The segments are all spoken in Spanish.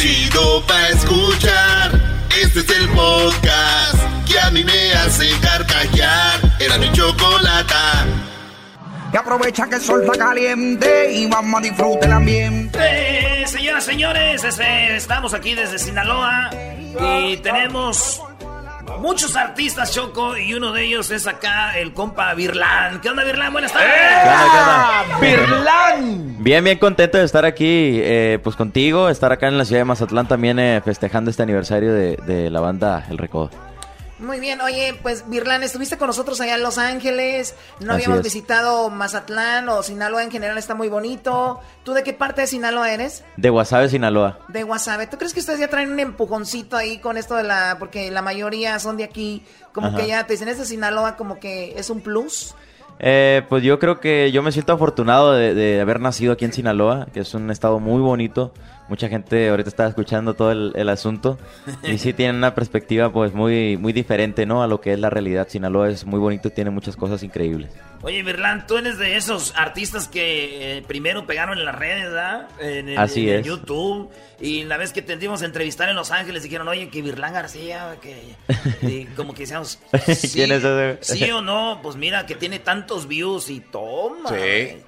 Chido pa' escuchar. Este es el podcast que a mí me hace carcajear. Era mi chocolata. Y aprovecha que el sol está caliente y vamos a disfrutar el ambiente. Eh, señoras, señores, este, estamos aquí desde Sinaloa y tenemos muchos artistas, Choco, y uno de ellos es acá el compa Virlán. ¿Qué onda, Virlán? Buenas tardes. ¡Virlán! Bien, bien contento de estar aquí, eh, pues contigo, estar acá en la ciudad de Mazatlán también eh, festejando este aniversario de, de la banda El Recodo. Muy bien, oye, pues Virlán, estuviste con nosotros allá en Los Ángeles, no Así habíamos es. visitado Mazatlán o Sinaloa en general está muy bonito. ¿Tú de qué parte de Sinaloa eres? De Guasave, Sinaloa. De Guasave. ¿Tú crees que ustedes ya traen un empujoncito ahí con esto de la... porque la mayoría son de aquí, como Ajá. que ya te dicen, es de Sinaloa, como que es un plus? Eh, pues yo creo que yo me siento afortunado de, de haber nacido aquí en Sinaloa, que es un estado muy bonito. Mucha gente ahorita está escuchando todo el, el asunto y sí tienen una perspectiva pues muy muy diferente, ¿no? A lo que es la realidad. Sinaloa es muy bonito, tiene muchas cosas increíbles. Oye, Virlán, tú eres de esos artistas que eh, primero pegaron en las redes, ¿verdad? En, el- Así en es. YouTube. Y la vez que te dimos a entrevistar en Los Ángeles, dijeron, oye, que Virlán García, que... y como que decíamos, sí, ¿Quién es ese? sí o no, pues mira, que tiene tantos views y toma. Sí,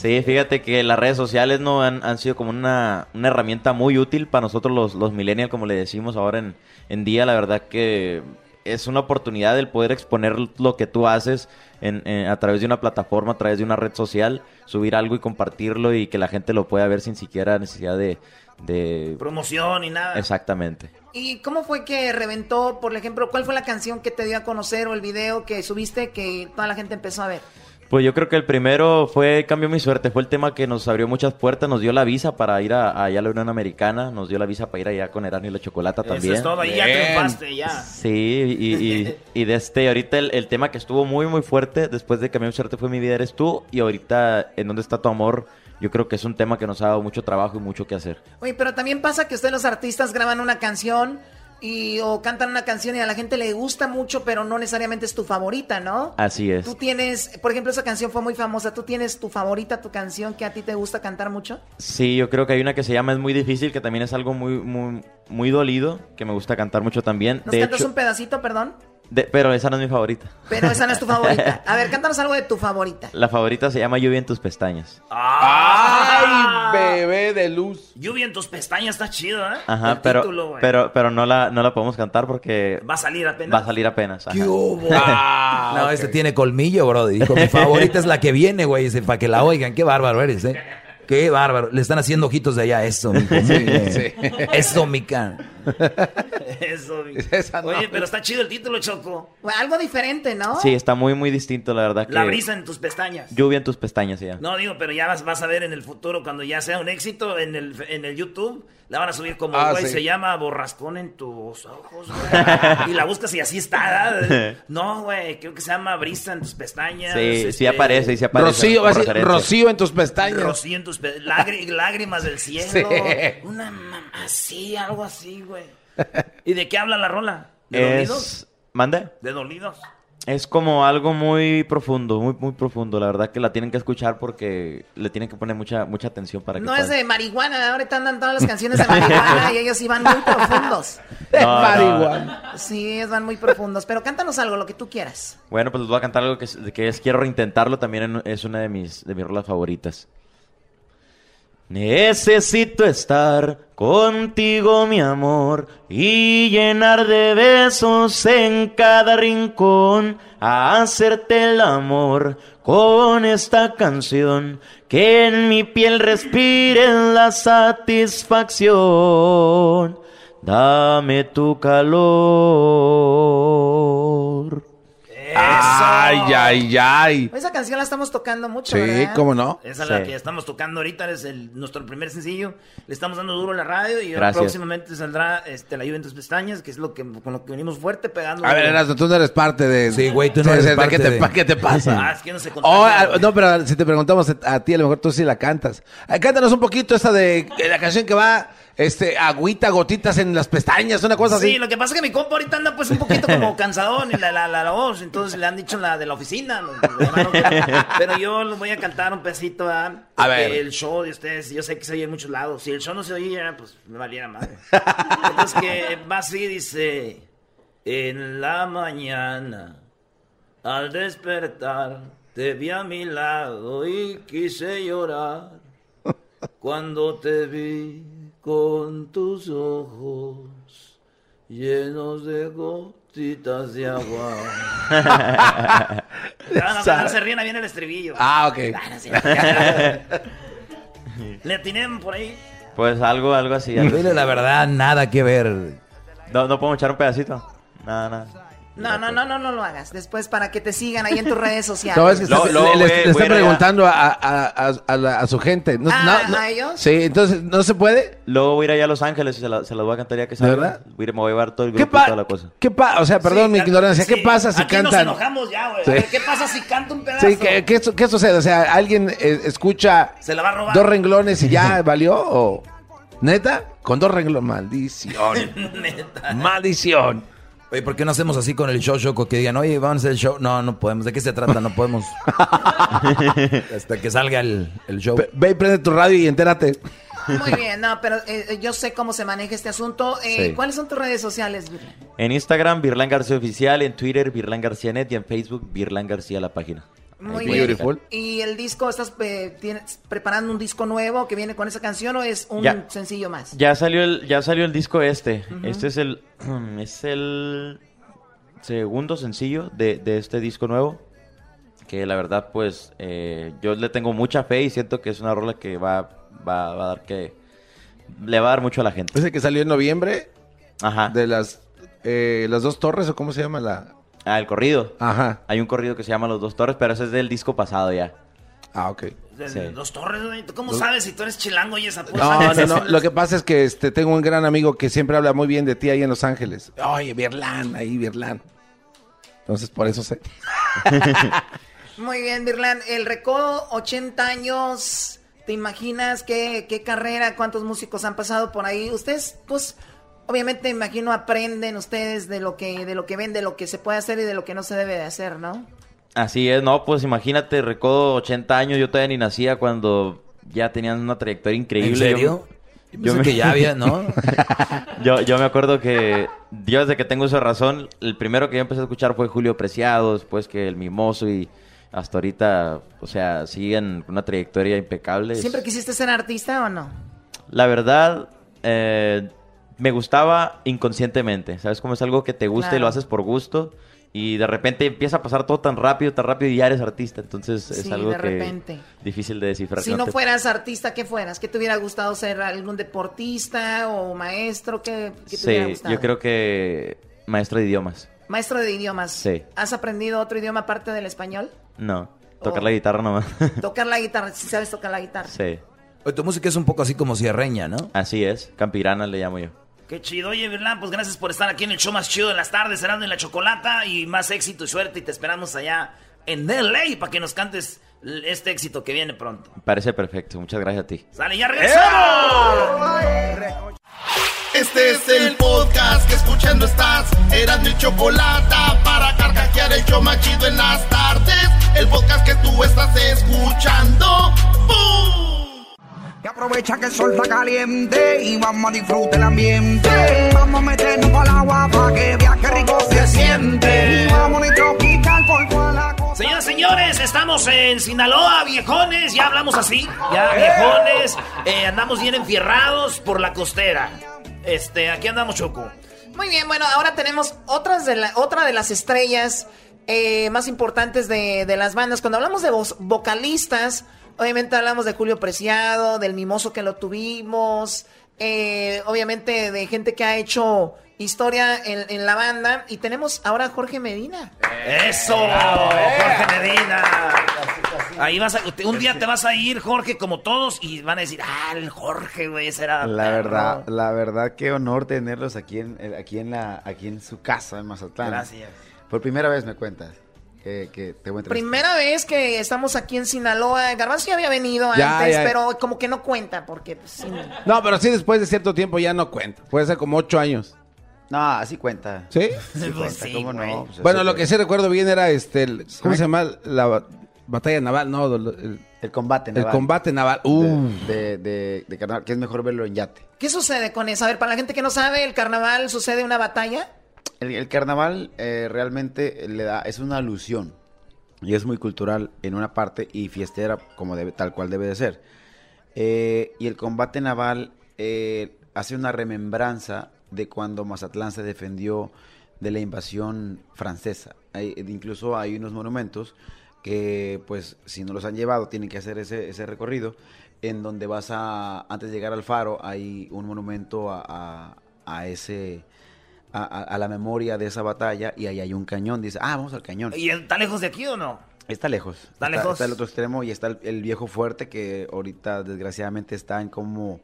fíjate que las redes sociales no han, han sido como una, una herramienta muy útil para nosotros los, los millennials, como le decimos ahora en, en día. La verdad que es una oportunidad el poder exponer lo que tú haces en- en- a través de una plataforma, a través de una red social, subir algo y compartirlo y que la gente lo pueda ver sin siquiera necesidad de... de... Promoción y nada. Exactamente. ¿Y cómo fue que reventó, por ejemplo, cuál fue la canción que te dio a conocer o el video que subiste que toda la gente empezó a ver? Pues yo creo que el primero fue Cambió mi suerte, fue el tema que nos abrió muchas puertas, nos dio la visa para ir a, allá a la Unión Americana, nos dio la visa para ir allá con Erasmo y la Chocolata Eso también. es todo, ahí ya triunfaste, ya. Sí, y, y, y de este, ahorita el, el tema que estuvo muy, muy fuerte después de Cambió mi suerte fue Mi vida eres tú, y ahorita En dónde está tu amor, yo creo que es un tema que nos ha dado mucho trabajo y mucho que hacer. Oye, pero también pasa que ustedes los artistas graban una canción y o cantan una canción y a la gente le gusta mucho, pero no necesariamente es tu favorita, ¿no? Así es. Tú tienes, por ejemplo, esa canción fue muy famosa. ¿Tú tienes tu favorita, tu canción que a ti te gusta cantar mucho? Sí, yo creo que hay una que se llama Es muy difícil, que también es algo muy, muy, muy dolido, que me gusta cantar mucho también. ¿Nos De cantas hecho, un pedacito, perdón? De- pero esa no es mi favorita. Pero esa no es tu favorita. A ver, cántanos algo de tu favorita. La favorita se llama Lluvia en tus pestañas. ¡Ay, bebé de luz! Lluvia en tus pestañas está chido, ¿eh? Ajá, El pero, título, pero, pero no la, no la podemos cantar porque Va a salir apenas. va a salir apenas. ajá. ¿Qué hubo? Ah, no, este tiene colmillo, bro. Dijo, mi favorita es la que viene, güey. Dice, para que la oigan. Qué bárbaro eres, ¿eh? Qué bárbaro. Le están haciendo ojitos de allá. Eso, mijo. Muy bien. sí. Eso, mi can. Eso, mi- Esa no. Oye, pero está chido el título, Choco. Bueno, algo diferente, ¿no? Sí, está muy, muy distinto, la verdad. Que La brisa en tus pestañas. Lluvia en tus pestañas, llama. No, digo, pero ya vas, vas a ver en el futuro, cuando ya sea un éxito en el, en el YouTube, la van a subir como, Ah, güey, sí. se llama Borrascón en tus ojos, güey. y la buscas y así está. ¿verdad? No, güey, creo que se llama Brisa en tus pestañas. Sí, sí este, aparece, sí aparece. Rocío, va a decir. Rocío en tus pestañas. Rocío en tus pe- lágri- lágrimas del cielo. Sí. Una mamá así, algo así, güey. ¿Y de qué habla la rola? ¿De dolidos? Es... ¿Mande? ¿De dolidos? Es como algo muy profundo, muy, muy profundo. La verdad que la tienen que escuchar porque le tienen que poner mucha, mucha atención para que No es de marihuana, ahorita andan todas las canciones de marihuana y ellos sí van muy profundos. No. Marihuana. Sí, ellos van muy profundos. Pero cántanos algo, lo que tú quieras. Bueno, pues les voy a cantar algo que, es- que es Quiero reintentarlo. También en- es una de mis, de mis rolas favoritas. Necesito estar contigo, mi amor, y llenar de besos en cada rincón, a hacerte el amor con esta canción, que en mi piel respire la satisfacción. Dame tu calor. Ay, ay, ay. Esa canción la estamos tocando mucho, Sí, ¿verdad? cómo no. Esa es la que estamos tocando ahorita, es el, nuestro primer sencillo. Le estamos dando duro a la radio y ahora próximamente saldrá este, La lluvia en tus pestañas, que es lo que, con lo que venimos fuerte pegando. A ver, Erasmo, tú no eres parte de... Sí, güey, tú no eres ¿de parte ¿qué te, de- ¿Qué te pasa? Ah, es que no se Oh, ah, no, pero si te preguntamos a, a ti, a lo mejor tú sí la cantas. Cántanos un poquito esa de la canción que va, este, agüita, gotitas en las pestañas, una cosa así. Sí, lo que pasa es que mi compa ahorita anda pues un poquito como cansadón y la, la, la, la voz, entonces le han dicho la de la oficina. los- los hermanos, pero yo les voy a cantar un pedacito, ¿verdad? A ver. El show de ustedes, yo sé que se oye en muchos lados. Si el show no se oía, pues me valiera madre. Entonces que va así, dice... En la mañana, al despertar, te vi a mi lado y quise llorar. Cuando te vi con tus ojos llenos de gotitas de agua. No, no, no, no se ríen, ahí viene el estribillo. Ah, ok. Le por ahí. Pues algo, algo así. algo Dile así. la verdad, nada que ver. No, no podemos echar un pedacito. Nada, nada. No, no, no, no, no lo hagas. Después para que te sigan ahí en tus redes sociales. No, es que le, le- está preguntando a, a- a- a la- a su gente. No, Ah, no, no. ¿a ellos? Sí, entonces, ¿no se puede? Luego voy a ir allá a Los Ángeles y se, la- se las voy a cantar ya que salga. verdad? Voy a ir- me voy a llevar todo el ¿Qué, grupo y toda la cosa. ¿Qué pa- O sea, perdón Sí, mi ignorancia. ¿Qué pasa si aquí nos cantan? enojamos ya, güey. Sí. ¿qué pasa si canta un pedazo? Sí, ¿qué, qué, qué sucede? O sea, ¿alguien eh, escucha Se la va a robar. dos renglones y ya valió? ¿O neta? Con dos renglones. Maldición. Neta. Maldición. Oye, ¿por qué no hacemos así con el show, Choco? Que digan, oye, vamos a hacer el show. No, no podemos. ¿De qué se trata? No podemos. Hasta que salga el, el show. Ve, ve y prende tu radio y entérate. Muy bien, no, pero eh, yo sé cómo se maneja este asunto. Eh, Sí. ¿Cuáles son tus redes sociales? Virgen? En Instagram, Virlan García Oficial. En Twitter, Virlan García Net. Y en Facebook, Virlan García la página. Muy bien. Beautiful. ¿Y el disco, estás eh, tienes- preparando un disco nuevo que viene con esa canción o es un Ya. sencillo más? Ya salió el, ya salió el disco este. Este es el, es el segundo sencillo de, de este disco nuevo. Que la verdad, pues, eh, yo le tengo mucha fe y siento que es una rola que va, va, va a dar que... Le va a dar mucho a la gente. Ese que salió en noviembre Ajá. de las, eh, las dos torres o cómo se llama la... Ah, el corrido. Ajá. Hay un corrido que se llama Los Dos Torres, pero ese es del disco pasado ya. Ah, ok. De- Sí. Dos torres, güey. ¿Tú cómo sabes si tú eres chilango y esa puta? No, no, no. Lo que pasa es que este, tengo un gran amigo que siempre habla muy bien de ti ahí en Los Ángeles. Oye, Virlán, ahí, Virlán. Entonces, por eso sé. Muy bien, Virlan. El Recodo, 80 años. ¿Te imaginas qué, qué carrera, cuántos músicos han pasado por ahí? Ustedes, pues, obviamente, imagino, aprenden ustedes de lo que, de lo que ven, de lo que se puede hacer y de lo que no se debe de hacer, ¿no? Así es, no, pues imagínate, Recodo 80 años, yo todavía ni nacía cuando ya tenían una trayectoria increíble. ¿En serio? Yo, Yo me, que ya había, ¿no? yo, yo me acuerdo que yo desde que tengo esa razón, el primero que yo empecé a escuchar fue Julio Preciado, después que El Mimoso y hasta ahorita, o sea, siguen con una trayectoria impecable. ¿Siempre quisiste ser artista o no? La verdad, eh, me gustaba inconscientemente. ¿Sabes? Como es algo que te gusta y lo haces por gusto. Y de repente empieza a pasar todo tan rápido, tan rápido y ya eres artista. Entonces es Sí, algo de que repente. difícil de descifrar. Si no te- fueras artista, ¿qué fueras? ¿Qué te hubiera gustado ser? ¿Algún deportista o maestro? ¿Qué, qué te hubiera Sí, gustado? yo creo que maestro de idiomas. Maestro de idiomas. Sí. ¿Has aprendido otro idioma aparte del español? No, tocar Oh. la guitarra nomás. Tocar la guitarra, si sabes tocar la guitarra. sí, Oye, tu música es un poco así como cierreña, ¿no? así es. Campirana le llamo yo. Qué chido. Oye, Virlan, pues gracias por estar aquí en el show más chido de las tardes, Cerrando en la Chocolata. Y más éxito y suerte. Y te esperamos allá en LA para que nos cantes este éxito que viene pronto. Me parece perfecto. Muchas gracias a ti. ¡Sale, ya regresamos! Este es el podcast que escuchando estás. Eran mi chocolate para carcajear el show más chido en las tardes. El podcast que tú estás escuchando. ¡Bum! Y aprovecha que el sol está caliente y vamos a disfrutar el ambiente. Vamos a meternos al agua para que qué rico se siente. Vamos a tropical por toda la cosa. Señoras, señores, estamos en Sinaloa, viejones, ya hablamos así, ya viejones, eh, andamos bien enfierrados por la costera. Este, aquí andamos Choco. Muy bien, bueno, ahora tenemos otras de la, otra de las estrellas eh, más importantes de, de, las bandas. Cuando hablamos de vocalistas, obviamente hablamos de Julio Preciado, del mimoso que lo tuvimos, eh, obviamente de gente que ha hecho historia en, la banda. Y tenemos ahora a Jorge Medina. ¡Eso! Jorge Medina. Ahí vas a, un día te vas a ir, Jorge, como todos, y van a decir, ah, el Jorge, güey, será. La verdad, la verdad, qué honor tenerlos aquí en, eh, aquí en la, aquí en su casa, en Mazatlán. Gracias. Por primera vez me cuentas. Que, que te voy a Primera vez que estamos aquí en Sinaloa. Garbanzo ya había venido antes, pero como que no cuenta, porque pues, No, pero sí después de cierto tiempo ya no cuenta. Puede ser como ocho años. No, así cuenta. ¿Sí? Sí, cuenta, ¿cómo no? Pues bueno, lo que sí recuerdo bien era este, ¿cómo se llama? La batalla naval, no, el, combate naval. El combate naval, uh. De, de, de, carnaval, que es mejor verlo en yate. ¿Qué sucede con eso? A ver, para la gente que no sabe, ¿el carnaval sucede una batalla? El, carnaval eh, realmente le da, es una alusión y es muy cultural en una parte y fiestera como debe, tal cual debe de ser. Eh, y el combate naval eh, hace una remembranza de cuando Mazatlán se defendió de la invasión francesa. incluso hay unos monumentos que, pues, si no los han llevado, tienen que hacer ese, ese recorrido, en donde vas a, antes de llegar al faro, hay un monumento a, a, ese... A, la memoria de esa batalla y ahí hay un cañón. Dice, ah, vamos al cañón. ¿Y está lejos de aquí o no? Está lejos. Está, lejos. Está el otro extremo y está el, viejo fuerte que ahorita desgraciadamente está en como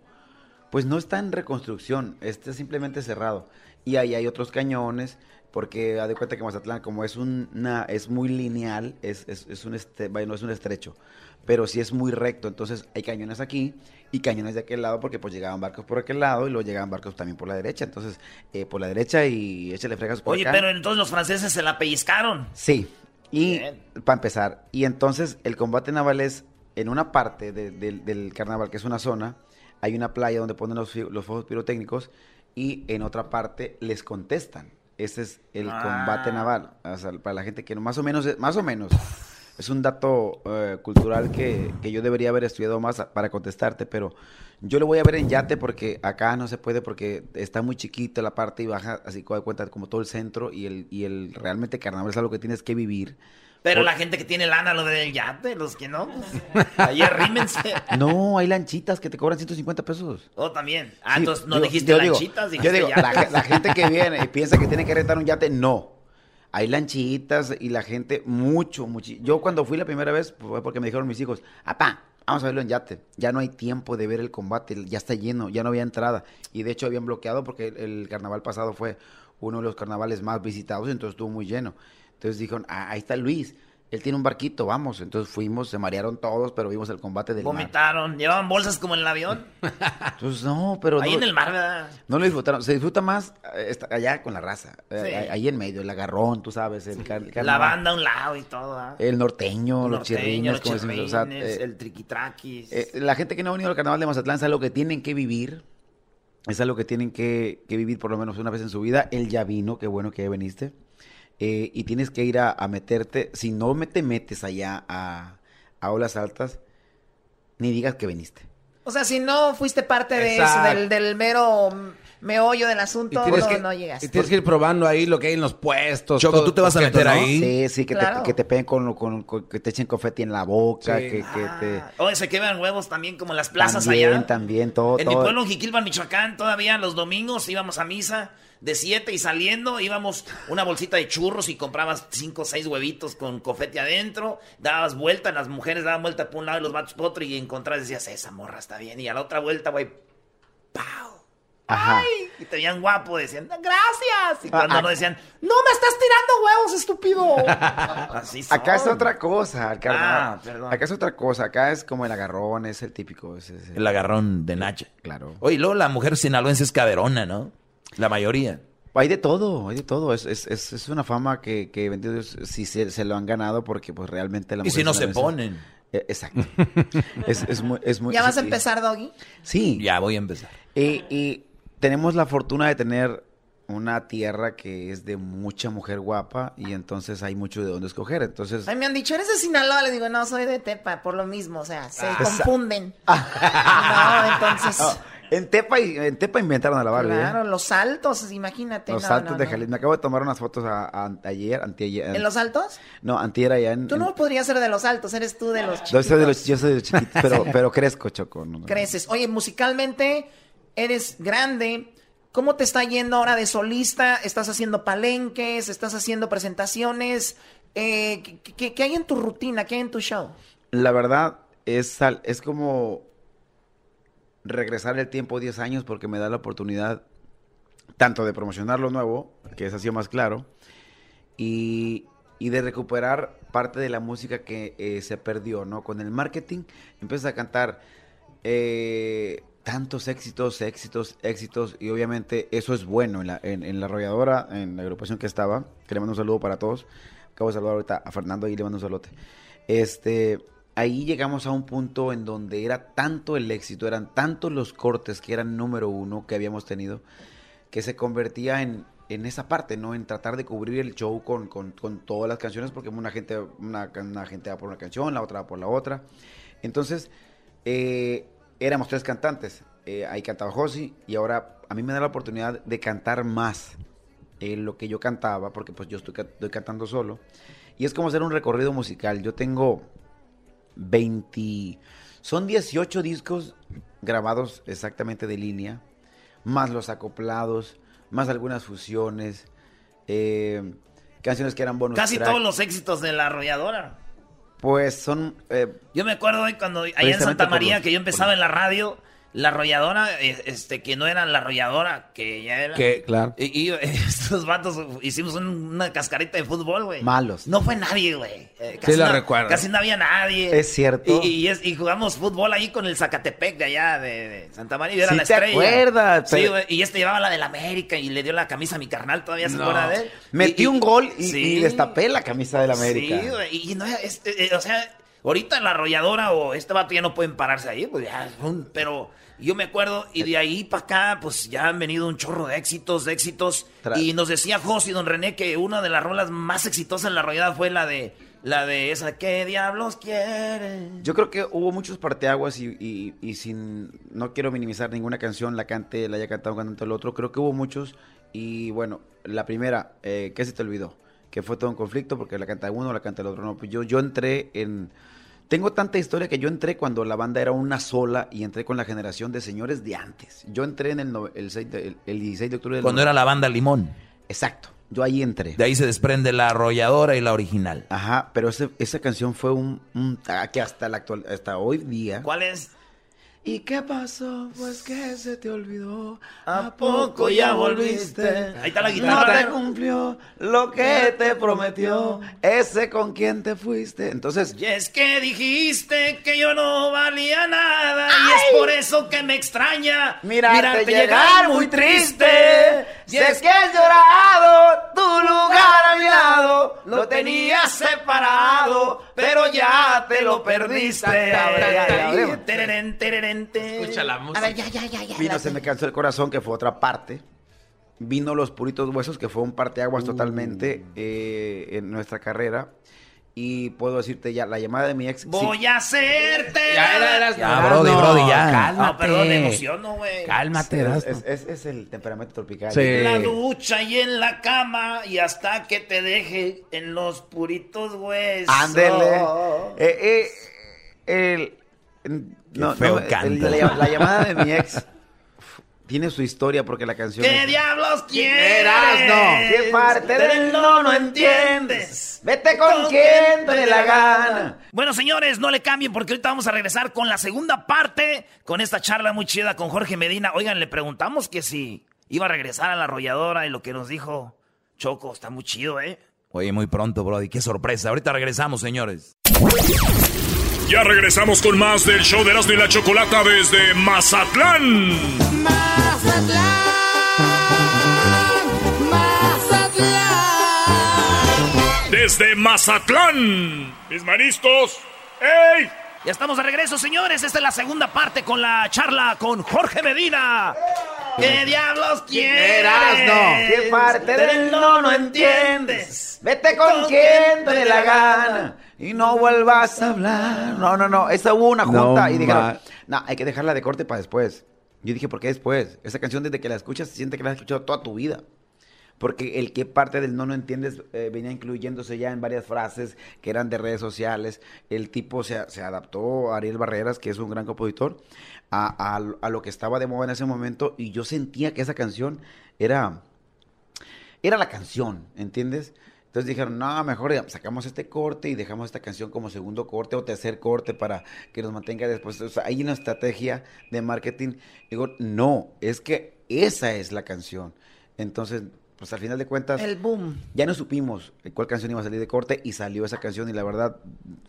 pues no está en reconstrucción, este es simplemente cerrado. Y ahí hay otros cañones, porque ha de cuenta que Mazatlán, como es una, es muy lineal, es, es, un este, no es un estrecho, pero sí es muy recto, entonces hay cañones aquí y cañones de aquel lado, porque pues llegaban barcos por aquel lado y luego llegaban barcos también por la derecha, entonces eh, por la derecha y échale fregas por Oye, pero entonces los franceses se la pellizcaron. Sí, y para empezar, y entonces el combate naval es en una parte del carnaval, que es una zona, hay una playa donde ponen los, los fuegos pirotécnicos y en otra parte les contestan. Ese es el combate ah. naval. para la gente que no, más o menos, más o menos, es un dato eh, cultural que, que, yo debería haber estudiado más para contestarte, pero yo lo voy a ver en yate porque acá no se puede porque está muy chiquita la parte y baja, así que cuenta como todo el centro y el, y el realmente carnaval es algo que tienes que vivir. Pero la gente que tiene lana lo del yate, los que no, pues, ahí arrímense. No, hay lanchitas que te cobran 150 pesos. Oh, también. Ah, entonces no dijiste lanchitas, Yo digo, la, gente que viene y piensa que tiene que rentar un yate, no. Hay lanchitas y la gente, mucho, mucho. Yo cuando fui la primera vez, fue porque me dijeron mis hijos, apá, vamos a verlo en yate. Ya no hay tiempo de ver el combate, ya está lleno, ya no había entrada. Y de hecho habían bloqueado porque el, carnaval pasado fue uno de los carnavales más visitados, entonces estuvo muy lleno. Entonces dijeron, ah, ahí está Luis. Él tiene un barquito, vamos. Entonces fuimos, se marearon todos, pero vimos el combate del Vomitaron, llevaban bolsas como en el avión. Entonces, no, pero. Ahí en el mar, ¿verdad? No lo disfrutaron. Se disfruta más eh, allá con la raza. Eh, ahí en medio, el agarrón, tú sabes. El, la banda a un lado y todo. ¿ah? El norteño, los chirrines, como decimos. O eh, el triquitraquis. la gente que no ha venido al carnaval de Mazatlán sabe lo que tienen que vivir. Es algo que tienen que, que vivir por lo menos una vez en su vida. Él ya vino, qué bueno que veniste. Eh, y tienes que ir a, meterte, si no te metes allá a, olas altas, ni digas que viniste. O sea, si no fuiste parte de eso, del, mero meollo del asunto, no, no llegas. Y tienes que ir probando ahí lo que hay en los puestos. Choco, ¿tú te vas a meter ahí? Sí, sí, que, te, que te peguen con, con, que te echen confeti en la boca, que, que te... Ah. Oye, se queman huevos también como en las plazas también, allá. También, todo, En mi pueblo, en Jiquilpan, Michoacán, todavía los domingos íbamos a misa de 7 y saliendo íbamos una bolsita de churros y comprabas 5 o 6 huevitos con cofete adentro, dabas vuelta, las mujeres daban vuelta por un lado y los vatos por otro y encontrabas y decías, esa morra está bien. Y a la otra vuelta, güey, ¡pau! Ajá. Ay, y te veían guapo, decían, gracias. Y cuando ah, no decían, no me estás tirando huevos, estúpido. Así Acá es otra cosa, ah, perdón. Acá es otra cosa, acá es como el agarrón, es el típico. El agarrón de Nacha. Claro. Oye, luego la mujer sinaloense es caderona, ¿no? La mayoría. Hay de todo, hay de todo. Es, es, es una fama que, que si se, se, lo han ganado porque pues realmente la Y si no se ponen. Eh, exacto. es, muy, es muy, ¿Ya vas a empezar, Doggy? Sí. Ya voy a empezar. Y, y tenemos la fortuna de tener una tierra que es de mucha mujer guapa y entonces hay mucho de dónde escoger. Entonces, Ay, me han dicho, ¿eres de Sinaloa? Le digo, no, soy de Tepa, por lo mismo, o sea, se Ah. confunden. no, entonces, No, en Tepa y- en Tepa inventaron a la Barbie. ¿eh? claro, los altos, imagínate. Los no, saltos no, de no. Jalisco. Me acabo de tomar unas fotos a, a- ayer, anteayer. ¿En los altos? No, antier allá en... Tú en- no podrías ser de los altos, eres tú de los yo chiquitos. soy de los, yo soy de los chiquitos, pero, pero crezco, Choco. Creces. Oye, musicalmente eres grande. ¿Cómo te está yendo ahora de solista? ¿Estás haciendo palenques? ¿Estás haciendo presentaciones? Eh, ¿qué, qué- hay en tu rutina? ¿Qué hay en tu show? La verdad es, es como regresar el tiempo 10 años porque me da la oportunidad tanto de promocionar lo nuevo, que es así más claro, y, y de recuperar parte de la música que eh, se perdió, ¿no? Con el marketing empiezas a cantar eh, tantos éxitos, éxitos, éxitos, y obviamente eso es bueno en la, en, en la arrolladora, en la agrupación que estaba, que le mando un saludo para todos. Acabo de saludar ahorita a Fernando y le mando un saludote. Este, ahí llegamos a un punto en donde era tanto el éxito, eran tantos los cortes que eran número uno que habíamos tenido, que se convertía en, en esa parte, ¿no? En tratar de cubrir el show con, con- con todas las canciones, porque una gente, una, gente va por una canción, la otra va por la otra. Entonces, eh, éramos tres cantantes. Eh, ahí cantaba Josi y ahora a mí me da la oportunidad de cantar más eh, lo que yo cantaba, porque pues yo estoy, estoy cantando solo. Y es como hacer un recorrido musical. Yo tengo 20... Son 18 discos grabados exactamente de línea, más los acoplados, más algunas fusiones, eh, canciones que eran bonus Casi track. todos los éxitos de la arrolladora. Pues son... eh, Yo me acuerdo hoy cuando allá en Santa María los- que yo empezaba en la radio, la arrolladora, este, que no era la arrolladora, que ya era. Que, claro. Y, y, estos vatos hicimos un- una cascarita de fútbol, güey. Malos. No fue nadie, güey. Eh, Sí la no, recuerdo. Casi no había nadie. Es cierto. Y, y es- y jugamos fútbol ahí con el Zacatepec de allá, de, de Santa María. y Era Sí la te estrella. acuerdas, Sí, pero- güey. Y este llevaba la del América y le dio la camisa a mi carnal. ¿Todavía se No. acuerda de él? Metí un gol y, Sí. y destapé la camisa del América. Sí, güey, y no, este, eh, o sea, ahorita la arrolladora o este vato ya no pueden pararse ahí, pues ya, un- yo me acuerdo, y de ahí para acá, pues ya han venido un chorro de éxitos, de éxitos, y nos decía José y don René que una de las rolas más exitosas en la arrolladora fue la de, la de esa, ¿qué diablos quieren? Yo creo que hubo muchos parteaguas y, y- y sin, no quiero minimizar ninguna canción, la cante, la haya cantado un cantante el otro, creo que hubo muchos y bueno, la primera, eh, ¿qué se te olvidó? Que fue todo un conflicto porque la canta uno, la canta el otro, no, pues yo, yo entré en, tengo tanta historia que yo entré cuando la banda era una sola y entré con la generación de señores de antes. Yo entré en el, no- el, 6 de- el- el 16 de octubre del Cuando era la banda Limón. Exacto, yo ahí entré. De ahí se desprende la arrolladora y la original. Ajá, pero ese- esa canción fue un, un- ah, que hasta la actual, hasta hoy día. ¿Cuál es? ¿Y qué pasó? Pues que se te olvidó. ¿A poco ya volviste? Ahí está la No te guitarra. cumplió lo que te prometió. Ese con quien te fuiste. Entonces, Y es que dijiste que yo no valía nada y es por eso que me extraña mirarte llegar muy triste. Y es que has llorado tu lugar a mi lado. Lo tenías separado, pero ya te lo perdiste. Tererén, Escucha la A música. ver, ya, ya, ya, ya. Vino Se me cansó el corazón, que fue otra parte. Vino Los Puritos Huesos, que fue un parteaguas totalmente eh, en nuestra carrera. Y puedo decirte ya, la llamada de mi ex. sí, Voy a hacerte. Ya era, eras Ya, Brody, Brody, ya. Cálmate. No, perdón, me emociono, güey. Cálmate, es, es- es- es el temperamento tropical. Sí. En la ducha y en la cama y hasta que te deje en los puritos huesos. Ándele. Eh, eh, el, no, feo no, el- canta. la, la llamada de mi ex tiene su historia porque la canción. ¿Qué es- diablos quieres? Erasno, ¿Qué parte del no no entiendes? Vete con quien te dé la gana. Bueno, señores, no le cambien porque ahorita vamos a regresar con la segunda parte, con esta charla muy chida con Jorge Medina. Oigan, le preguntamos que si iba a regresar a la arrolladora y lo que nos dijo Choco está muy chido, ¿eh? Oye, muy pronto, Brody. Qué sorpresa. Ahorita regresamos, señores. Ya regresamos con más del show de Erasmo y la Chocolata desde Mazatlán. Desde Mazatlán. Mis mariscos. ¡Ey! Ya estamos de regreso, señores. Esta es la segunda parte con la charla con Jorge Medina. ¿Qué diablos quieres? No. ¿Qué parte del no no entiendes? Vete con quien te dé la gana y no vuelvas a hablar. No, no, no. Esa hubo una No, junta y dijeron, no, hay que dejarla de corte para después. Yo dije, ¿por qué después? Esa canción desde que la escuchas se siente que la has escuchado toda tu vida. Porque el que parte del no no entiendes eh, venía incluyéndose ya en varias frases que eran de redes sociales. El tipo se, se adaptó, Ariel Barreras, que es un gran compositor, a, a- lo que estaba de moda en ese momento. Y yo sentía que esa canción era, era la canción, ¿entiendes? Entonces dijeron, no, mejor sacamos este corte y dejamos esta canción como segundo corte o tercer corte para que nos mantenga después. O sea, hay una estrategia de marketing. Digo, no, es que esa es la canción. Entonces, pues al final de cuentas, El boom. ya no supimos cuál canción iba a salir de corte y salió esa canción y la verdad,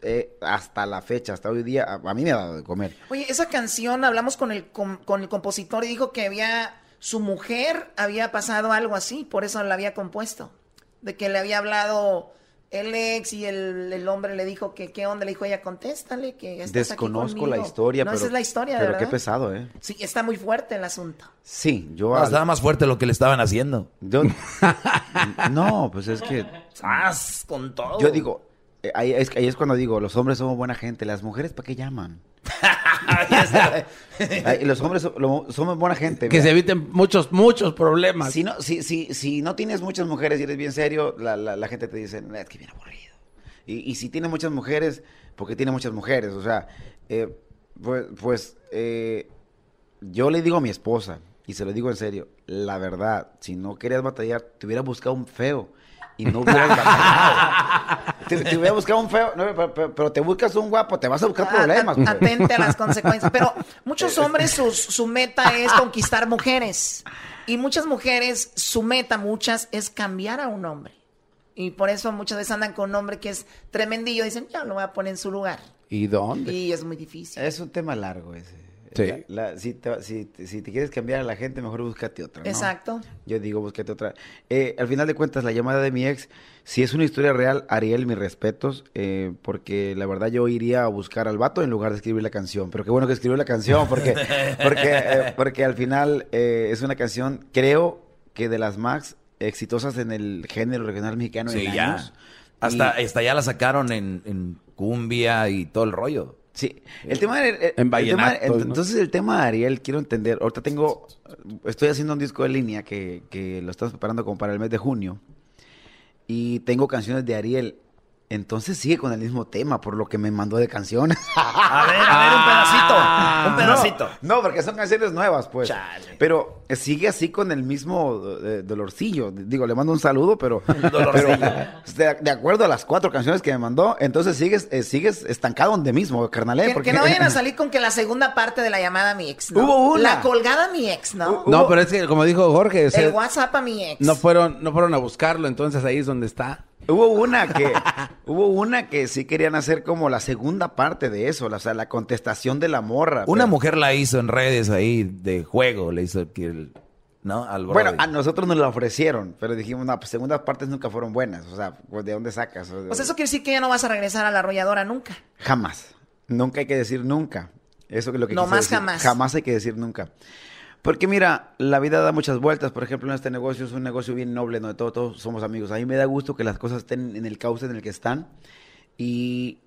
eh, hasta la fecha, hasta hoy día, a, a mí me ha dado de comer. Oye, esa canción, hablamos con el, com- con el compositor y dijo que había, su mujer había pasado algo así, por eso la había compuesto. De que le había hablado el ex y el, el hombre le dijo que qué onda, le dijo ella, contéstale que estás aquí Desconozco la conmigo". historia, no, pero, esa es la historia, de pero verdad. qué pesado, ¿eh? Sí, está muy fuerte el asunto. Sí, yo... No, al- estaba más fuerte lo que le estaban haciendo. yo- no, pues es que... ¡Sas! Con todo. Yo digo, ahí, es, ahí es cuando digo, los hombres somos buena gente, las mujeres ¿para qué llaman? Los hombres lo- somos buena gente. Que mira. se eviten muchos, muchos problemas. Si no, si, si, si no tienes muchas mujeres y eres bien serio, la, la, la gente te dice, "Nah, es que bien aburrido. Y, y si tiene muchas mujeres, porque tiene muchas mujeres. O sea, eh, pues, pues eh, yo le digo a mi esposa, y se lo digo en serio, la verdad, si no querías batallar, te hubiera buscado un feo. Y no hubieras batallado. te, te hubiera buscado un feo, no, pero, te buscas un guapo, te vas a buscar A- problemas. a- pues. Atente a las consecuencias. Pero muchos hombres su, su meta es conquistar mujeres. Y muchas mujeres, su meta, muchas, es cambiar a un hombre. Y por eso muchas veces andan con un hombre que es tremendillo. Dicen, ya lo voy a poner en su lugar. ¿Y dónde? Y es muy difícil. Es un tema largo ese. Sí. La- la- si, te, si, si te quieres cambiar a la gente, mejor búscate otra. ¿no? Exacto. Yo digo, búscate otra. Eh, al final de cuentas, la llamada de mi ex, si es una historia real, Ariel, mis respetos, eh, porque la verdad yo iría a buscar al vato en lugar de escribir la canción. Pero qué bueno que escribió la canción, porque, porque, eh, porque al final eh, es una canción, creo que de las más exitosas en el género regional mexicano Sí, en ya. años. Hasta, Y- hasta ya la sacaron en, en cumbia y todo el rollo. Sí, el tema de, el- En el entonces el tema de Ariel quiero entender. Ahorita tengo, estoy haciendo un disco de línea que, que lo estamos preparando como para el mes de junio y tengo canciones de Ariel. Entonces sigue con el mismo tema por lo que me mandó de canciones. A ver, a ver, un pedacito. Un pedacito. No, porque son canciones nuevas, pues. Chale. Pero eh, sigue así con el mismo eh, dolorcillo. Digo, le mando un saludo, pero, Dolorcillo. pero de, de acuerdo a las cuatro canciones que me mandó, entonces sigues, eh, sigues estancado donde mismo, carnal. ¿eh? Que, Porque- que no vayan a salir con que la segunda parte de la llamada a mi ex, ¿no? Hubo una. La colgada a mi ex, ¿no? No, pero es que, como dijo Jorge, o sea, El WhatsApp a mi ex. no fueron, no fueron a buscarlo, entonces ahí es donde está. Hubo una que, hubo una que sí querían hacer como la segunda parte de eso, o sea, la contestación de la morra. Una pero- mujer la hizo en redes ahí de juego, le hizo que el- ¿no? Al Bueno, a nosotros nos la ofrecieron, pero dijimos, no, pues segundas partes nunca fueron buenas, o sea, pues, ¿de dónde sacas? O- Pues eso quiere decir que ya no vas a regresar a la arrolladora nunca. Jamás. Nunca hay que decir nunca. Eso es lo que No más decir. jamás. Jamás hay que decir nunca. Porque mira, la vida da muchas vueltas. Por ejemplo, en este negocio es un negocio bien noble, donde todos, todos somos amigos. A mí me da gusto que las cosas estén en el cauce en el que están. Y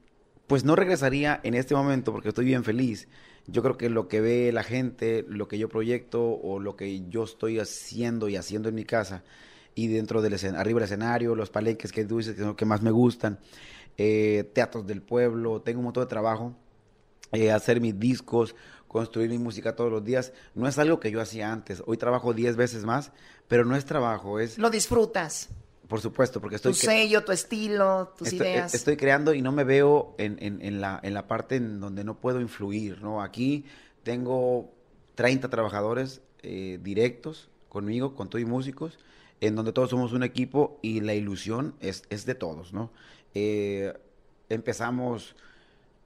pues no regresaría en este momento porque estoy bien feliz. Yo creo que lo que ve la gente, lo que yo proyecto o lo que yo estoy haciendo y haciendo en mi casa y dentro del arriba del escenario, los palenques que tú dices que son los que más me gustan, eh, teatros del pueblo, tengo un montón de trabajo, eh, hacer mis discos, construir mi música todos los días, no es algo que yo hacía antes. Hoy trabajo 10 veces más, pero no es trabajo, es, Lo disfrutas. por supuesto, porque Tu estoy... cre- sello, tu estilo, tus Estoy, ideas. estoy creando y no me veo en, en- en la, en la parte en donde no puedo influir, ¿no? Aquí tengo 30 trabajadores eh, directos conmigo, con todos y músicos, en donde todos somos un equipo y la ilusión es, es de todos, ¿no? Eh, empezamos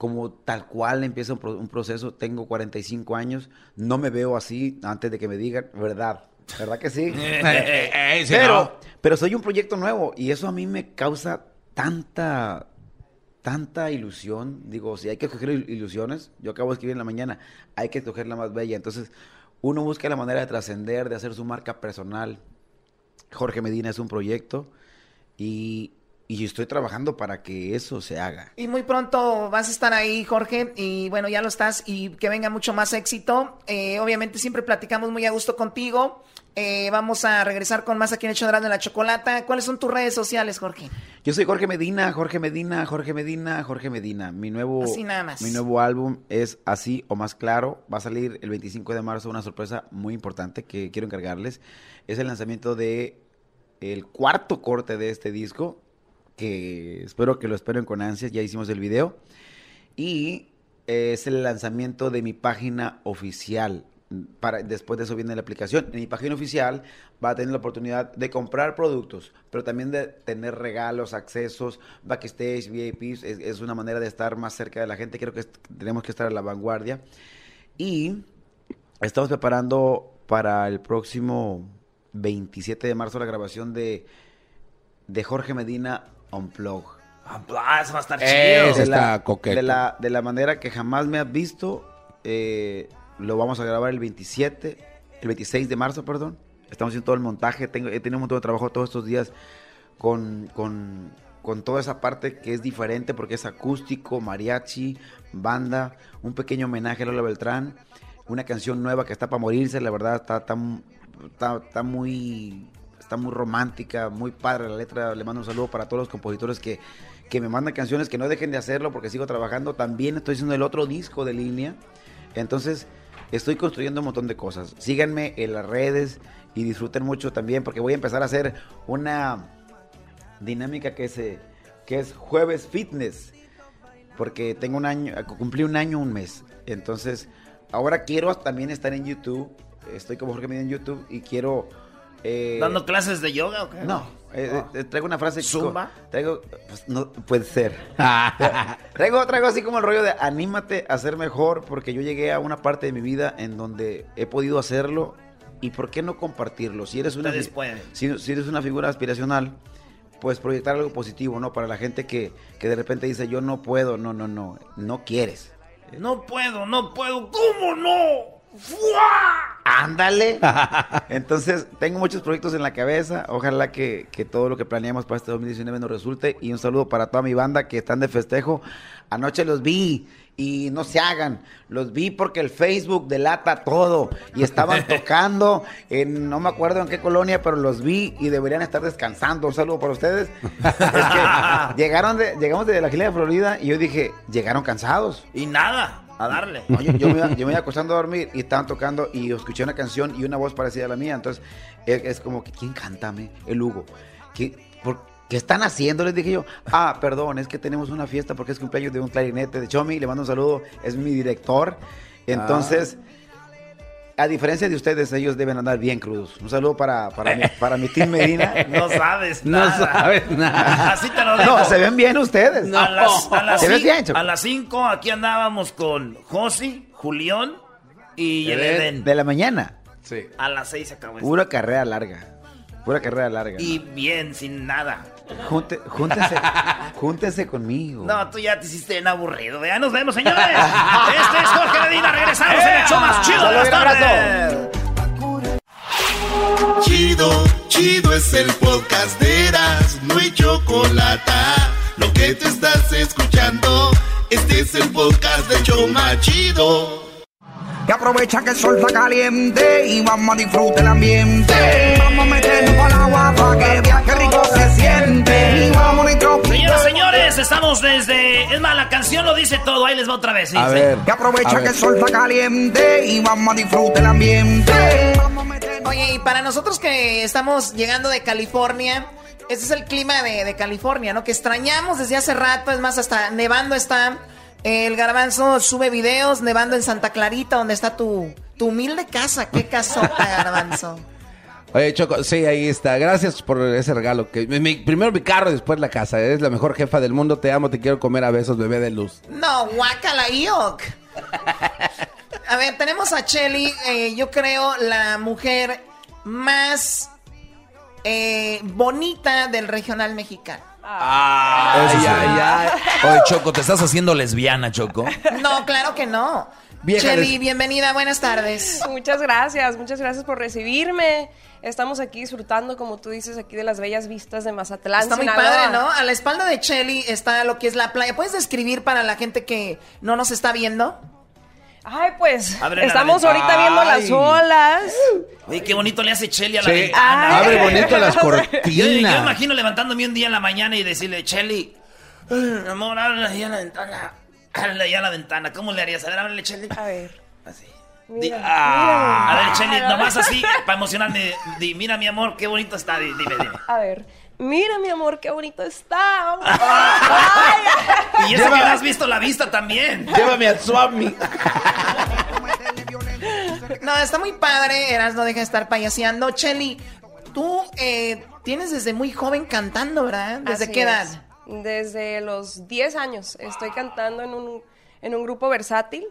como tal cual empieza un, pro- un proceso, tengo 45 años, no me veo así antes de que me digan, ¿verdad? ¿Verdad que sí? Eh, sí, pero, no. pero soy un proyecto nuevo y eso a mí me causa tanta, tanta ilusión. Digo, si hay que escoger il- ilusiones, yo acabo de escribir en la mañana, hay que escoger la más bella. Entonces, uno busca la manera de trascender, de hacer su marca personal. Jorge Medina es un proyecto y, y estoy trabajando para que eso se haga. Y muy pronto vas a estar ahí, Jorge, y bueno, ya lo estás, y que venga mucho más éxito. Eh, obviamente siempre platicamos muy a gusto contigo. Eh, vamos a regresar con más aquí en el de la Chocolata. ¿Cuáles son tus redes sociales, Jorge? Yo soy Jorge Medina, Jorge Medina, Jorge Medina, Jorge Medina. Mi nuevo, Así nada más. Mi nuevo álbum es Así o Más Claro. Va a salir el 25 de marzo, una sorpresa muy importante que quiero encargarles. Es el lanzamiento de el cuarto corte de este disco, espero que lo esperen con ansias. Ya hicimos el video. Y es el lanzamiento de mi página oficial para, después de eso viene la aplicación. En mi página oficial va a tener la oportunidad de comprar productos, pero también de tener regalos, accesos, backstage, VIPs. Es, es una manera de estar más cerca de la gente. Creo que tenemos que estar a la vanguardia. Y estamos preparando para el próximo 27 de marzo la grabación de, de Jorge Medina Unplug. Ah, eso va a estar chido. De la, de, la, de la manera que jamás me has visto. Eh, lo vamos a grabar el 27, el 26 de marzo, perdón. Estamos haciendo todo el montaje. Tengo, he tenido un montón de trabajo todos estos días con, con, con toda esa parte que es diferente porque es acústico, mariachi, banda, un pequeño homenaje a Lola Beltrán, una canción nueva que está para morirse, la verdad está, está, está, muy está muy romántica, muy padre la letra. Le mando un saludo para todos los compositores que, que me mandan canciones, que no dejen de hacerlo porque sigo trabajando. También estoy haciendo el otro disco de línea. Entonces, estoy construyendo un montón de cosas. Síganme en las redes y disfruten mucho también porque voy a empezar a hacer una dinámica que, se, que es jueves fitness. Porque tengo un año, cumplí un año, un mes. Entonces, ahora quiero también estar en YouTube. Estoy como Jorge Medina en YouTube y quiero eh, ¿Dando clases de yoga o qué? No, eh, eh, traigo una frase. ¿Zumba? Traigo, pues no, puede ser. traigo, traigo así como el rollo de anímate a ser mejor porque yo llegué a una parte de mi vida en donde he podido hacerlo y por qué no compartirlo. Si eres una, si, si, eres una figura aspiracional, pues proyectar algo positivo, ¿no? Para la gente que, que de repente dice yo no puedo, no, no, no, no quieres. No puedo, no puedo, ¿cómo no? Ándale. Entonces, tengo muchos proyectos en la cabeza. Ojalá que, todo lo que planeamos para este 2019 nos resulte. Y un saludo para toda mi banda que están de festejo. Anoche los vi y no se hagan. Los vi porque el Facebook delata todo. Y estaban tocando en, no me acuerdo en qué colonia, pero los vi y deberían estar descansando. Un saludo para ustedes. llegaron de, llegamos de la Gila de Florida y yo dije, llegaron cansados. Y nada a darle. yo, me iba, acostando a dormir y estaban tocando y escuché una canción y una voz parecida a la mía. Entonces, es, como, ¿quién cántame? El Hugo. ¿Qué, ¿Qué están haciendo? Les dije yo. Ah, perdón, es que tenemos una fiesta porque es cumpleaños de un clarinete de Chomi. Le mando un saludo, es mi director. Entonces... Ah a diferencia de ustedes, ellos deben andar bien crudos. Un saludo para, para, mi, para mi team Medina. No sabes nada. No sabes nada. Así te lo digo. No, se ven bien ustedes. No. A las, a las, a las cinco aquí andábamos con Josi, Julián y el Eden. De la mañana. Sí. A las seis se acabó. Pura carrera larga. Pura carrera larga. Y bien, sin nada. Junte, júntese, júntese conmigo. No, tú ya te hiciste en aburrido. Ya nos vemos, señores. este es Jorge Medina. Regresamos en el show más chido de las tardes. Chido, chido es el podcast de Eras. No hay chocolate. Lo que te estás escuchando, este es el podcast de Choma Chido. Y aprovecha que el sol está caliente y vamos a disfrutar el ambiente. Vamos a meternos con el agua para que viaje rico se siente. Y vamos a Señoras, señores, estamos desde. Es más, la canción lo dice todo. Ahí les va otra vez. A ver. Y aprovecha que el sol está caliente y vamos a disfrutar el ambiente. Oye, y para nosotros que estamos llegando de California. Este es el clima de, de California, ¿no? Que extrañamos desde hace rato. Es más, hasta nevando está. El garbanzo sube videos nevando en Santa Clarita, donde está tu, tu humilde casa. Qué casota, garbanzo. Oye, Choco, sí, ahí está. Gracias por ese regalo. Que primero mi carro y después la casa. Eres la mejor jefa del mundo. Te amo, te quiero comer a besos, bebé de luz. No, guacala, yok. A ver, tenemos a Chelly, eh, yo creo la mujer más eh, bonita del regional mexicano. Ah, Oye, Choco, ¿te estás haciendo lesbiana, Choco? No, claro que no. vieja bienvenida, buenas tardes. Muchas gracias, muchas gracias por recibirme. Estamos aquí disfrutando, como tú dices, aquí de las bellas vistas de Mazatlán. Está muy padre, ¿no? A la espalda de Shelly está lo que es la playa. ¿Puedes describir para la gente que no nos está viendo? Ay, pues, Abre estamos ahorita viendo las olas. Oye, qué bonito le hace Chelly a la Sí, ventana. abre bonito las Yo, yo cortinas. imagino levantándome un día en la mañana y decirle, Chelly, ay, amor, ábrele ahí a la ventana. Ábrele ahí a la ventana. ¿Cómo le harías? A ver, ábrele, Chelly. A ver. Así. Mira, Di- ah, a ver, Chelly, nomás así, para emocionarme. Di, mira, mi amor, qué bonito está. Di- Dime, dime. A ver. Mira, mi amor, qué bonito está. Y eso Lleva- que has visto la vista también. Llévame al Swami. No, está muy padre. Eras no deja de estar payaseando. Chelly, tú eh, tienes desde muy joven cantando, ¿verdad? ¿Desde Así qué edad? es. Desde los 10 años. Estoy cantando en un, en un grupo versátil.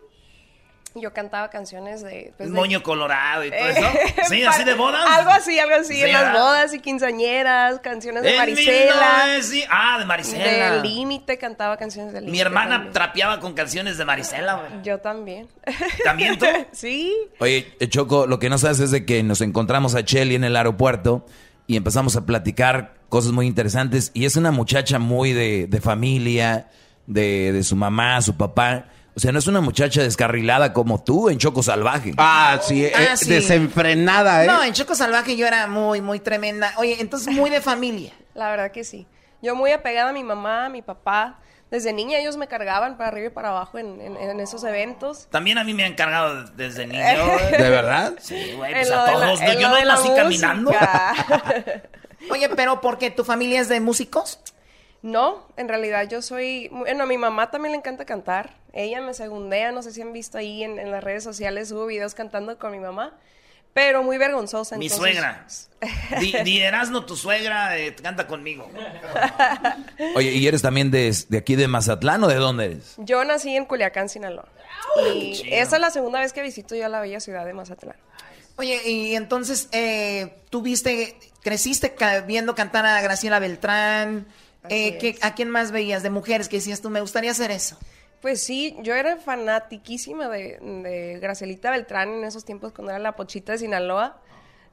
Yo cantaba canciones de... pues, El de- moño colorado y todo eso. Sí, así de bodas. Algo así, algo así. Sí, en las ¿verdad? bodas y quinceañeras, canciones de Marisela. 1900, Ah, de Marisela. De Límite, cantaba canciones de Límite. Mi hermana también. trapeaba con canciones de Marisela, güey. Yo también. ¿También tú? sí. Oye, eh, Choco, lo que no sabes es de que nos encontramos a Chelly en el aeropuerto y empezamos a platicar cosas muy interesantes. Y es una muchacha muy de, de familia, de, de su mamá, su papá. O sea, no es una muchacha descarrilada como tú en Choco Salvaje. Ah, sí, eh, Ah, sí. desenfrenada, ¿eh? No, en Choco Salvaje yo era muy, muy tremenda. Oye, entonces muy de familia. La verdad que sí. Yo muy apegada a mi mamá, a mi papá. Desde niña ellos me cargaban para arriba y para abajo en, en- en esos eventos. También a mí me han cargado desde niño. ¿De verdad? Sí, güey, pues a la- todos. ¿no? en Yo no la nací caminando. Oye, pero ¿por qué? ¿Tu familia es de músicos? No, en realidad yo soy... Bueno, a mi mamá también le encanta cantar. Ella me segundea, no sé si han visto ahí en, en las redes sociales, subo videos cantando con mi mamá. Pero muy vergonzosa. Mi entonces- suegra. Di, di Erasno, tu suegra, eh, canta conmigo. Oye, ¿y eres también de, de aquí de Mazatlán o de dónde eres? Yo nací en Culiacán, Sinaloa. Y esa es la segunda vez que visito yo la bella ciudad de Mazatlán. Oye, y entonces eh, tú viste, creciste ca- viendo cantar a Graciela Beltrán. Eh, Así ¿qué- es. ¿A quién más veías de mujeres que decías tú, me gustaría hacer eso? Pues sí, yo era fanatiquísima de, de Gracielita Beltrán en esos tiempos cuando era la pochita de Sinaloa.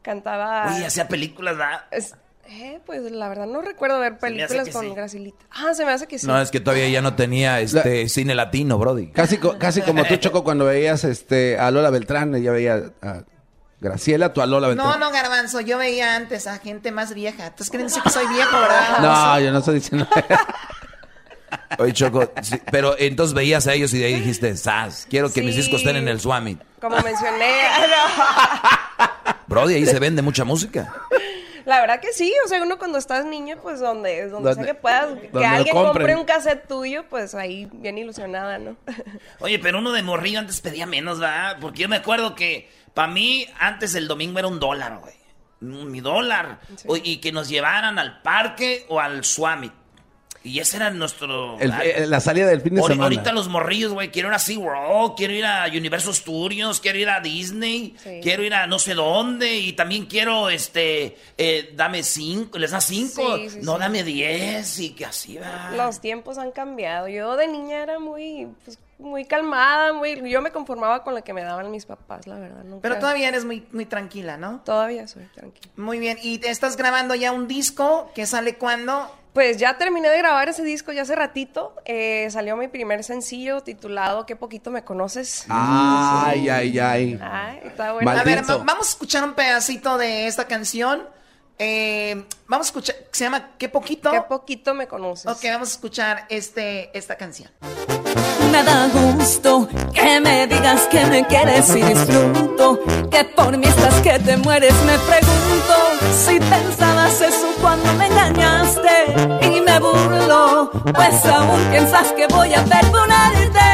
Cantaba... Oye, hacía películas, ¿verdad? Es- eh, pues la verdad no recuerdo ver películas que con sí. Gracielita. Ah, se me hace que sí. No, es que todavía ya no tenía este cine latino, Brody. Casi, co- casi como tú, Choco, cuando veías este, a Lola Beltrán, ella veía a Graciela, tú a Lola Beltrán. No, no, Garbanzo, yo veía antes a gente más vieja. Entonces creen que soy viejo, ¿verdad? No, yo no estoy diciendo. Oye, Choco, sí, pero entonces veías a ellos y de ahí dijiste, Sas, quiero que mis discos estén en el Swami. Como mencioné. no. Brody, ahí se vende mucha música. La verdad que sí, o sea, uno cuando estás niño, pues donde, donde sea Donde- que puedas, que alguien compre un cassette tuyo, pues ahí bien ilusionada, ¿no? Oye, pero uno de morrillo antes pedía menos, ¿verdad? Porque yo me acuerdo que para mí antes el domingo era un dólar, güey. Mi dólar. O- y que nos llevaran al parque o al Swami. Y ese era nuestro... El- eh, la salida del fin de semana. Ahorita los morrillos, güey, quiero ir a SeaWorld, quiero ir a Universal Studios, quiero ir a Disney, Sí. quiero ir a no sé dónde, y también quiero, este, eh, dame cinco, les da cinco, Sí, sí, no, sí. dame diez, y que así va. Los tiempos han cambiado. Yo de niña era muy, pues, muy calmada, muy, yo me conformaba con lo que me daban mis papás, la verdad. nunca- Pero todavía eres muy, muy tranquila, ¿no? Todavía soy tranquila. Muy bien. ¿Y te estás grabando ya un disco que sale cuándo? Pues ya terminé de grabar ese disco ya hace ratito. Eh, salió mi primer sencillo titulado Qué poquito me conoces. Ay, ay, ay. Ay, está bueno. A ver, va- vamos a escuchar un pedacito de esta canción. Eh, vamos a escuchar, se llama ¿Qué poquito? Qué poquito me conoces. Ok, vamos a escuchar este, esta canción. Me da gusto que me digas que me quieres y disfruto. Que por mí estás que te mueres. Me pregunto si pensabas eso cuando me engañaste y me burlo. Pues aún piensas que voy a perdonarte.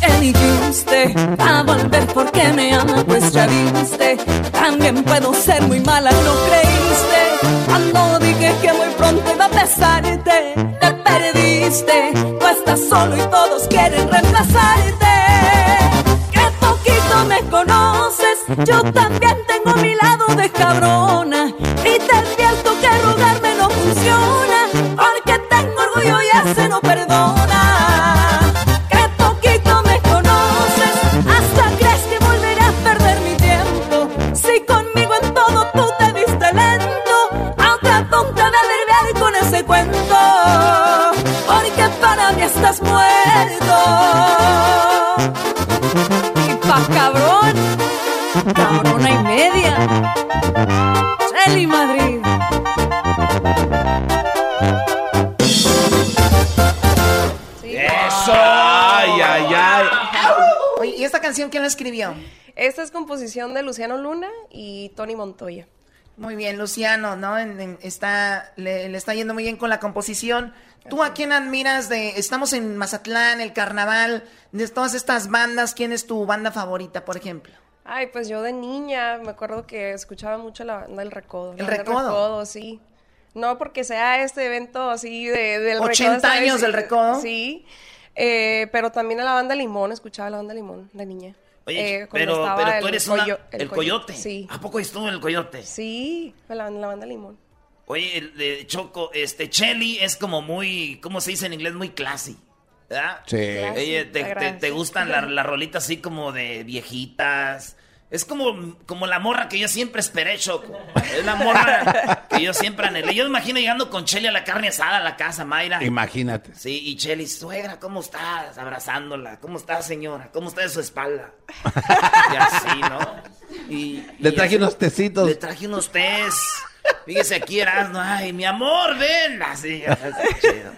Que dijiste a volver porque me ama, pues ya viste. También puedo ser muy mala, no creíste. Cuando dije que muy pronto iba a besarte, te no estás solo y todos quieren reemplazarte. Que poquito me conoces, yo también tengo mi lado de cabrona. Y te advierto que rogarme no funciona, porque tengo orgullo y hace no perdona. Que poquito me conoces, hasta crees que volveré a perder mi tiempo. Si conmigo en todo tú te diste lento, aunque a punta de verbear con ese cuento. Cabrona y media. Chelly Madrid. ¡Eso! ¡Ay, ay, ay! Oye, ¿y esta canción quién la escribió? Esta es composición de Luciano Luna y Tony Montoya. Muy bien, Luciano, ¿no? En- en- está, le, le está yendo muy bien con la composición. ¿Tú a quién admiras de... Estamos en Mazatlán, el carnaval, de todas estas bandas, ¿quién es tu banda favorita, por ejemplo? Ay, pues yo de niña me acuerdo que escuchaba mucho la banda del Recodo. ¿El Recodo? sí. No porque sea este evento así de, del 80 Recodo, ¿sabes? años del Recodo. Sí. Eh, pero también a la banda Limón, escuchaba la banda Limón de niña. Oye, Eh, pero, pero tú el eres una- coyo- el, coyote. Sí. ¿A poco estuvo en el coyote? Sí, la, la banda Limón. Oye, el de Choco, este, Chelly es como muy, ¿cómo se dice en inglés? Muy classy. ¿Verdad? Sí. Oye, te, te- te gustan las la rolitas así como de viejitas. Es como, como la morra que yo siempre esperé, Choco. Es la morra que yo siempre anhelé. Yo me imagino llegando con Chelly a la carne asada a la casa, Mayra. Imagínate. Sí, y Chelly, suegra, ¿cómo estás? Abrazándola. ¿Cómo está, señora? ¿Cómo está de su espalda? y así, ¿no? Y, Le y traje así- unos tecitos. Le traje unos tés. Fíjese aquí, Erasmo. Ay, mi amor, ven. Así, así, chido.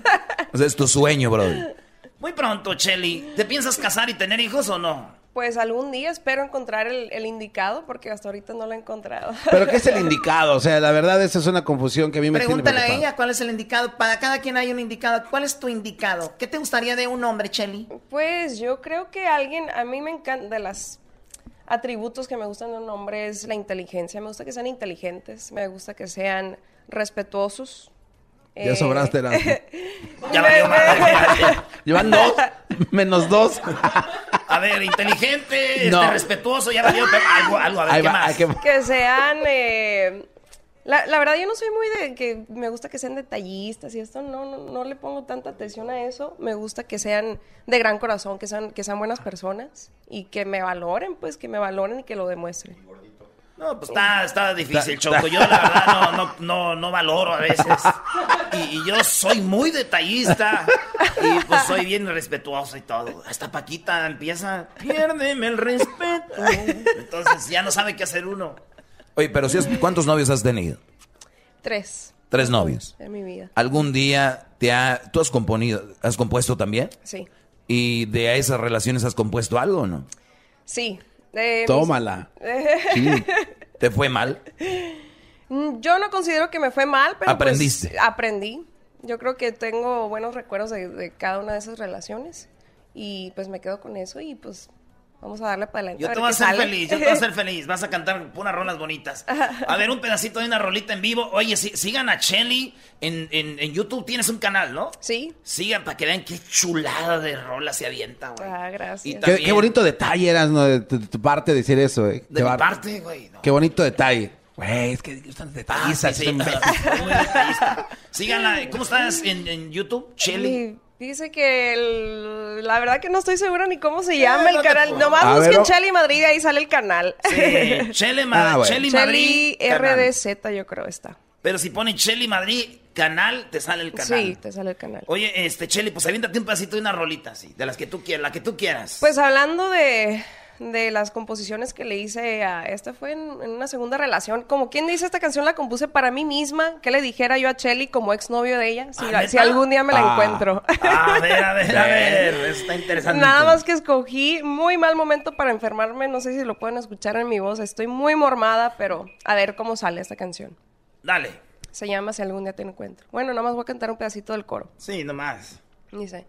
O sea, es tu sueño, brother. Muy pronto, Chelly. ¿Te piensas casar y tener hijos o no? Pues algún día espero encontrar el, el indicado porque hasta ahorita no lo he encontrado. Pero ¿qué es el indicado? O sea, la verdad, esa es una confusión que a mí me Pregúntale tiene a ella cuál es el indicado. Para cada quien hay un indicado. ¿Cuál es tu indicado? ¿Qué te gustaría de un hombre, Chelly? Pues yo creo que alguien, a mí me encanta, de las atributos que me gustan de un hombre es la inteligencia. Me gusta que sean inteligentes, me gusta que sean respetuosos. Ya Eh, sobraste, Erasmo. Ya valió madre. Llevan dos, menos dos. A ver, inteligente, No. este, respetuoso, ya valió. pero algo, algo, a ver, Ahí ¿qué va, más? hay que- que sean... eh, la, la verdad yo no soy muy de que me gusta que sean detallistas y esto no, no, no le pongo tanta atención a eso. Me gusta que sean de gran corazón, que sean, que sean buenas personas y que me valoren, pues que me valoren y que lo demuestren. No, pues está, está difícil, Choco. Yo la verdad no, no, no, no valoro a veces. Y, y yo soy muy detallista. Y pues soy bien respetuoso y todo. Hasta Paquita empieza, piérdeme el respeto. Entonces ya no sabe qué hacer uno. Oye, pero si has- ¿cuántos novios has tenido? Tres. Tres novios. En mi vida. ¿Algún día te ha... ¿Tú has componido, has compuesto también? Sí. ¿Y de esas relaciones has compuesto algo o no? Sí. Mis- Tómala. Sí. ¿Te fue mal? Mm, Yo no considero que me fue mal, pero pues, Aprendiste. aprendí. Yo creo que tengo buenos recuerdos de, de cada una de esas relaciones y pues me quedo con eso y pues vamos a darle para adelante. Yo te voy a hacer sale. feliz, yo te voy a hacer feliz. Vas a cantar unas rolas bonitas. A ver, un pedacito de una rolita en vivo. Oye, sí- sigan a Chelly en, en, en YouTube. Tienes un canal, ¿no? Sí. Sigan para que vean qué chulada de rola se avienta, güey. Ah, gracias. Y Qué, también- qué bonito detalle eras, ¿no? De tu, de tu parte decir eso, eh. De Qué mi bar- parte, güey. no. Qué bonito detalle. Güey, es que están Ah, detallistas. sí, sí. Soy muy detallista. Síganla. ¿Cómo estás en, en YouTube? Chelly. Y Dice que el- la verdad que no estoy segura ni cómo se llama el canal. Nomás A busquen no. Chelly Madrid y ahí sale el canal. Sí, Chele Ma- Ah, bueno. Chelly Madrid. canal. RDZ yo creo está. Pero si ponen Chelly Madrid canal, te sale el canal. Sí, te sale el canal. Oye, este, Chelly, pues aviéntate un pedacito de una rolita, sí. De las que tú quieras, la que tú quieras. Pues hablando de, de las composiciones que le hice a esta fue en, en una segunda relación. Como quien dice, esta canción la compuse para mí misma. que le dijera yo a Chelly como exnovio de ella? Si, ¿Ah, la- neta? si algún día me la Ah. encuentro. A ver, a ver, a ver. Está interesante. Nada más que escogí muy mal momento para enfermarme. No sé si lo pueden escuchar en mi voz. Estoy muy mormada, pero a ver cómo sale esta canción. Dale. Se llama Si algún día te encuentro. Bueno, nada más voy a cantar un pedacito del coro. Sí, nomás. Dice,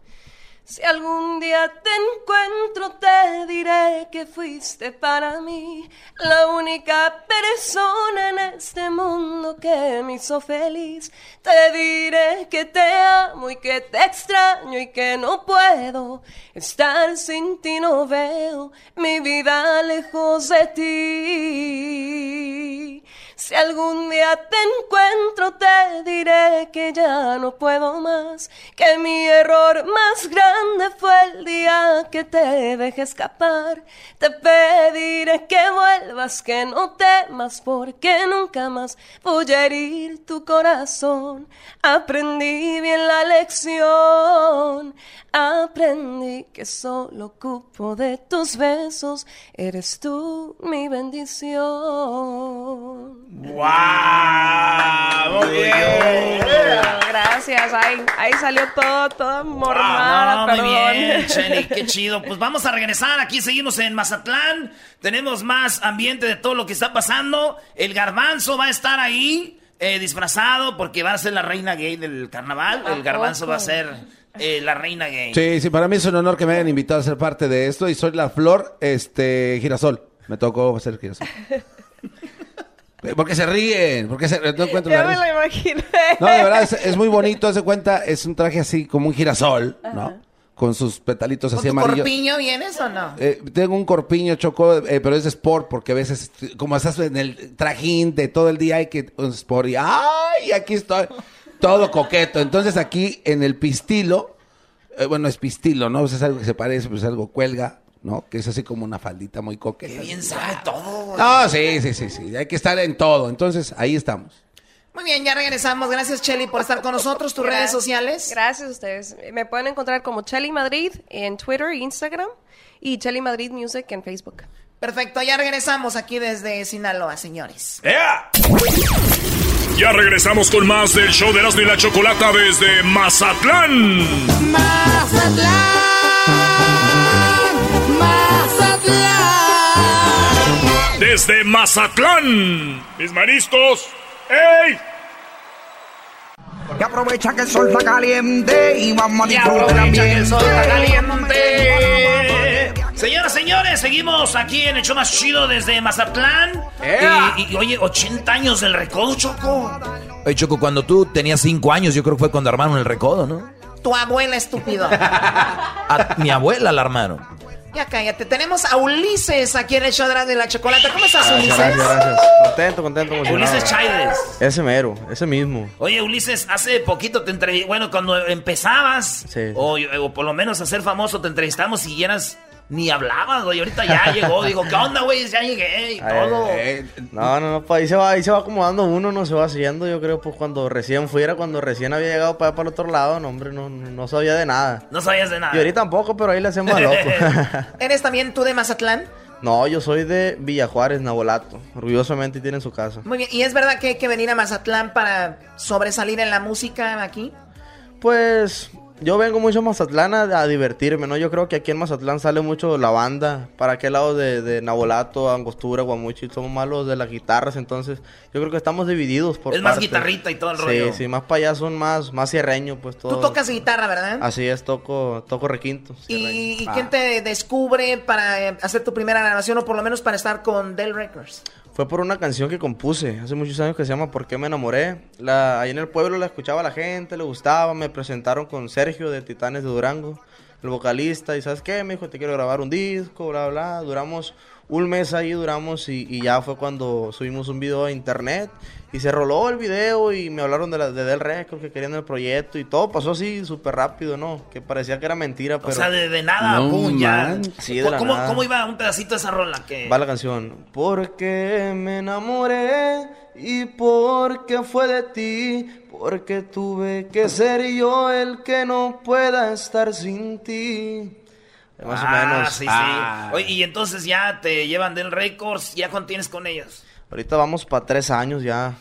si algún día te encuentro te diré que fuiste para mí la única persona en este mundo que me hizo feliz. Te diré que te amo y que te extraño y que no puedo estar sin ti, no veo mi vida lejos de ti. Si algún día te encuentro, te diré que ya no puedo más, que mi error más grande fue el día que te dejé escapar. Te pediré que muevas, que no temas, porque nunca más voy a herir tu corazón. Aprendí bien la lección, aprendí que solo ocupo de tus besos, eres tú mi bendición. ¡Wow! Muy bien. Gracias, ahí, ahí salió todo, toda mormada, no, muy perdón. bien, qué chido. Pues vamos a regresar. Aquí seguimos en Mazatlán. Tenemos más ambiente de todo lo que está pasando. El garbanzo va a estar ahí eh, disfrazado porque va a ser la reina gay del carnaval. El garbanzo va a ser eh, la reina gay. Sí, sí, para mí es un honor que me hayan invitado a ser parte de esto y soy la flor, este, girasol. Me tocó ser girasol. Porque se ríen, porque se no encuentro Ya la me risa. lo imaginé. No, de verdad, es, es muy bonito, hace cuenta, es un traje así como un girasol, ¿no? Con sus petalitos ¿Con así tu amarillos. corpiño vienes o no? Eh, tengo un corpiño choco, eh, pero es sport porque a veces, como estás en el trajín de todo el día, hay que un sport y ¡ay! Aquí estoy, todo coqueto. Entonces aquí en el pistilo, eh, bueno, es pistilo, ¿no? Pues es algo que se parece, pues algo cuelga, ¿no? Que es así como una faldita muy coqueta. Qué bien sabe todo. No, sí, sí, sí, sí, hay que estar en todo. Entonces ahí estamos. Muy bien, ya regresamos. Gracias, Chelly, por estar con nosotros. ¿Tus redes sociales? Gracias a ustedes. Me pueden encontrar como Chelly Madrid en Twitter e Instagram y Chelly Madrid Music en Facebook. Perfecto, ya regresamos aquí desde Sinaloa, señores. Ya regresamos con más del show de Erasmo y la Chocolata desde Mazatlán. Desde Mazatlán. Mis mariscos. ¡Ey! Y aprovecha que el sol está caliente y vamos a disfrutar que el sol está caliente. Señoras, señores, seguimos aquí en el show más chido desde Mazatlán. ¡Ea! Y, y, oye, 80 años del recodo, Choco. Oye, Choco, cuando tú tenías cinco años, yo creo que fue cuando armaron el recodo, ¿no? Tu abuela, estúpido. A mi abuela la armaron. Ya cállate. Tenemos a Ulises aquí en el show de la- de la chocolate. ¿Cómo estás, Ulises? Gracias, gracias. Contento, contento, emocionado. Ulises Chávez. Ese mero, ese mismo. Oye, Ulises, hace poquito te entrevisté. Bueno, cuando empezabas, Sí. o, o por lo menos a ser famoso, te entrevistamos y eras. Ni hablabas, güey. Ahorita ya llegó. Digo, ¿qué onda, güey? Ya llegué y todo. Ay, no, no, no, pues ahí se va, ahí se va acomodando uno, no se va haciendo, yo creo, pues cuando recién fuera, cuando recién había llegado para, para el otro lado, no, hombre, no, no, sabía de nada. No sabías de nada. Y ahorita tampoco, pero ahí le hacemos a loco. ¿Eres también tú de Mazatlán? no, yo soy de Villa Juárez, Nabolato. Orgullosamente tiene su casa. Muy bien. ¿Y es verdad que hay que venir a Mazatlán para sobresalir en la música aquí? Pues yo vengo mucho a Mazatlán a, a divertirme, ¿no? Yo creo que aquí en Mazatlán sale mucho la banda. Para aquel lado de, de Nabolato, Angostura, Guamuchi, somos malos de las guitarras, entonces yo creo que estamos divididos por Es más guitarrita y todo el sí, rollo. Sí, más para allá son más, más cierreño, pues todo. Tú tocas guitarra, ¿verdad? Así es, toco, toco requintos. ¿Y, y Ah. quién te descubre para eh, hacer tu primera grabación o por lo menos para estar con Dell Records? Fue por una canción que compuse hace muchos años que se llama ¿Por qué me enamoré? La, ahí en el pueblo la escuchaba la gente, le gustaba, me presentaron con Sergio de Titanes de Durango, el vocalista, y ¿sabes qué? Me dijo, te quiero grabar un disco, bla, bla. Duramos un mes ahí, duramos, y, y ya fue cuando subimos un video a internet, y se roló el video, y me hablaron de, la, de Del Record, que querían el proyecto, y todo pasó así súper rápido, ¿no? Que parecía que era mentira, pero... O sea, de, de nada, pum, ya. Sí, de la ¿Cómo, nada. cómo iba un pedacito de esa rola? Que... Va la canción. Porque me enamoré y porque fue de ti, porque tuve que ser yo el que no pueda estar sin ti. Más ah, o menos. sí, Ah. sí. Oye, y entonces ya te llevan del Records, ¿ya cuánto tienes con ellos? Ahorita vamos para tres años ya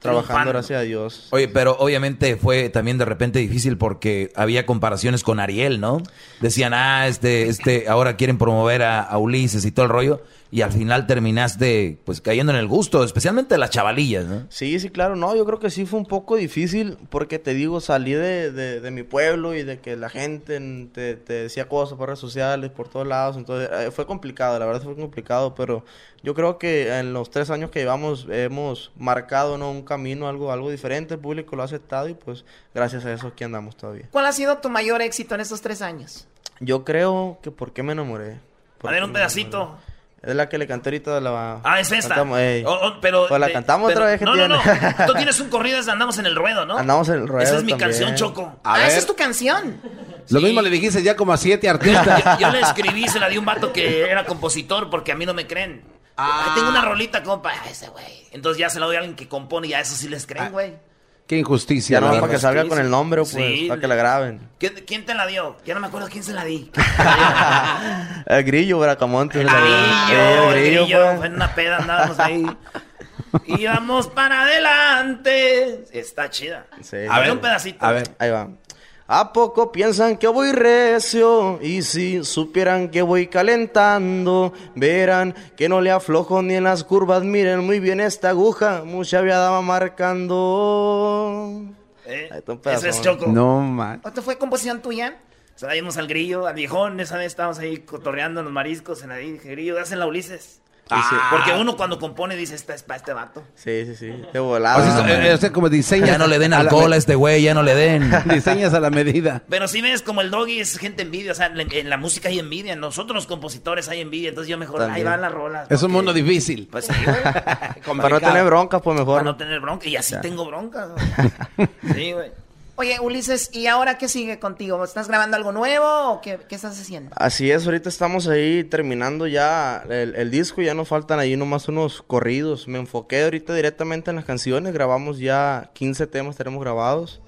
trabajando, gracias a Dios. Oye, pero obviamente fue también de repente difícil porque había comparaciones con Ariel, ¿no? Decían, ah, este, este, ahora quieren promover a, a Ulises y todo el rollo. Y al final terminaste, pues, cayendo en el gusto, especialmente las chavalillas, ¿no? Sí, sí, claro, no, yo creo que sí fue un poco difícil porque te digo, salí de, de, de mi pueblo y de que la gente en- te, te decía cosas por redes sociales, por todos lados, entonces eh, fue complicado, la verdad fue complicado, pero yo creo que en los tres años que llevamos hemos marcado ¿no? un camino, algo, algo diferente, el público lo ha aceptado y pues gracias a eso aquí andamos todavía. ¿Cuál ha sido tu mayor éxito en estos tres años? Yo creo que ¿por qué me enamoré? A ver, un pedacito. Es la que le canté ahorita de la... Ah, es esta. Cantamos, ey. Oh, oh, pero, Pues la de- cantamos pero- otra vez no, no, no. Tú tienes un corrido, es Andamos en el Ruedo, ¿no? Andamos en el ruedo Esa es mi también. canción, Choco. ah, esa es tu canción. Lo mismo le dijiste ya como a siete artistas. Yo, yo le escribí, se la di a un vato que era compositor porque a mí no me creen. Ahí tengo una rolita, compa. Ah, Ese güey. Entonces ya se la doy a alguien que compone y a eso sí les creen, güey. Qué injusticia. Ya no, para que salga con el nombre, pues, Sí. para que la graben. ¿Quién, quién te la dio? Ya no me acuerdo quién se la di. El grillo, Bracamonte. El grillo, el grillo, pues. En una peda andábamos ahí. Y vamos para adelante. Está chida. Sí. A ver, un pedacito. A ver, ahí va. ¿A poco piensan que voy recio? Y si supieran que voy calentando, verán que no le aflojo ni en las curvas. Miren muy bien esta aguja, mucha viada va marcando. ¿Eh? Ahí está un Ese es. Choco. No, man. ¿Esto fue composición tuya? O sea, al grillo, al viejón. Esa vez estábamos ahí cotorreando en los mariscos. En ahí dije, grillo, hacen la Ulises. Ah. Porque uno cuando compone dice, esta es para este vato. Sí, sí, sí. De O volada. sea, eh, o sea, como diseñas. Ya no le den a la alcohol a este güey, ya no le den. Diseñas a la medida. Pero si ves como el doggy es gente envidia, o sea, en, en la música hay envidia, en nosotros los compositores hay envidia, entonces yo mejor, ahí van las rolas. Es un mundo difícil. Pues sí, güey. Para no tener broncas, pues mejor. Para no tener bronca, y así Ya. tengo bronca. güey. Sí, güey. Oye, Ulises, ¿y ahora qué sigue contigo? ¿Estás grabando algo nuevo o qué, qué estás haciendo? Así es, ahorita estamos ahí terminando ya el, el disco, ya nos faltan ahí nomás unos corridos. Me enfoqué ahorita directamente en las canciones, grabamos ya 15 temas, tenemos grabados.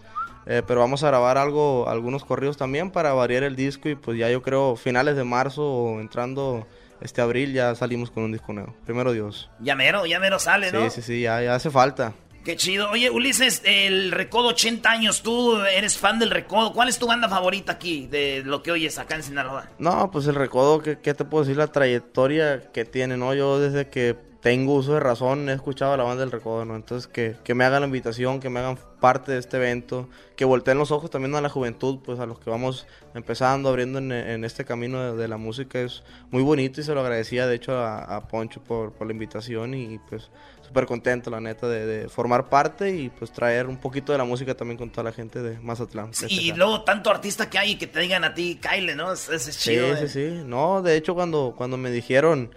Eh, pero vamos a grabar algo, algunos corridos también para variar el disco y pues ya yo creo finales de marzo o entrando este abril ya salimos con un disco nuevo. Primero Dios. Ya mero, ya mero sale, ¿no? Sí, sí, sí, ya, ya hace falta. Qué chido. Oye, Ulises, el Recodo 80 años, tú eres fan del Recodo. ¿Cuál es tu banda favorita aquí de lo que oyes acá en Sinaloa? No, pues el recodo, ¿qué, te puedo decir? La trayectoria que tiene, ¿no? Yo desde que tengo uso de razón he escuchado a la banda del recodo, ¿no? Entonces que, que me hagan la invitación, que me hagan parte de este evento, que volteen los ojos también a la juventud, pues a los que vamos empezando, abriendo en, este camino de, la música es muy bonito y se lo agradecía de hecho a, a Poncho por, por la invitación y pues súper contento la neta de, de formar parte y pues traer un poquito de la música también con toda la gente de Mazatlán. este Y luego tanto artista que hay y que te digan a ti, Kyle, ¿no? Ese es Sí, chido. sí, eh. sí. No, de hecho, cuando, cuando me dijeron,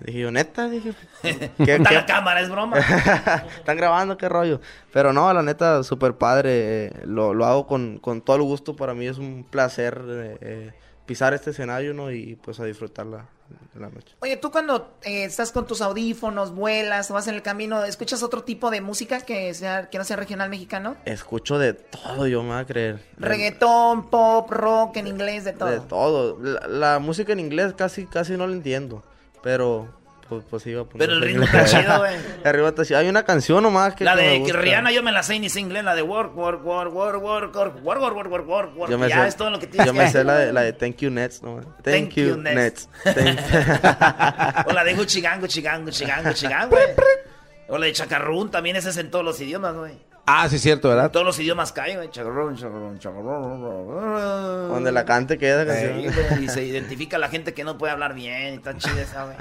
dije yo, neta, dije, ¿qué, Está qué- la cámara, es broma. Están grabando, qué rollo. Pero no, la neta, súper padre. eh, lo, lo hago con, con todo el gusto. Para mí es un placer eh, pisar este escenario, ¿no? Y pues a disfrutar la, la noche. Oye, tú cuando eh, estás con tus audífonos, vuelas vas en el camino, ¿escuchas otro tipo de música que, sea, que no sea regional mexicano? Escucho de todo, yo me voy a creer. Reggaetón, pop, rock, en inglés, de todo. De todo. La, la música en inglés casi, casi no la entiendo. Pero, pues, pues iba a poner. Pero el ritmo está chido, güey. Ritmo está chido. Hay una canción nomás que La de que. Rihanna yo me la sé ni sé inglés, la de work, work, work, work, work, work, work, work, work, work, work, ya sé, es todo lo que tienes yo me sé la de, la de Thank You Nets, ¿no? Thank, Thank You, Nets. Thank- O la de Guchigang, Guchigang, Guchigang, Guchigang, güey. O la de Chacarrún, también ese es en todos los idiomas, güey. Ah, sí, es cierto, ¿verdad? todos los idiomas cae, güey. Chacarrún, chacarrún, chacarrún. Donde la cante queda Sí, güey, y se identifica a la gente que no puede hablar bien y está chida esa, güey.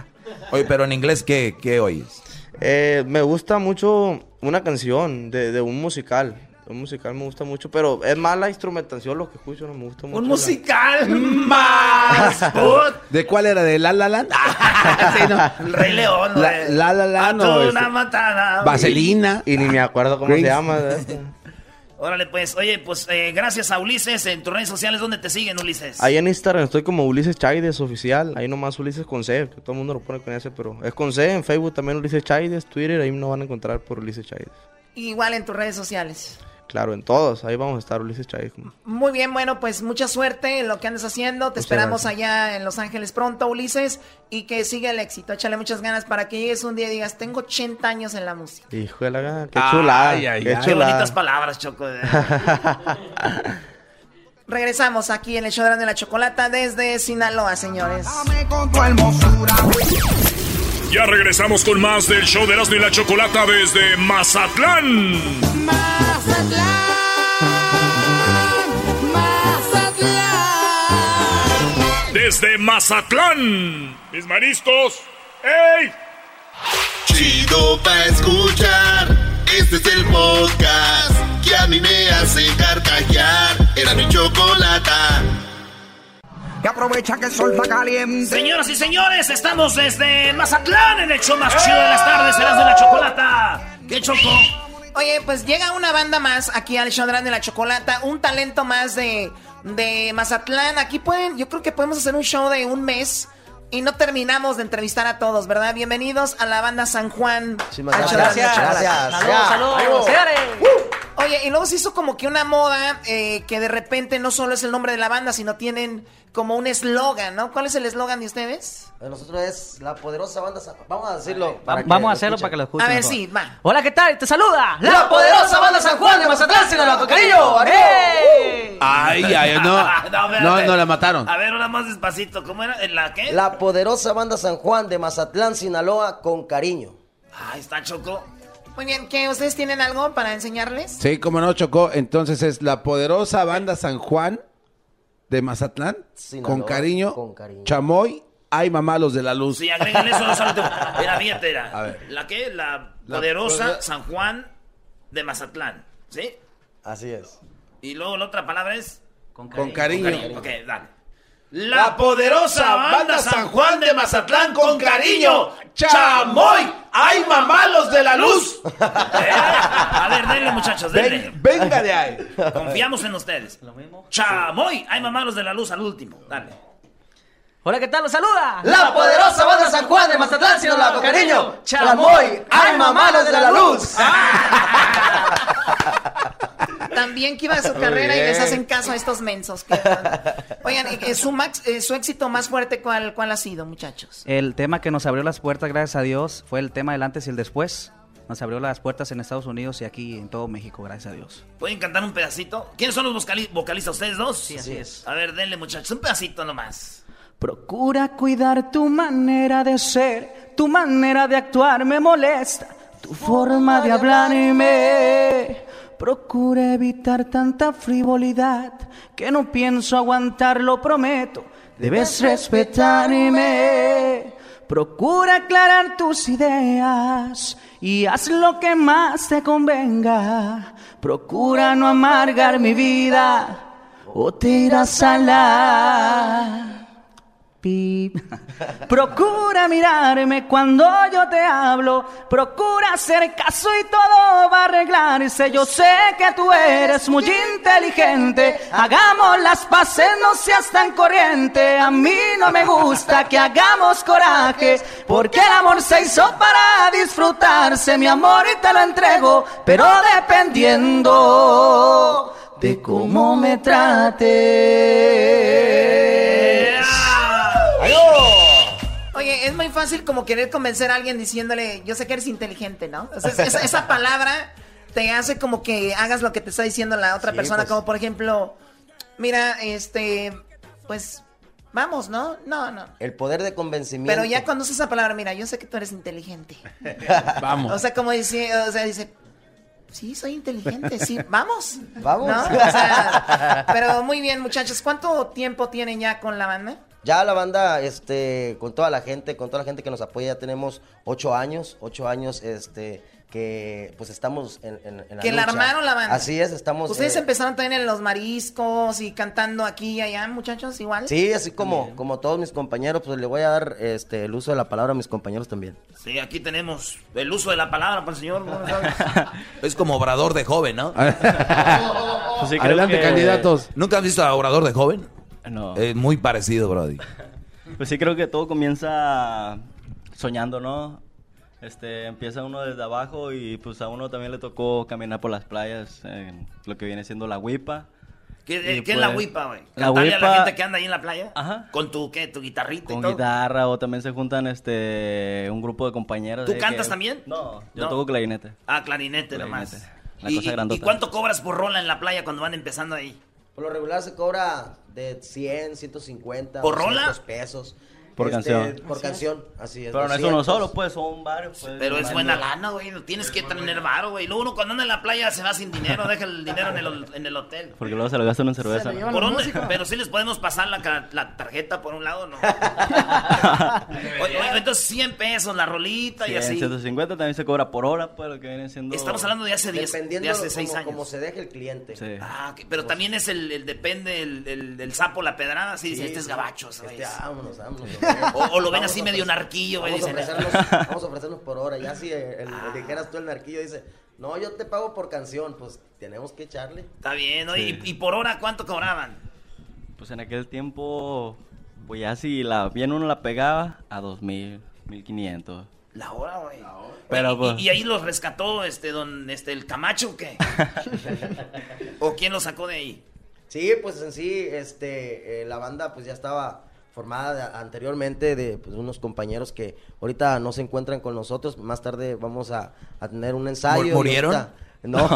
Oye, pero en inglés, ¿qué, qué oyes? Eh, me gusta mucho una canción de, de un musical. Un musical me gusta mucho, pero es más la instrumentación lo que escucho, no me gusta mucho. Un la- musical más. put. ¿De cuál era? ¿De La La Land? Sí, no. El Rey León, La güey. La, la, la, A no, este, una matada. Vaselina. Y ni me acuerdo cómo Grace. se llama. ¿verdad? Órale, pues, oye, pues eh, gracias a Ulises en tus redes sociales. ¿Dónde te siguen, Ulises? Ahí en Instagram estoy como Ulises Chaides oficial. Ahí nomás Ulises con C, que todo el mundo lo pone con ese, pero es con C. En Facebook también Ulises Chaides, Twitter, ahí nos van a encontrar por Ulises Chaides. Igual en tus redes sociales. Claro, en todos, ahí vamos a estar Ulises Chaides. Muy bien, bueno, pues mucha suerte en lo que andes haciendo. Te Muchas esperamos gracias. allá en Los Ángeles pronto, Ulises, y que siga el éxito. Échale muchas ganas para que llegues un día y digas, tengo 80 años en la música. Hijo de la gana, qué Ay, chulada. ay, qué ay. Qué bonitas palabras, Choco. Regresamos aquí en el show de y la Chocolata desde Sinaloa, señores. Dame con tu hermosura. Ya regresamos con más del show de Erasmo y la Chocolata desde Mazatlán. Desde Mazatlán. Mis mariscos. ¡Ey! Chido pa' escuchar. Este es el podcast que a mí me hace carcajear. Era mi chocolata. Y aprovecha que el sol está caliente. Señoras y señores, estamos desde Mazatlán en el show más chido de las tardes, Erasmo y la Chocolata. ¿Qué Choco? Oye, pues llega una banda más aquí al show de la Chocolata, un talento más de, de Mazatlán. Aquí pueden, yo creo que podemos hacer un show de un mes Y no terminamos de entrevistar a todos, ¿verdad? Bienvenidos a la banda San Juan. Show gracias. de Gracias. Chocolas. Saludos, saludos, Ánimo. Oye, y luego se hizo como que una moda eh, que de repente no solo es el nombre de la banda, sino tienen como un eslogan, ¿no? ¿Cuál es el eslogan de ustedes? De nosotros es la poderosa banda. Vamos a decirlo. Va- vamos a hacerlo para que lo escuchen. A ver, mejor. sí, va. Hola, ¿qué tal? Te saluda La poderosa banda San Juan de Mazatlán, Sinaloa, con cariño. Ay, ay, no. No, no la mataron. A ver, una más despacito. ¿Cómo era? ¿En la qué? La poderosa banda San Juan de Mazatlán, Sinaloa, con cariño. Ahí está Choco. Muy bien, ¿qué? ¿Ustedes tienen algo para enseñarles? Sí, como no chocó. Entonces es la poderosa banda San Juan de Mazatlán. Sinaloa, con cariño. con cariño. Chamoy. Ay, mamá, los de la luz. Sí, agreguen eso los últimos. Era, fíjate, era. A ver. ¿La qué? La poderosa poder- San Juan de Mazatlán. ¿Sí? Así es. Y luego la otra palabra es... Con Con cariño. Ok, dale. La poderosa banda San Juan de Mazatlán con cariño. ¡Chamoy! ¡Ay, mamá, los de la luz! Eh, A ver, denle, muchachos, denle. Ven- venga de ahí. Confiamos en ustedes. ¡Chamoy! ¡Ay, mamá, los de la luz! Al último. Dale. Hola, ¿qué tal? Los saluda. La poderosa banda San Juan de Mazatlán, Sinaloa, con cariño. Chamoy. ¡Ay, mamá, los de la luz! También que iba a su carrera y les hacen caso a estos mensos. que- Oigan, eh, su, max, eh, su éxito más fuerte, ¿cuál, ¿cuál ha sido, muchachos? El tema que nos abrió las puertas, gracias a Dios, fue el tema del antes y el después. Nos abrió las puertas en Estados Unidos y aquí en todo México, gracias a Dios. ¿Pueden cantar un pedacito? ¿Quiénes son los vocali- vocalistas? ¿Ustedes dos? Sí, así es. A ver, denle, muchachos. Un pedacito nomás. Procura cuidar tu manera de ser, tu manera de actuar me molesta, tu forma de hablarme. Procura evitar tanta frivolidad que no pienso aguantar, lo prometo. Debes respetarme. Procura aclarar tus ideas y haz lo que más te convenga. Procura no amargar mi vida o te irás a la Procura mirarme cuando yo te hablo. Procura hacer caso y todo va a arreglarse. Yo sé que tú eres muy inteligente. Hagamos las paces, no seas tan corriente. A mí no me gusta que hagamos coraje. Porque el amor se hizo para disfrutarse. Mi amor y te lo entrego. Pero dependiendo de cómo me trates. Oye, es muy fácil como querer convencer a alguien diciéndole, yo sé que eres inteligente, ¿no? O sea, es- esa, esa palabra te hace como que hagas lo que te está diciendo la otra Sí, persona, pues. como por ejemplo, mira, este, pues, vamos, ¿no? No, no. El poder de convencimiento. Pero ya cuando usas esa palabra, mira, yo sé que tú eres inteligente. Vamos. O sea, como dice, o sea, dice, sí, soy inteligente, sí, vamos. Vamos. ¿No? O sea, pero muy bien, muchachos, ¿cuánto tiempo tienen ya con la banda? Ya la banda, este, con toda la gente, con toda la gente que nos apoya, ya tenemos ocho años, ocho años, este, que pues estamos en, en, en Que la armaron la banda. Así es, estamos. ¿Ustedes eh, empezaron también en los mariscos y cantando aquí y allá, muchachos, igual? Sí, así como, como todos mis compañeros, pues le voy a dar este el uso de la palabra a mis compañeros también. Sí, aquí tenemos el uso de la palabra para el señor. ¿no? Es como obrador de joven, ¿no? Pues sí, Adelante, que- candidatos. ¿Nunca has visto a obrador de joven? No. Es muy parecido, Brody. Pues sí, creo que todo comienza soñando, ¿no? Este, empieza uno desde abajo y pues a uno también le tocó caminar por las playas, en lo que viene siendo la huipa. ¿Qué, Y eh, es la pues, huipa, güey? La Cantarle a la huipa- gente que anda ahí en la playa. Ajá. Con tu, ¿qué? Tu guitarrita y Con todo. guitarra o también se juntan este un grupo de compañeros. ¿Tú de cantas que- también? No, yo No. toco clarinete. Ah, clarinete, nomás. Clarinete. La ¿Y, cosa y- grandota. ¿Y cuánto cobras por rola en la playa cuando van empezando ahí? Por lo regular se cobra de 100, 150, ¿Por 200 rola? pesos. Por Este, canción. Por canción, así es. Pero no es 200. uno solo, pues son varios. pues, Pero es buena lana, güey. Tienes que tener varo, güey. Luego uno cuando anda en la playa se va sin dinero, deja el dinero en el, en el hotel. Porque luego se lo gastan en cerveza. ¿Por dónde? Pero sí les podemos pasar la, la tarjeta por un lado, ¿no? Oye, oye, entonces 100 pesos la rolita y 100, así. 150 también se cobra por hora, pues lo que viene siendo... Estamos hablando de hace 10, Dependiendo de hace como- 6 años. como se deje el cliente. Sí. Ah, ok, pero también es el, el depende el, el- del sapo, la pedrada, sí, Sí, dice, este es gabacho, ¿sabes? Este, vámonos, vámonos. O, o lo ven Vamos así medio narquillo, güey, Vamos ofrecernos, vamos a ofrecernos por hora. Ya si el, el- Ah. dijeras tú el narquillo, dice, no, yo te pago por canción. Pues tenemos que echarle. Está bien, ¿no? Sí. ¿Y, y por hora cuánto cobraban? Pues en aquel tiempo Pues ya si la, bien uno la pegaba a 2000, 1500. La hora, güey. Pero, pues- y, y ahí los rescató este don este el Camacho o qué? ¿O quién lo sacó de ahí? Sí, pues en sí, este, eh, la banda pues ya estaba formada de- anteriormente de pues, unos compañeros que ahorita no se encuentran con nosotros. Más tarde vamos a, a tener un ensayo. ¿Murieron? ahorita- no.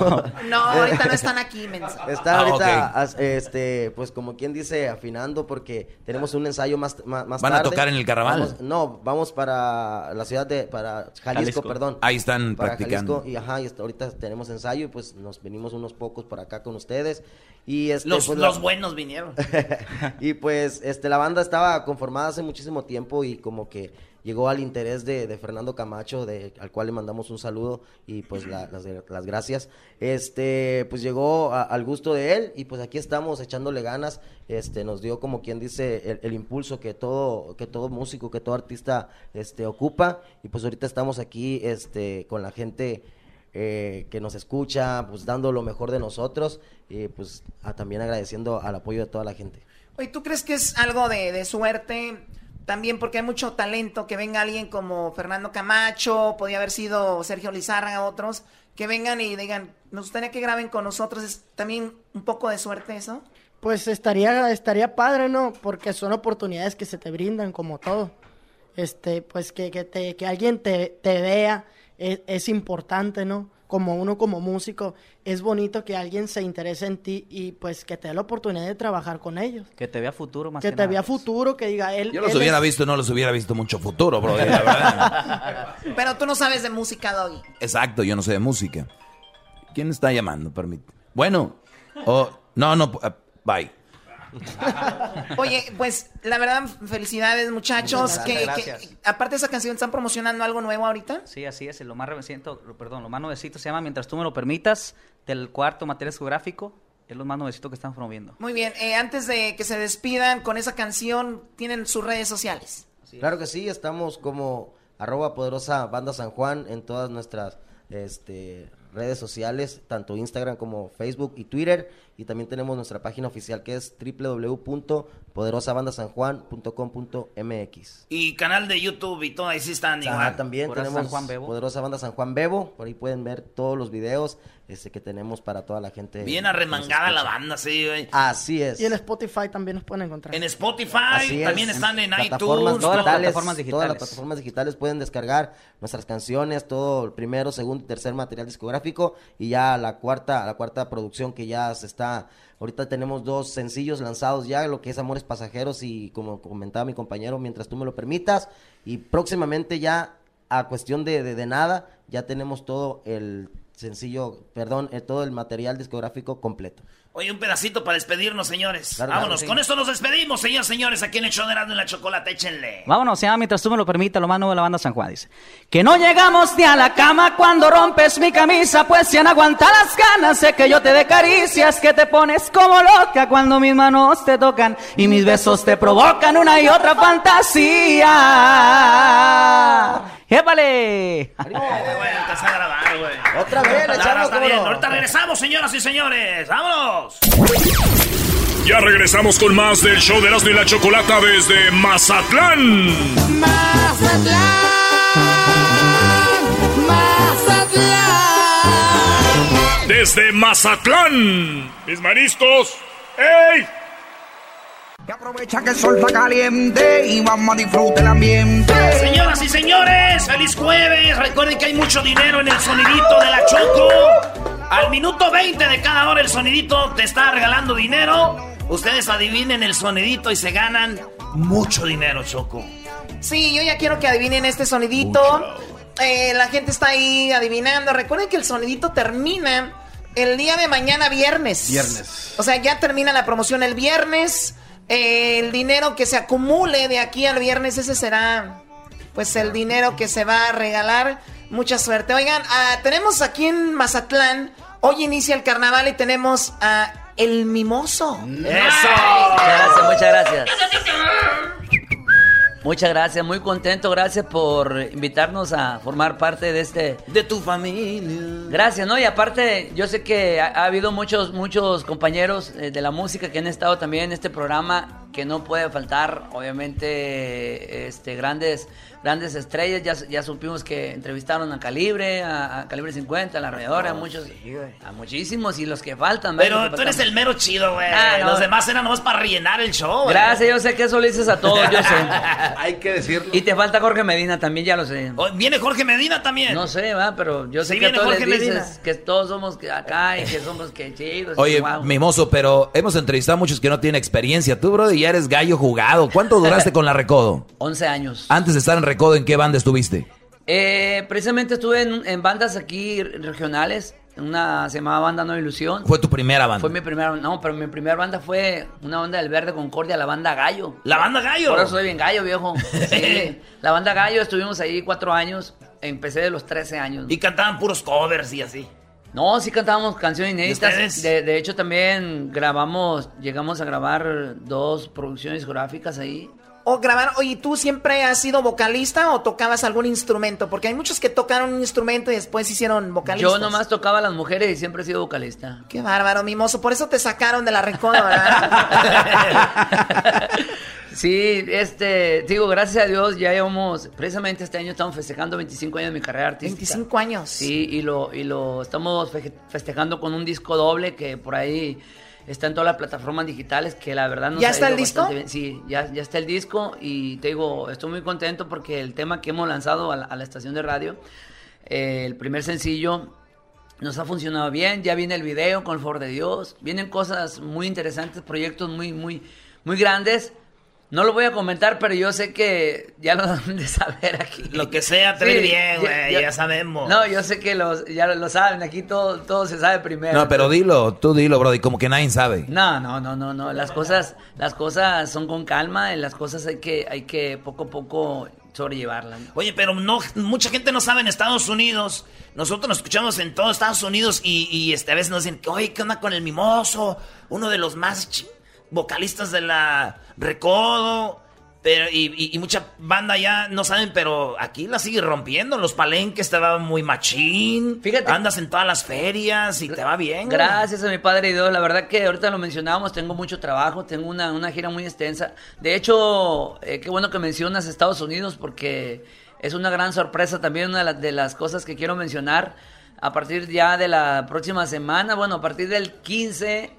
No, ahorita no están aquí, mensa. Está Ah, ahorita, as- este, pues como quien dice, afinando porque tenemos un ensayo más, más, más ¿Van a tocar en el Carnaval? Vamos- no, vamos para la ciudad de, para Jalisco, Jalisco. perdón. Ahí están Para practicando. Jalisco, y ajá, y hasta ahorita tenemos ensayo y pues nos venimos unos pocos para acá con ustedes. Y este, Los, pues, la- los buenos vinieron. y pues este la banda estaba conformada hace muchísimo tiempo y como que llegó al interés de, de Fernando Camacho, de, al cual le mandamos un saludo y pues la- las, gracias. Este, pues llegó a- al gusto de él y pues aquí estamos echándole ganas. Este, nos dio como quien dice el, impulso que todo, que todo músico, que todo artista este, ocupa. Y pues ahorita estamos aquí este, con la gente eh, que nos escucha, pues dando lo mejor de nosotros y pues también agradeciendo al apoyo de toda la gente. Oye, ¿tú crees que es algo de, de suerte? También porque hay mucho talento, que venga alguien como Fernando Camacho, podía haber sido Sergio Lizárraga, otros, que vengan y digan, nos gustaría que graben con nosotros. ¿Es también un poco de suerte eso? Pues estaría, estaría padre, ¿no? Porque son oportunidades que se te brindan como todo. Este, pues que, que, te, que alguien te, te vea es, es importante, ¿no? Como uno como músico, es bonito que alguien se interese en ti y pues que te dé la oportunidad de trabajar con ellos. Que te vea futuro más Que que, te nada. vea futuro, que diga él. Yo los él hubiera es- visto, no los hubiera visto mucho futuro, bro. La verdad. Pero tú no sabes de música, Doggy. Exacto, yo no sé de música. ¿Quién está llamando? Permíteme. Bueno, o no, no, eh, bye. Oye, pues la verdad, felicidades muchachos. Que, aparte de esa canción, ¿están promocionando algo nuevo ahorita? Sí, así es. Lo más reciente, perdón, lo más nuevecito se llama Mientras tú me lo permitas, del cuarto material geográfico. Es lo más nuevecito que están promoviendo. Muy bien, eh, antes de que se despidan con esa canción, tienen sus redes sociales. Claro que sí, estamos como arroba poderosa banda San Juan en todas nuestras este, redes sociales, tanto Instagram como Facebook y Twitter. Y también tenemos nuestra página oficial que es www.poderosabandasanjuan.com.mx. Y canal de YouTube y todo, ahí sí están Ah, igual. también tenemos Poderosa Banda San Juan Bebo, por ahí pueden ver todos los videos este, que tenemos para toda la gente. Bien arremangada la banda, sí, güey. Así es. Y en Spotify también nos pueden encontrar. En Spotify, Así es. también están en plataformas iTunes. digitales, todo. Todas las plataformas digitales pueden descargar nuestras canciones, todo el primero, segundo y tercer material discográfico y ya la cuarta, la cuarta producción que ya se está. Ahorita tenemos dos sencillos lanzados ya, lo que es Amores Pasajeros y como comentaba mi compañero, mientras tú me lo permitas. Y próximamente ya, a cuestión de, de, de nada, ya tenemos todo el sencillo, perdón, eh, todo el material discográfico completo. Oye, un pedacito para despedirnos, señores. Claro, Vámonos, claro, sí. con esto nos despedimos, señores, señores. Aquí en el show de y la Chocolate, échenle. Vámonos, llama Mientras tú me lo permitas, lo más nuevo de la banda San Juan, dice. Que no llegamos ni a la cama cuando rompes mi camisa, pues si han aguantado las ganas, sé que yo te dé caricias, que te pones como loca cuando mis manos te tocan y mis besos te provocan una y otra fantasía. ¡Épale! empezar a grabar, güey. Otra vez, le está ¿cómo bien. Ahorita regresamos, señoras y señores. ¡Vámonos! Ya regresamos con más del show de Erasmo y la Chocolata desde Mazatlán. Desde Mazatlán. Mis mariscos. ¡Ey! Aprovecha que el sol está caliente y vamos a disfrutar el ambiente. Señoras y señores, feliz jueves. Recuerden que hay mucho dinero en el sonidito de la Choco. Al minuto 20 de cada hora el sonidito te está regalando dinero. Ustedes adivinen el sonidito y se ganan mucho dinero, Choco. Sí, yo ya quiero que adivinen este sonidito. Eh, la gente está ahí adivinando. Recuerden que el sonidito termina el día de mañana viernes. Viernes. O sea, ya termina la promoción el viernes. El dinero que se acumule de aquí al viernes, ese será pues el dinero que se va a regalar. Mucha suerte. Oigan, ah, tenemos aquí en Mazatlán, hoy inicia el carnaval y tenemos a El Mimoso. Muchas gracias, muchas gracias. Muchas gracias, muy contento, gracias por invitarnos a formar parte de este... De tu familia. Gracias, ¿no? Y aparte, yo sé que ha, ha habido muchos, muchos compañeros eh, de la música que han estado también en este programa que no puede faltar, obviamente, este, grandes, grandes estrellas. Ya, ya supimos que entrevistaron a Calibre, a, a Calibre 50, a la Arrolladora, a muchos, a muchísimos y los que faltan. Pero que tú eres el mero chido, güey. Ah, no. Los demás eran nomás para rellenar el show, güey. Gracias, yo sé que eso le dices a todos, yo sé. Hay que decirlo. Y te falta Jorge Medina también, ya lo sé. Oh, ¿Viene Jorge Medina también? No sé, va, pero yo sé Sí, que a viene todos Jorge les dices Medina. que todos somos que acá y que somos que chidos. Oye, mimoso, pero hemos entrevistado a muchos que no tienen experiencia. Tú, bro, ya eres gallo jugado. ¿Cuánto duraste con la Recodo? 11 años. Antes de estar en Recodo, ¿en qué banda estuviste? Eh, precisamente estuve en, en bandas aquí regionales. Una se llamaba Banda No Ilusión. Fue tu primera banda. Fue mi primera, no, pero mi primera banda fue una banda del Verde Concordia, la banda Gallo. ¿La banda Gallo? Por eso soy bien gallo, viejo. Sí, la banda Gallo, estuvimos ahí cuatro años. Empecé de los 13 años. Y cantaban puros covers y así. No, sí cantábamos canciones inéditas. De, de hecho, también grabamos, llegamos a grabar dos producciones discográficas ahí. O grabar, oye, ¿tú siempre has sido vocalista o tocabas algún instrumento? Porque hay muchos que tocaron un instrumento y después hicieron vocalistas. Yo nomás tocaba a las mujeres y siempre he sido vocalista. Qué bárbaro, mimoso. Por eso te sacaron de la recoda, ¿verdad? Sí, este, digo, gracias a Dios ya llevamos, precisamente este año estamos festejando 25 años de mi carrera artística. 25 años. Sí, y lo, y lo estamos fe- festejando con un disco doble que por ahí está en todas las plataformas digitales, que la verdad nos ¿Ya está el disco? bien. Sí, ya, ya está el disco y te digo, estoy muy contento porque el tema que hemos lanzado a la, a la estación de radio, eh, el primer sencillo, nos ha funcionado bien, ya viene el video con el favor de Dios, vienen cosas muy interesantes, proyectos muy, muy, muy grandes. No lo voy a comentar, pero yo sé que ya lo dan de saber aquí. Lo que sea te Sí, bien, güey. Ya sabemos. No, yo sé que los, ya lo saben, aquí todo, todo se sabe primero. No, pero dilo, tú dilo, bro, y como que nadie sabe. No, no, no, no, no. Las cosas, las cosas son con calma, y las cosas hay que, hay que poco a poco sobrellevarlas. Oye, pero no, mucha gente no sabe en Estados Unidos. Nosotros nos escuchamos en todo Estados Unidos y, y, este, a veces nos dicen, oye, ¿qué onda con el mimoso? Uno de los más chi- vocalistas de la Recodo. Pero, y, y- y mucha banda ya no saben, pero aquí la sigue rompiendo. Los palenques te va muy machín. Fíjate. Andas en todas las ferias y te va bien. Gracias a mi padre y Dios. La verdad que ahorita lo mencionábamos, tengo mucho trabajo, tengo una, una gira muy extensa. De hecho, eh, qué bueno que mencionas Estados Unidos porque es una gran sorpresa también, una de las cosas que quiero mencionar. A partir ya de la próxima semana, bueno, a partir del 15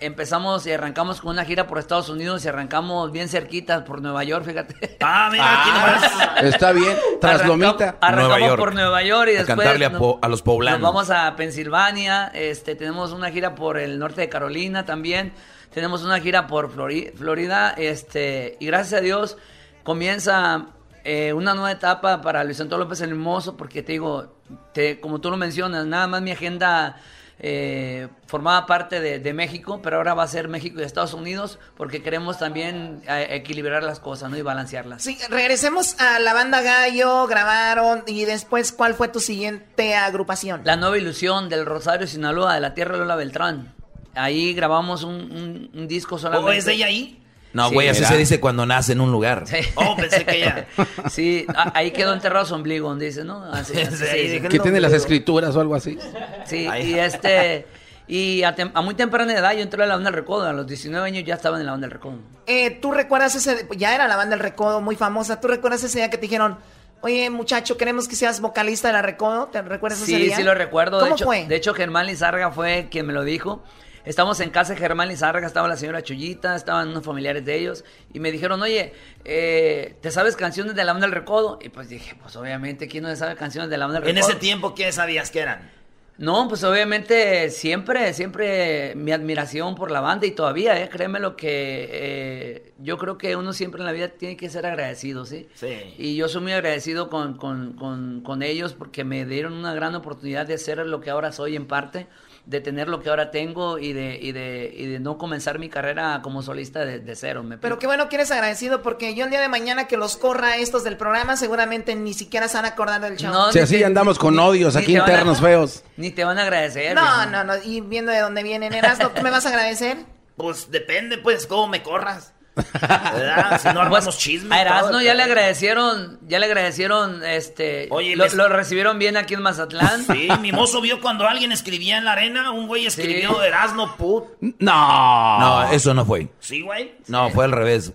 empezamos y arrancamos con una gira por Estados Unidos y arrancamos bien cerquita por Nueva York, fíjate. Ah, mira, aquí nomás. Está bien, traslomita. Arrancamos Nueva York. por Nueva York y A después cantarle a nos- po- a los poblanos. Nos vamos a Pensilvania, este, tenemos una gira por el norte de Carolina también, tenemos una gira por Flori- Florida, este, y gracias a Dios comienza eh, una nueva etapa para Luis Antonio López el Hermoso, porque te digo, te, como tú lo mencionas, nada más mi agenda eh, formaba parte de, de México, pero ahora va a ser México y Estados Unidos, porque queremos también eh, equilibrar las cosas ¿no? y balancearlas. Sí, regresemos a la banda Gallo, grabaron y después, ¿cuál fue tu siguiente agrupación? La nueva ilusión del Rosario Sinaloa, de la tierra Lola Beltrán. Ahí grabamos un, un- un disco solamente. ¿O es de ella ahí? No, Sí. güey, así Mira. se dice cuando nace en un lugar. Sí. Oh, pensé que ya. Sí, ahí quedó enterrado su ombligo, dice, ¿no? Así, así dice. Que tiene las escrituras o algo así. Sí, y este... Y a, tem- a muy temprana edad yo entré a la banda del Recodo. A los 19 años ya estaba en la banda del Recodo. Eh, ¿Tú recuerdas ese, ya era la banda El Recodo muy famosa, ¿tú recuerdas ese día que te dijeron, oye muchacho, queremos que seas vocalista de La Recodo? ¿Te recuerdas ese Sí, día? sí lo recuerdo. ¿Cómo de hecho, fue? De hecho, Germán Lizarga fue quien me lo dijo. Estamos en casa de Germán Lizarga, estaba la señora Chullita, estaban unos familiares de ellos, y me dijeron, oye, eh, ¿te sabes canciones de la banda del Recodo? Y pues dije, pues obviamente, ¿quién no se sabe canciones de la banda del En Recodo? ese tiempo, ¿qué sabías que eran? No, pues obviamente siempre, siempre mi admiración por la banda y todavía, eh, créeme lo que eh, yo creo que uno siempre en la vida tiene que ser agradecido, ¿sí? Sí. Y yo soy muy agradecido con, con, con, con ellos porque me dieron una gran oportunidad de ser lo que ahora soy en parte, de tener lo que ahora tengo y de, y de, y de no comenzar mi carrera como solista de, de cero. Me Pero qué bueno que eres agradecido porque yo el día de mañana que los corra estos del programa seguramente ni siquiera se van a acordar del show. No, Si así andamos con odios ni aquí te a- internos feos. Ni te van a agradecer. No, no, no, y viendo de dónde vienen, Erasmo, ¿tú me vas a agradecer? Pues depende, pues, cómo me corras. ¿Verdad? Si no armamos Pues, chisme. A Erasmo ya le agradecieron, ya le agradecieron, este, Oye, lo, les- lo recibieron bien aquí en Mazatlán. Sí, mi mozo vio cuando alguien escribía en la arena, un güey escribió Erasmo Put. No. No, eso no fue. Sí, güey. No, fue al revés.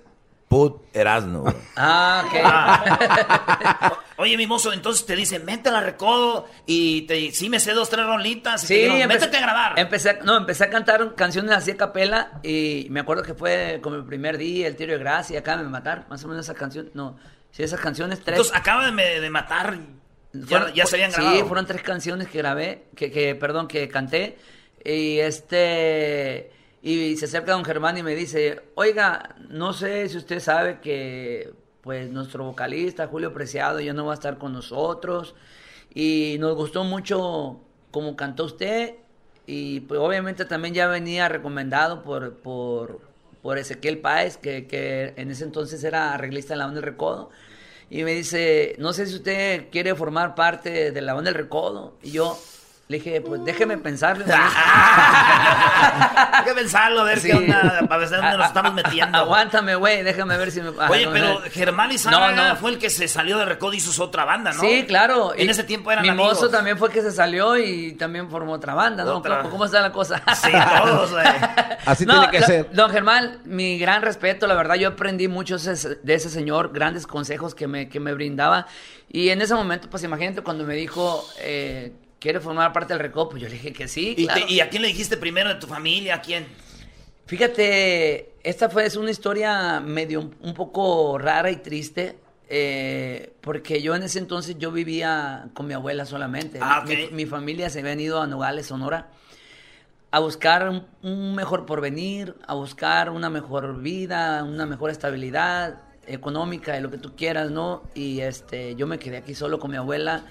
Put Erasno. güey. Ah, ok. Oye, mi mozo, entonces te dicen, métela a recodo y te, sí me sé dos, tres rolitas. y te Sí, dijeron, empecé, métete a grabar. Empecé, a- no, empecé a cantar canciones así a capela y me acuerdo que fue como el primer día, el tiro de gracia, acá me matar, más o menos esa canción, no, sí, esas canciones tres. Entonces acaba de, de matar. Ya, Fueron- ya se habían Sí, grabado. fueron tres canciones que grabé, que, que perdón, que canté. Y este y se acerca don Germán y me dice, oiga, no sé si usted sabe que pues nuestro vocalista Julio Preciado ya no va a estar con nosotros. Y nos gustó mucho como cantó usted. Y pues obviamente también ya venía recomendado por, por, por Ezequiel Páez, que, que en ese entonces era arreglista en la banda del Recodo. Y me dice, no sé si usted quiere formar parte de la banda del Recodo. Y yo le dije, pues déjeme pensarlo. Hay que pensarlo, a ver Sí. qué onda, para ver dónde nos estamos metiendo. Aguántame, güey, déjame ver si me... Oye, pero no. Germán Izárraga No, no. fue el que se salió de recodo y hizo su otra banda, ¿no? Sí, claro. En Y ese tiempo eran Mi amigos. mozo también fue que se salió y también formó otra banda, ¿no? Otra. ¿Cómo, cómo está la cosa? Sí, todos, güey. Así No, tiene que lo- ser. Don Germán, mi gran respeto, la verdad, yo aprendí mucho ese- de ese señor, grandes consejos que me, que me brindaba. Y en ese momento, pues imagínate cuando me dijo, eh, ¿quiere formar parte del recodo? Pues yo le dije que sí, ¿Y, claro. te- y a quién le dijiste primero de tu familia? ¿A quién? Fíjate, esta fue es una historia medio un, un poco rara y triste. eh, porque yo en ese entonces yo vivía con mi abuela solamente. Ah, Mi- ok. mi, familia se había ido a Nogales, Sonora, a buscar un, un mejor porvenir, a buscar una mejor vida, una mejor estabilidad económica, de lo que tú quieras, ¿no? Y este, yo me quedé aquí solo con mi abuela.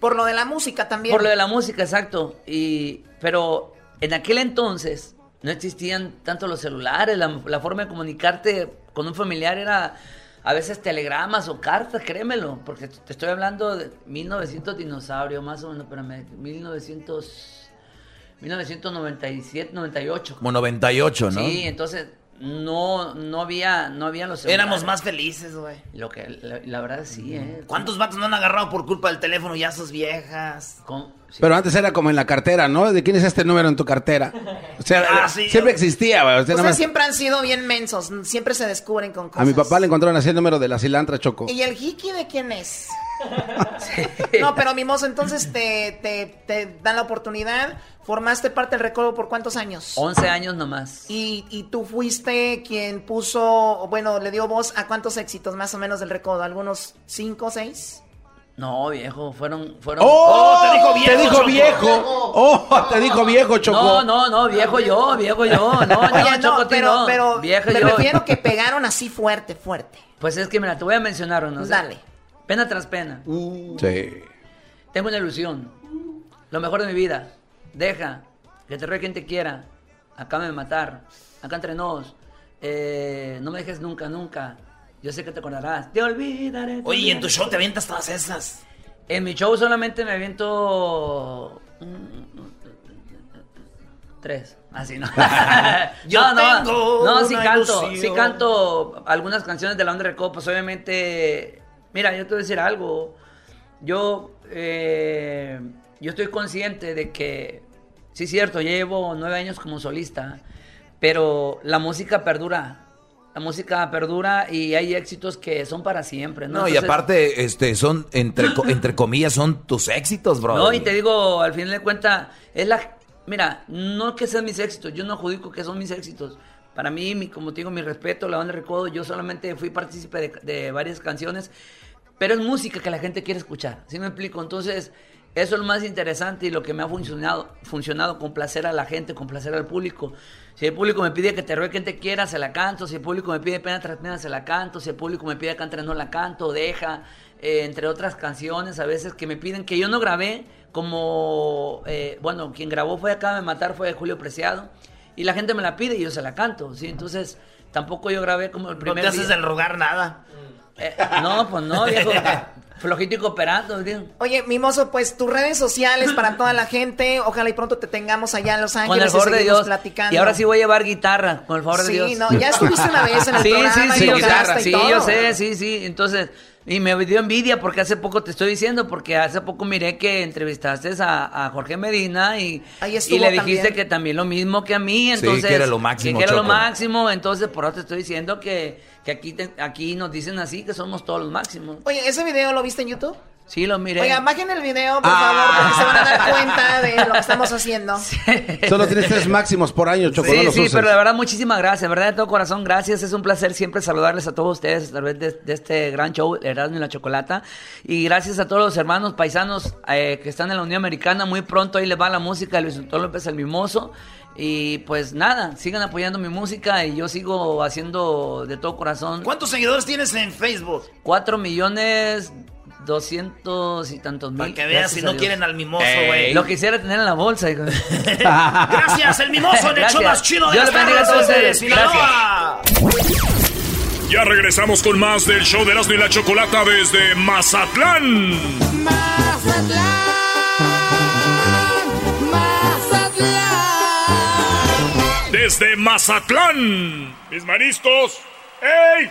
Por lo de la música también. Por lo de la música, exacto. Y, pero en aquel entonces no existían tanto los celulares, la, la forma de comunicarte con un familiar era a veces telegramas o cartas, créemelo, porque te estoy hablando de 1900 dinosaurio, más o menos, espérame, 1900, 1997, 98. Como 98, ¿no? Sí, entonces no, no había, no había los Éramos más felices, güey. Lo que, la, la verdad sí, ¿eh? ¿Cuántos vatos no han agarrado por culpa del teléfono ya sus viejas? Pero antes era como en la cartera, ¿no? ¿De quién es este número en tu cartera? O sea, Ah, sí. siempre existía, güey. O sea, nada Ustedes más- siempre han sido bien mensos, siempre se descubren con cosas. A mi papá le encontraron así el número de la cilantra Choco. ¿Y el hiki de quién es? No, pero mimoso, entonces te, te, te dan la oportunidad. Formaste parte del recodo por cuántos años? 11 años nomás. Y, y tú fuiste quien puso, bueno, le dio voz a cuántos éxitos más o menos del recodo, algunos cinco o seis. No, viejo, fueron... fueron... ¡Oh! te dijo viejo. Te dijo viejo. ¡Oh! Te dijo viejo, Choco. No, no, no, viejo yo, viejo yo. No, Oye, no, no, Choco, pero, no. pero viejo me yo. refiero que pegaron así fuerte, fuerte. Pues es que, mira, te voy a mencionar uno. Dale. Pena tras pena. Sí. Tengo una ilusión. Lo mejor de mi vida. Deja que te ruegue quien te quiera. Acá de matar. Acá entre nos. Eh, no me dejes nunca, nunca. Yo sé que te acordarás. Te olvidaré. te Oye, ¿y en tu show te avientas todas esas? En mi show solamente me aviento. Tres. Así, ¿no? Yo no, no, tengo no, sí canto. ilusión. Sí canto algunas canciones de la onda Recodo. Pues obviamente. Mira, yo te voy a decir algo. Yo. eh, yo estoy consciente de que. Sí, es cierto, llevo nueve años como solista. Pero la música perdura. La música perdura y hay éxitos que son para siempre, ¿no? No, y Entonces- aparte, este, son, entre, entre comillas, son tus éxitos, bro. No, y te digo, al final de cuentas, es la... Mira, no que sean mis éxitos, yo no adjudico que son mis éxitos. Para mí, mi, como te digo, mi respeto, la banda Recodo, yo solamente fui partícipe de, de varias canciones, pero es música que la gente quiere escuchar, ¿sí me explico? Entonces, eso es lo más interesante y lo que me ha funcionado, funcionado, complacer a la gente, complacer al público. Si el público me pide que te ruegue quien te quiera, se la canto. Si el público me pide pena tras pena, se la canto. Si el público me pide cantar, no la canto, deja. eh, entre otras canciones a veces que me piden que yo no grabé, como, eh, bueno, quien grabó fue acá de matar fue Julio Preciado. Y la gente me la pide y yo se la canto, ¿sí? Entonces, tampoco yo grabé como el No primer te haces día. del rogar nada. Eh, no, pues no, viejo. Flojito y cooperando, tío. Oye, Mimoso, pues tus redes sociales para toda la gente. Ojalá y pronto te tengamos allá en Los Con Ángeles. el favor y de Dios. platicando. Y ahora sí voy a llevar guitarra, con el favor de Sí, Dios. no, ya estuviste una vez en el sí, programa Sí, y sí, sí, todo. yo sé, sí, sí. Entonces, y me dio envidia porque hace poco te estoy diciendo, porque hace poco miré que entrevistaste a, a Jorge Medina y, y le dijiste también. que también lo mismo que a mí. Entonces, que era lo máximo, Que era lo máximo. Entonces, por eso te estoy diciendo que, que aquí, te- aquí nos dicen así, que somos todos los máximos. Oye, ¿ese video lo viste en YouTube? Sí, lo miré. Oigan, bajen el video, por Ah. favor, porque se van a dar cuenta de lo que estamos haciendo. Solo tienes tres máximos por año, Choco. no Sí, los sí, uses. pero de verdad muchísimas gracias, verdad de todo corazón, gracias. Es un placer siempre saludarles a todos ustedes a través de, de este gran show, Erasmo y la Chocolata. Y gracias a todos los hermanos paisanos eh, que están en la Unión Americana. Muy pronto ahí les va la música de Luis Antonio López el Mimoso. Y pues nada, sigan apoyando mi música y yo sigo haciendo de todo corazón. ¿Cuántos seguidores tienes en Facebook? Cuatro millones doscientos y tantos mil. Para que veas si no Dios. quieren al mimoso, Ey. güey. Lo quisiera tener en la bolsa. hijo. Gracias, el mimoso en el show más chido de Dios las a ustedes. Sinaloa. Ya regresamos con más del show de Erasmo y la Chocolata desde Mazatlán. Desde Mazatlán. Mis mariscos. ¡Ey!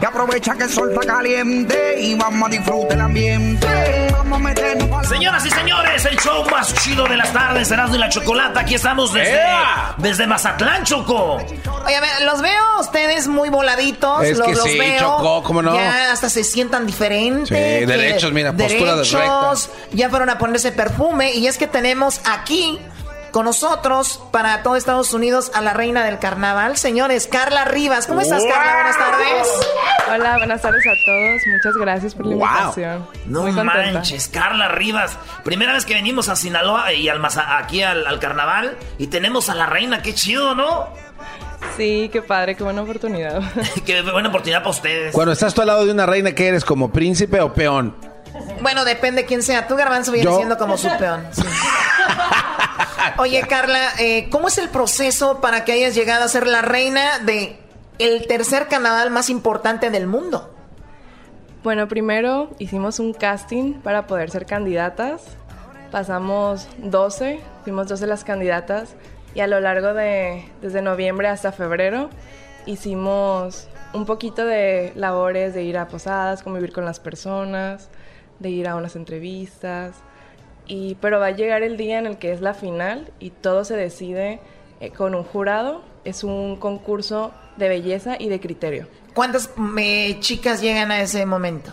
Y aprovecha que el sol está caliente y vamos a disfrutar el ambiente. Vamos a meternos la- Señoras y señores, el show más chido de las tardes, Erasmo y la Chocolata. Aquí estamos desde, desde Mazatlán, Choco. Oye, a ver, los veo a ustedes muy voladitos. Es los, que los sí, veo. Chocó, ¿cómo no? Ya hasta se sientan diferentes. Sí, derechos, mira, postura derechos, Ya fueron a ponerse perfume. Y es que tenemos aquí con nosotros para todo Estados Unidos a la reina del carnaval. Señores, Carla Rivas. ¿Cómo estás, Carla? Buenas tardes. Hola, buenas tardes a todos. Muchas gracias por la Wow. invitación. No Muy manches, Carla Rivas. Primera vez que venimos a Sinaloa y al Maza- aquí al, al carnaval. Y tenemos a la reina, qué chido, ¿no? Sí, qué padre, qué buena oportunidad. qué buena oportunidad para ustedes. Cuando estás tú al lado de una reina, ¿qué eres? ¿Como príncipe o peón? Bueno, depende quién sea. Tú, Garbanzo, vienes Yo- siendo como su peón. Sí. Oye, Carla, eh, ¿cómo es el proceso para que hayas llegado a ser la reina de el tercer carnaval más importante del mundo? Bueno, primero hicimos un casting para poder ser candidatas. Pasamos 12, fuimos 12 las candidatas y a lo largo de, desde noviembre hasta febrero, hicimos un poquito de labores de ir a posadas, convivir con las personas, de ir a unas entrevistas. Y, pero va a llegar el día en el que es la final y todo se decide eh, con un jurado. Es un concurso de belleza y de criterio. ¿Cuántas chicas llegan a ese momento?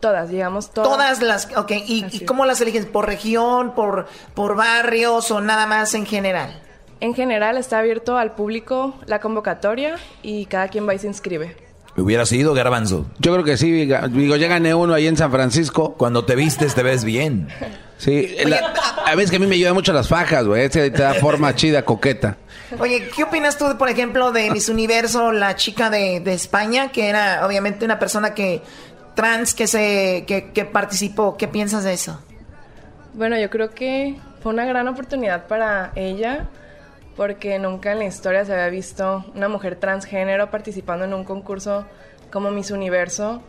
Todas, llegamos todas. Todas las, ok, ¿y, y cómo las eligen? ¿Por región, por, por barrios o nada más en general? En general está abierto al público la convocatoria y cada quien va y se inscribe. Hubiera sido garbanzo. Yo creo que sí, digo, ya gané uno ahí en San Francisco. Cuando te vistes te ves bien. Sí, la- a veces que a mí me ayudan mucho las fajas, güey. Ese te da forma chida, coqueta. Oye, ¿qué opinas tú, por ejemplo, de Miss Universo, la chica de, de España, que era obviamente una persona que trans que se que, que participó? ¿Qué piensas de eso? Bueno, yo creo que fue una gran oportunidad para ella porque nunca en la historia se había visto una mujer transgénero participando en un concurso como Miss Universo.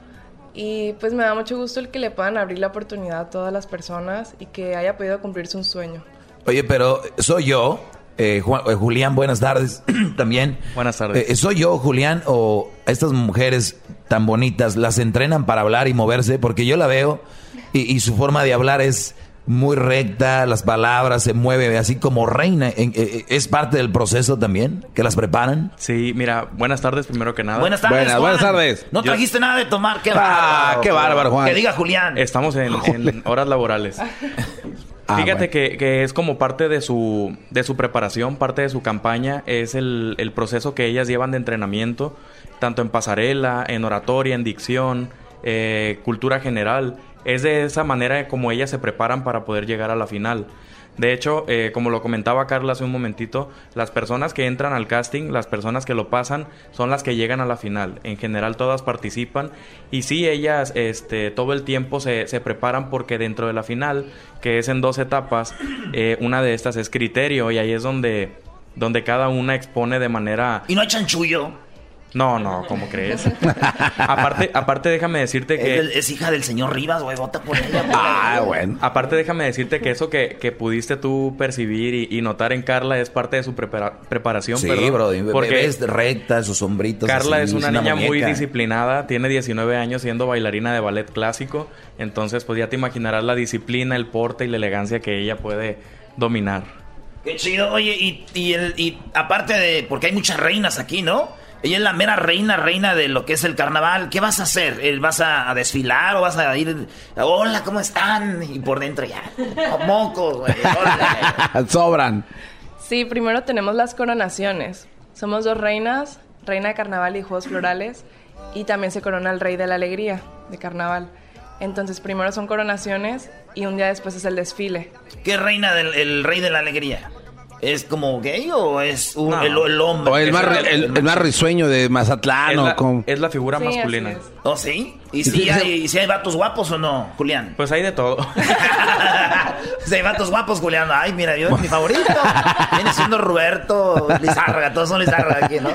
Y pues me da mucho gusto el que le puedan abrir la oportunidad a todas las personas y que haya podido cumplirse un sueño. Oye, pero soy yo, eh, Juan- eh, Julián, buenas tardes también. Buenas tardes. Eh, ¿Soy yo, Julián, o estas mujeres tan bonitas las entrenan para hablar y moverse? Porque yo la veo y, y su forma de hablar es muy recta, las palabras se mueve así como reina. En- eh, ¿Es parte del proceso también que las preparan? Sí, mira, buenas tardes primero que nada. Buenas tardes, Juan. No Yo- trajiste nada de tomar, qué Ah, bárbaro. qué bárbaro, Juan. Que diga Julián. Estamos en, en horas laborales. Ah, Fíjate que, que es como parte de su, de su preparación, parte de su campaña, es el, el proceso que ellas llevan de entrenamiento, tanto en pasarela, en oratoria, en dicción, eh, cultura general. Es de esa manera como ellas se preparan para poder llegar a la final. De hecho, eh, como lo comentaba Carla hace un momentito, las personas que entran al casting, las personas que lo pasan, son las que llegan a la final. En general todas participan y sí, ellas este, todo el tiempo se, se preparan porque dentro de la final, que es en dos etapas, eh, una de estas es criterio y ahí es donde, donde cada una expone de manera... ¿Y no hay chanchullo? No, no, ¿cómo crees? aparte, aparte déjame decirte que... Es, es hija del señor Rivas, güey, vota por ella. güey. Ah, bueno. Aparte, déjame decirte que eso que, que pudiste tú percibir y, y notar en Carla es parte de su prepara- preparación. Sí, perdón, bro. porque Ves recta, sus sombritos. Carla así, es una niña muy disciplinada, tiene 19 años siendo bailarina de ballet clásico, entonces pues ya te imaginarás la disciplina, el porte y la elegancia que ella puede dominar. Qué chido. Oye, y, y, el- y aparte de. Porque hay muchas reinas aquí, ¿no? Ella es la mera reina, reina de lo que es el carnaval. ¿Qué vas a hacer? ¿Eh, ¿Vas a, a desfilar o vas a ir? Hola, ¿cómo están? Y por dentro ya. Mocos, güey. Sobran. Sí, primero tenemos las coronaciones. Somos dos reinas, reina de carnaval y juegos florales, y también se corona el rey de la alegría de carnaval. Entonces primero son coronaciones y un día después es el desfile. ¿Qué reina del el rey de la alegría? ¿Es como gay o es un- el, el hombre? O el más, el, el más risueño de Mazatlán. Es o la, con- es la figura Sí, masculina. es. ¿Oh, sí? ¿Y Sí, si, sí, hay, y si hay vatos guapos o no, Julián? Pues hay de todo. Si hay vatos guapos, Julián. Ay, mira, yo mi favorito. Viene siendo Roberto Lizárraga. Todos son Lizárraga aquí, ¿no?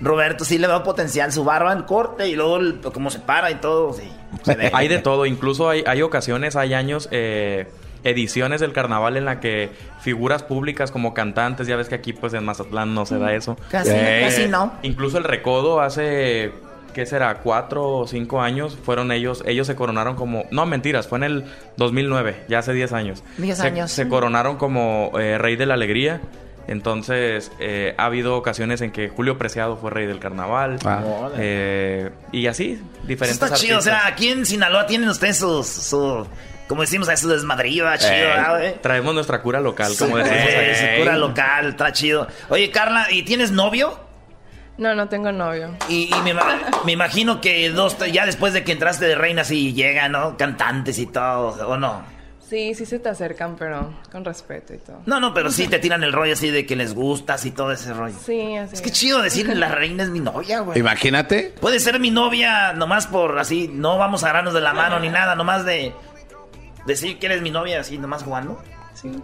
Roberto sí le veo potencial. Su barba en corte y luego el- como se para y todo. Sí, se ve. hay de todo, incluso hay, hay ocasiones, hay años, eh, ediciones del carnaval en la que figuras públicas como cantantes, ya ves que aquí pues en Mazatlán no se da eso. Casi, Eh, casi no. Incluso el recodo hace, ¿qué será? Cuatro o cinco años fueron ellos, ellos se coronaron como, no mentiras, fue en el 2009, ya hace 10 años. 10 Se- años. Se coronaron como eh, rey de la alegría. Entonces, eh, ha habido ocasiones en que Julio Preciado fue rey del carnaval. eh, y así, Eso diferentes está chido. O sea, aquí en Sinaloa tienen ustedes sus, su, como decimos, a su desmadrillo, ah, chido, Eh, ¿verdad, güey? traemos nuestra cura local, como decimos Eh, cura local, está chido. Oye, Carla, ¿y tienes novio? No, no tengo novio. Y, y me, ima- me imagino que dos, ya después de que entraste de reina, sí llegan, ¿no? Cantantes y todo, ¿o no? Sí, sí se te acercan, pero con respeto y todo. No, no, pero sí te tiran el rollo así de que les gustas y todo ese rollo. Sí, así Es que chido decir la reina es mi novia, güey. Imagínate. Puede ser mi novia nomás por así, no vamos a agarrarnos de la mano ni nada, nomás de decir que eres mi novia así, nomás jugando.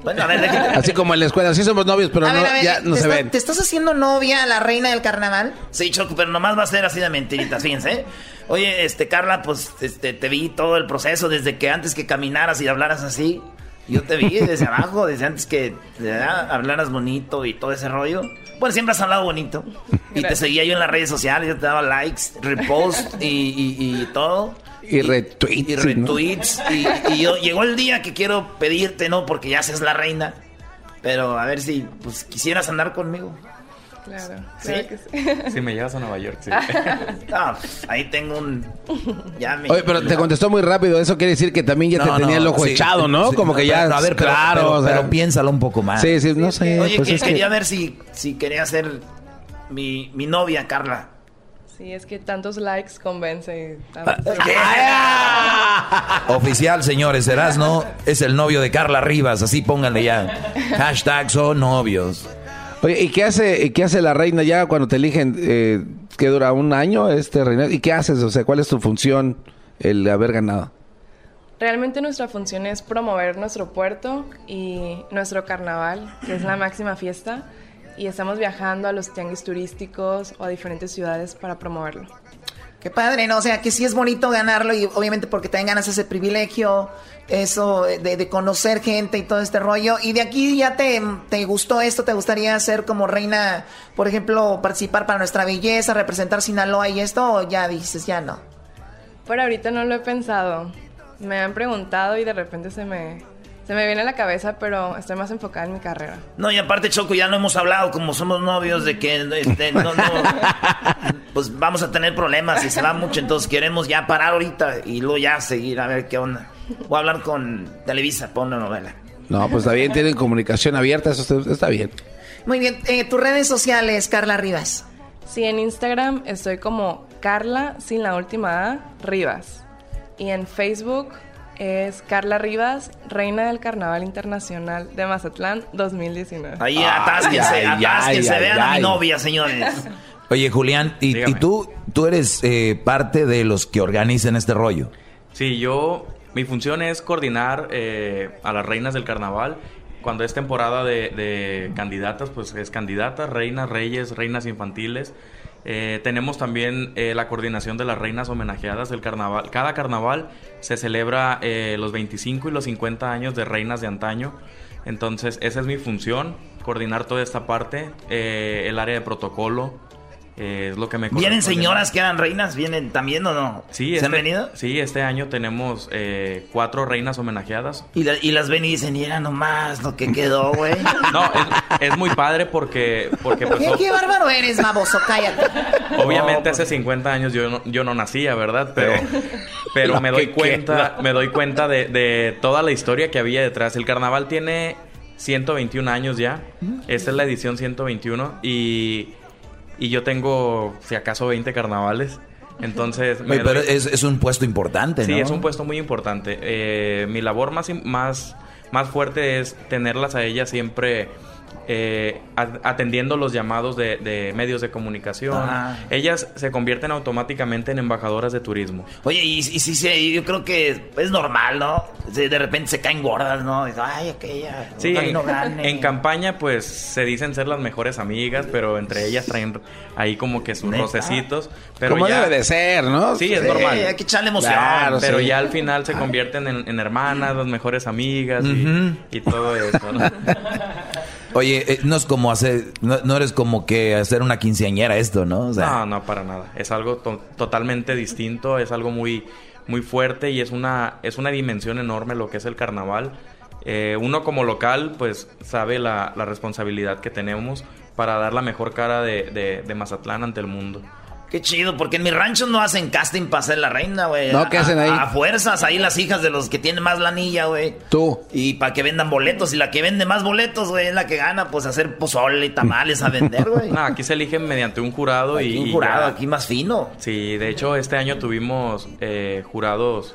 Bueno, a ver. Así como en la escuela. Sí somos novios, pero a no, ver, ver, ya no ¿te, se está- ven. ¿te estás haciendo novia a la reina del carnaval? Sí, Choco, pero nomás va a ser así de mentiritas, fíjense. ¿eh? Oye, este, Carla, pues este, te vi todo el proceso desde que antes que caminaras y hablaras así. Yo te vi desde abajo, desde antes que ¿verdad? hablaras bonito y todo ese rollo. Bueno, siempre has hablado bonito. Y te seguía yo en las redes sociales, yo te daba likes, repost y, y- y todo. Y retweets. Y ¿no? retweets. Y, y yo, llegó el día que quiero pedirte, ¿no? Porque ya seas la reina. Pero a ver si pues, quisieras andar conmigo. Claro, ¿Sí? claro que sí. Si me llevas a Nueva York, sí. Ah, ahí tengo un. Ya me. Oye, pero te contestó muy rápido. Eso quiere decir que también ya No, te tenía no, el ojo sí, echado, ¿no? sí, Como no, que ya. pero, a ver, pero- claro. pero- o sea. pero piénsalo un poco más. Sí, sí, no sé. Oye, pues que es que- quería ver si, si quería ser mi, mi novia, Carla. Sí, es que tantos likes convence. Ah, Oficial, señores, Erasno es el novio de Carla Rivas, así pónganle ya. Hashtag son novios. Oye, ¿y qué hace, qué hace la reina ya cuando te eligen? Eh, ¿Qué dura un año este reinado? ¿Y qué haces? O sea, ¿cuál es tu función el haber ganado? Realmente nuestra función es promover nuestro puerto y nuestro carnaval, que es la máxima fiesta, y estamos viajando a los tianguis turísticos o a diferentes ciudades para promoverlo. Qué padre, ¿no? O sea, que sí es bonito ganarlo y obviamente porque también ganas ese privilegio, eso de, de conocer gente y todo este rollo. Y de aquí ya te, te gustó esto, te gustaría ser como reina, por ejemplo, participar para nuestra belleza, representar Sinaloa y esto, o ya dices, ya no. Por ahorita no lo he pensado. Me han preguntado y de repente se me, se me viene a la cabeza, pero estoy más enfocada en mi carrera. No, y aparte, Choco, ya no hemos hablado, como somos novios, de que este, no, no, pues vamos a tener problemas y se va mucho, entonces queremos ya parar ahorita y luego ya seguir a ver qué onda. Voy a hablar con Televisa, pon una novela. No, pues está bien, tienen comunicación abierta, eso está, está bien. Muy bien, eh, tus redes sociales, Carla Rivas. Sí, en Instagram estoy como Carla sin la última A Rivas. Y en Facebook es Carla Rivas, Reina del Carnaval Internacional de Mazatlán 2019. Ahí atásquense, Ay, atásquense, ay, vean a mi ay. novia, señores. Oye, Julián, ¿y, y tú, tú eres eh, parte de los que organizan este rollo? Sí, yo, mi función es coordinar eh, a las reinas del carnaval. Cuando es temporada de, de candidatas, pues es candidatas, reinas, reyes, reinas infantiles. Eh, tenemos también eh, la coordinación de las reinas homenajeadas del carnaval. Cada carnaval se celebra eh, los 25 y los 50 años de reinas de antaño. Entonces, esa es mi función, coordinar toda esta parte, el área de protocolo. Eh, es lo que me ¿Vienen señoras que eran reinas? ¿Vienen también o no? Sí, ¿Se este, han venido? Sí, este año tenemos eh, cuatro reinas homenajeadas. Y, la- y las ven y dicen, y era nomás lo que quedó, güey. No, es, es muy padre porque, porque pues, ¿Qué, qué bárbaro eres, baboso, cállate. obviamente hace 50 años yo no, yo no nacía, ¿verdad? Pero, pero me doy que cuenta, me doy cuenta de, de toda la historia que había detrás. El carnaval tiene 121 años ya. Esta es la edición 121 y, y yo tengo, si acaso, 20 carnavales. Entonces, me pero doy- es, es un puesto importante, Sí, ¿no? es un puesto muy importante. Eh, mi labor más, más, más fuerte es tenerlas a ellas siempre eh, atendiendo los llamados de, de medios de comunicación. Ah. Ellas se convierten automáticamente en embajadoras de turismo. Oye, y, y sí, sí, yo creo que es normal, ¿no? De repente se caen gordas, ¿no? Dices, Ay, aquella. Sí, y en, no gane". en campaña pues se dicen ser las mejores amigas, pero entre ellas traen ahí como que sus ¿Neta? rocecitos. Pero Como ya- debe de ser, ¿no? Sí, es Sí, normal. hay que echarle emoción. Claro, Pero sí. ya al final se convierten en, en hermanas, las mejores amigas y- Ujú. y, todo eso. ¿no? Oye, eh, no es como hacer, no, eres como que hacer una quinceañera esto, ¿no? No, no, para nada. Es algo to- totalmente distinto, es algo muy, muy fuerte y es una, es una dimensión enorme lo que es el carnaval. Eh, uno como local, pues sabe la, la responsabilidad que tenemos para dar la mejor cara de, de- de Mazatlán ante el mundo. Qué chido, porque en mi rancho no hacen casting para ser la reina, güey. No, ¿qué A- hacen ahí? A, fuerzas, ahí las hijas de los que tienen más lanilla, güey. Tú. Y para que vendan boletos. Y la que vende más boletos, güey, es la que gana, pues hacer pozole y tamales a vender, güey. No, aquí se eligen mediante un jurado y... Un jurado, ya- aquí más fino. Sí, de hecho este año tuvimos eh, jurados,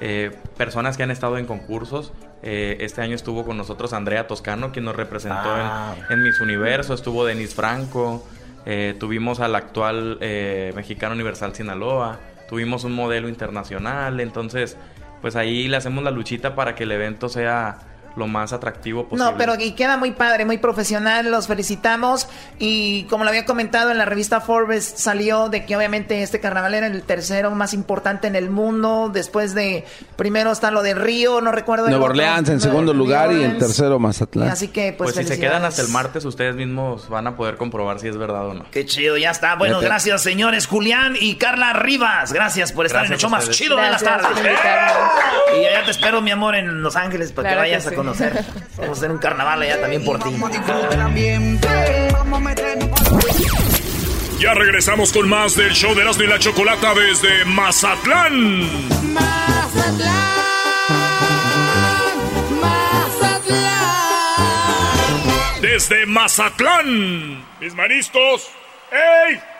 eh, personas que han estado en concursos. Eh, este año estuvo con nosotros Andrea Toscano, quien nos representó Ah. en, en Miss Universo. Estuvo Denis Franco. Eh, tuvimos al actual eh, mexicano Universal Sinaloa. Tuvimos un modelo internacional. Entonces, pues ahí le hacemos la luchita para que el evento sea lo más atractivo posible. No, pero y queda muy padre, muy profesional, los felicitamos. Y como lo había comentado en la revista Forbes, salió de que obviamente este carnaval era el tercero más importante en el mundo. Después de, primero está lo de Río, no recuerdo. el Nueva otro. Orleans en segundo lugar y en tercero Mazatlán. Así que, pues, Pues, si se quedan hasta el martes, ustedes mismos van a poder comprobar si es verdad o no. Qué chido, ya está. Bueno, gracias, señores Julián y Carla Rivas. Gracias por estar en el show a más chido de las tardes. Y allá te espero, mi amor, en Los Ángeles para Claro que que vayas a sí. Conocer. Vamos a hacer un carnaval allá también por ti. Ya regresamos con más del show de Erasmo y la Chocolata desde Mazatlán. Desde Mazatlán. Mis mariscos. ¡Ey!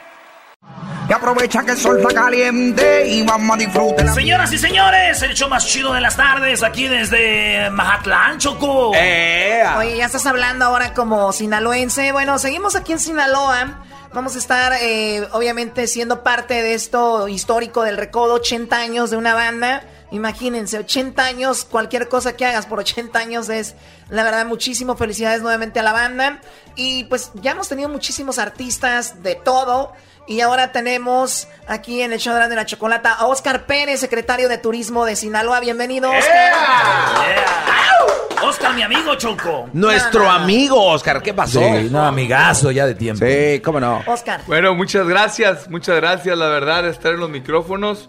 Y aprovecha que el sol está caliente y vamos a disfrutar. Señoras y señores, el show más chido de las tardes aquí desde Mazatlán, Choco. Oye, ya estás hablando ahora como sinaloense. Bueno, seguimos aquí en Sinaloa. Vamos a estar, eh, obviamente, siendo parte de esto histórico del recodo, 80 años de una banda. Imagínense, 80 años, cualquier cosa que hagas por 80 años es, la verdad, muchísimo felicidades nuevamente a la banda. Y pues ya hemos tenido muchísimos artistas de todo. Y ahora tenemos aquí en el show de la chocolata a Oscar Pérez, secretario de Turismo de Sinaloa. Bienvenido, Oscar. Yeah. Oscar, mi amigo, Choco. Nuestro amigo Oscar, ¿qué pasó? Sí, no, amigazo ya de tiempo. Sí, cómo no. Oscar. Bueno, muchas gracias, muchas gracias, la verdad, estar en los micrófonos.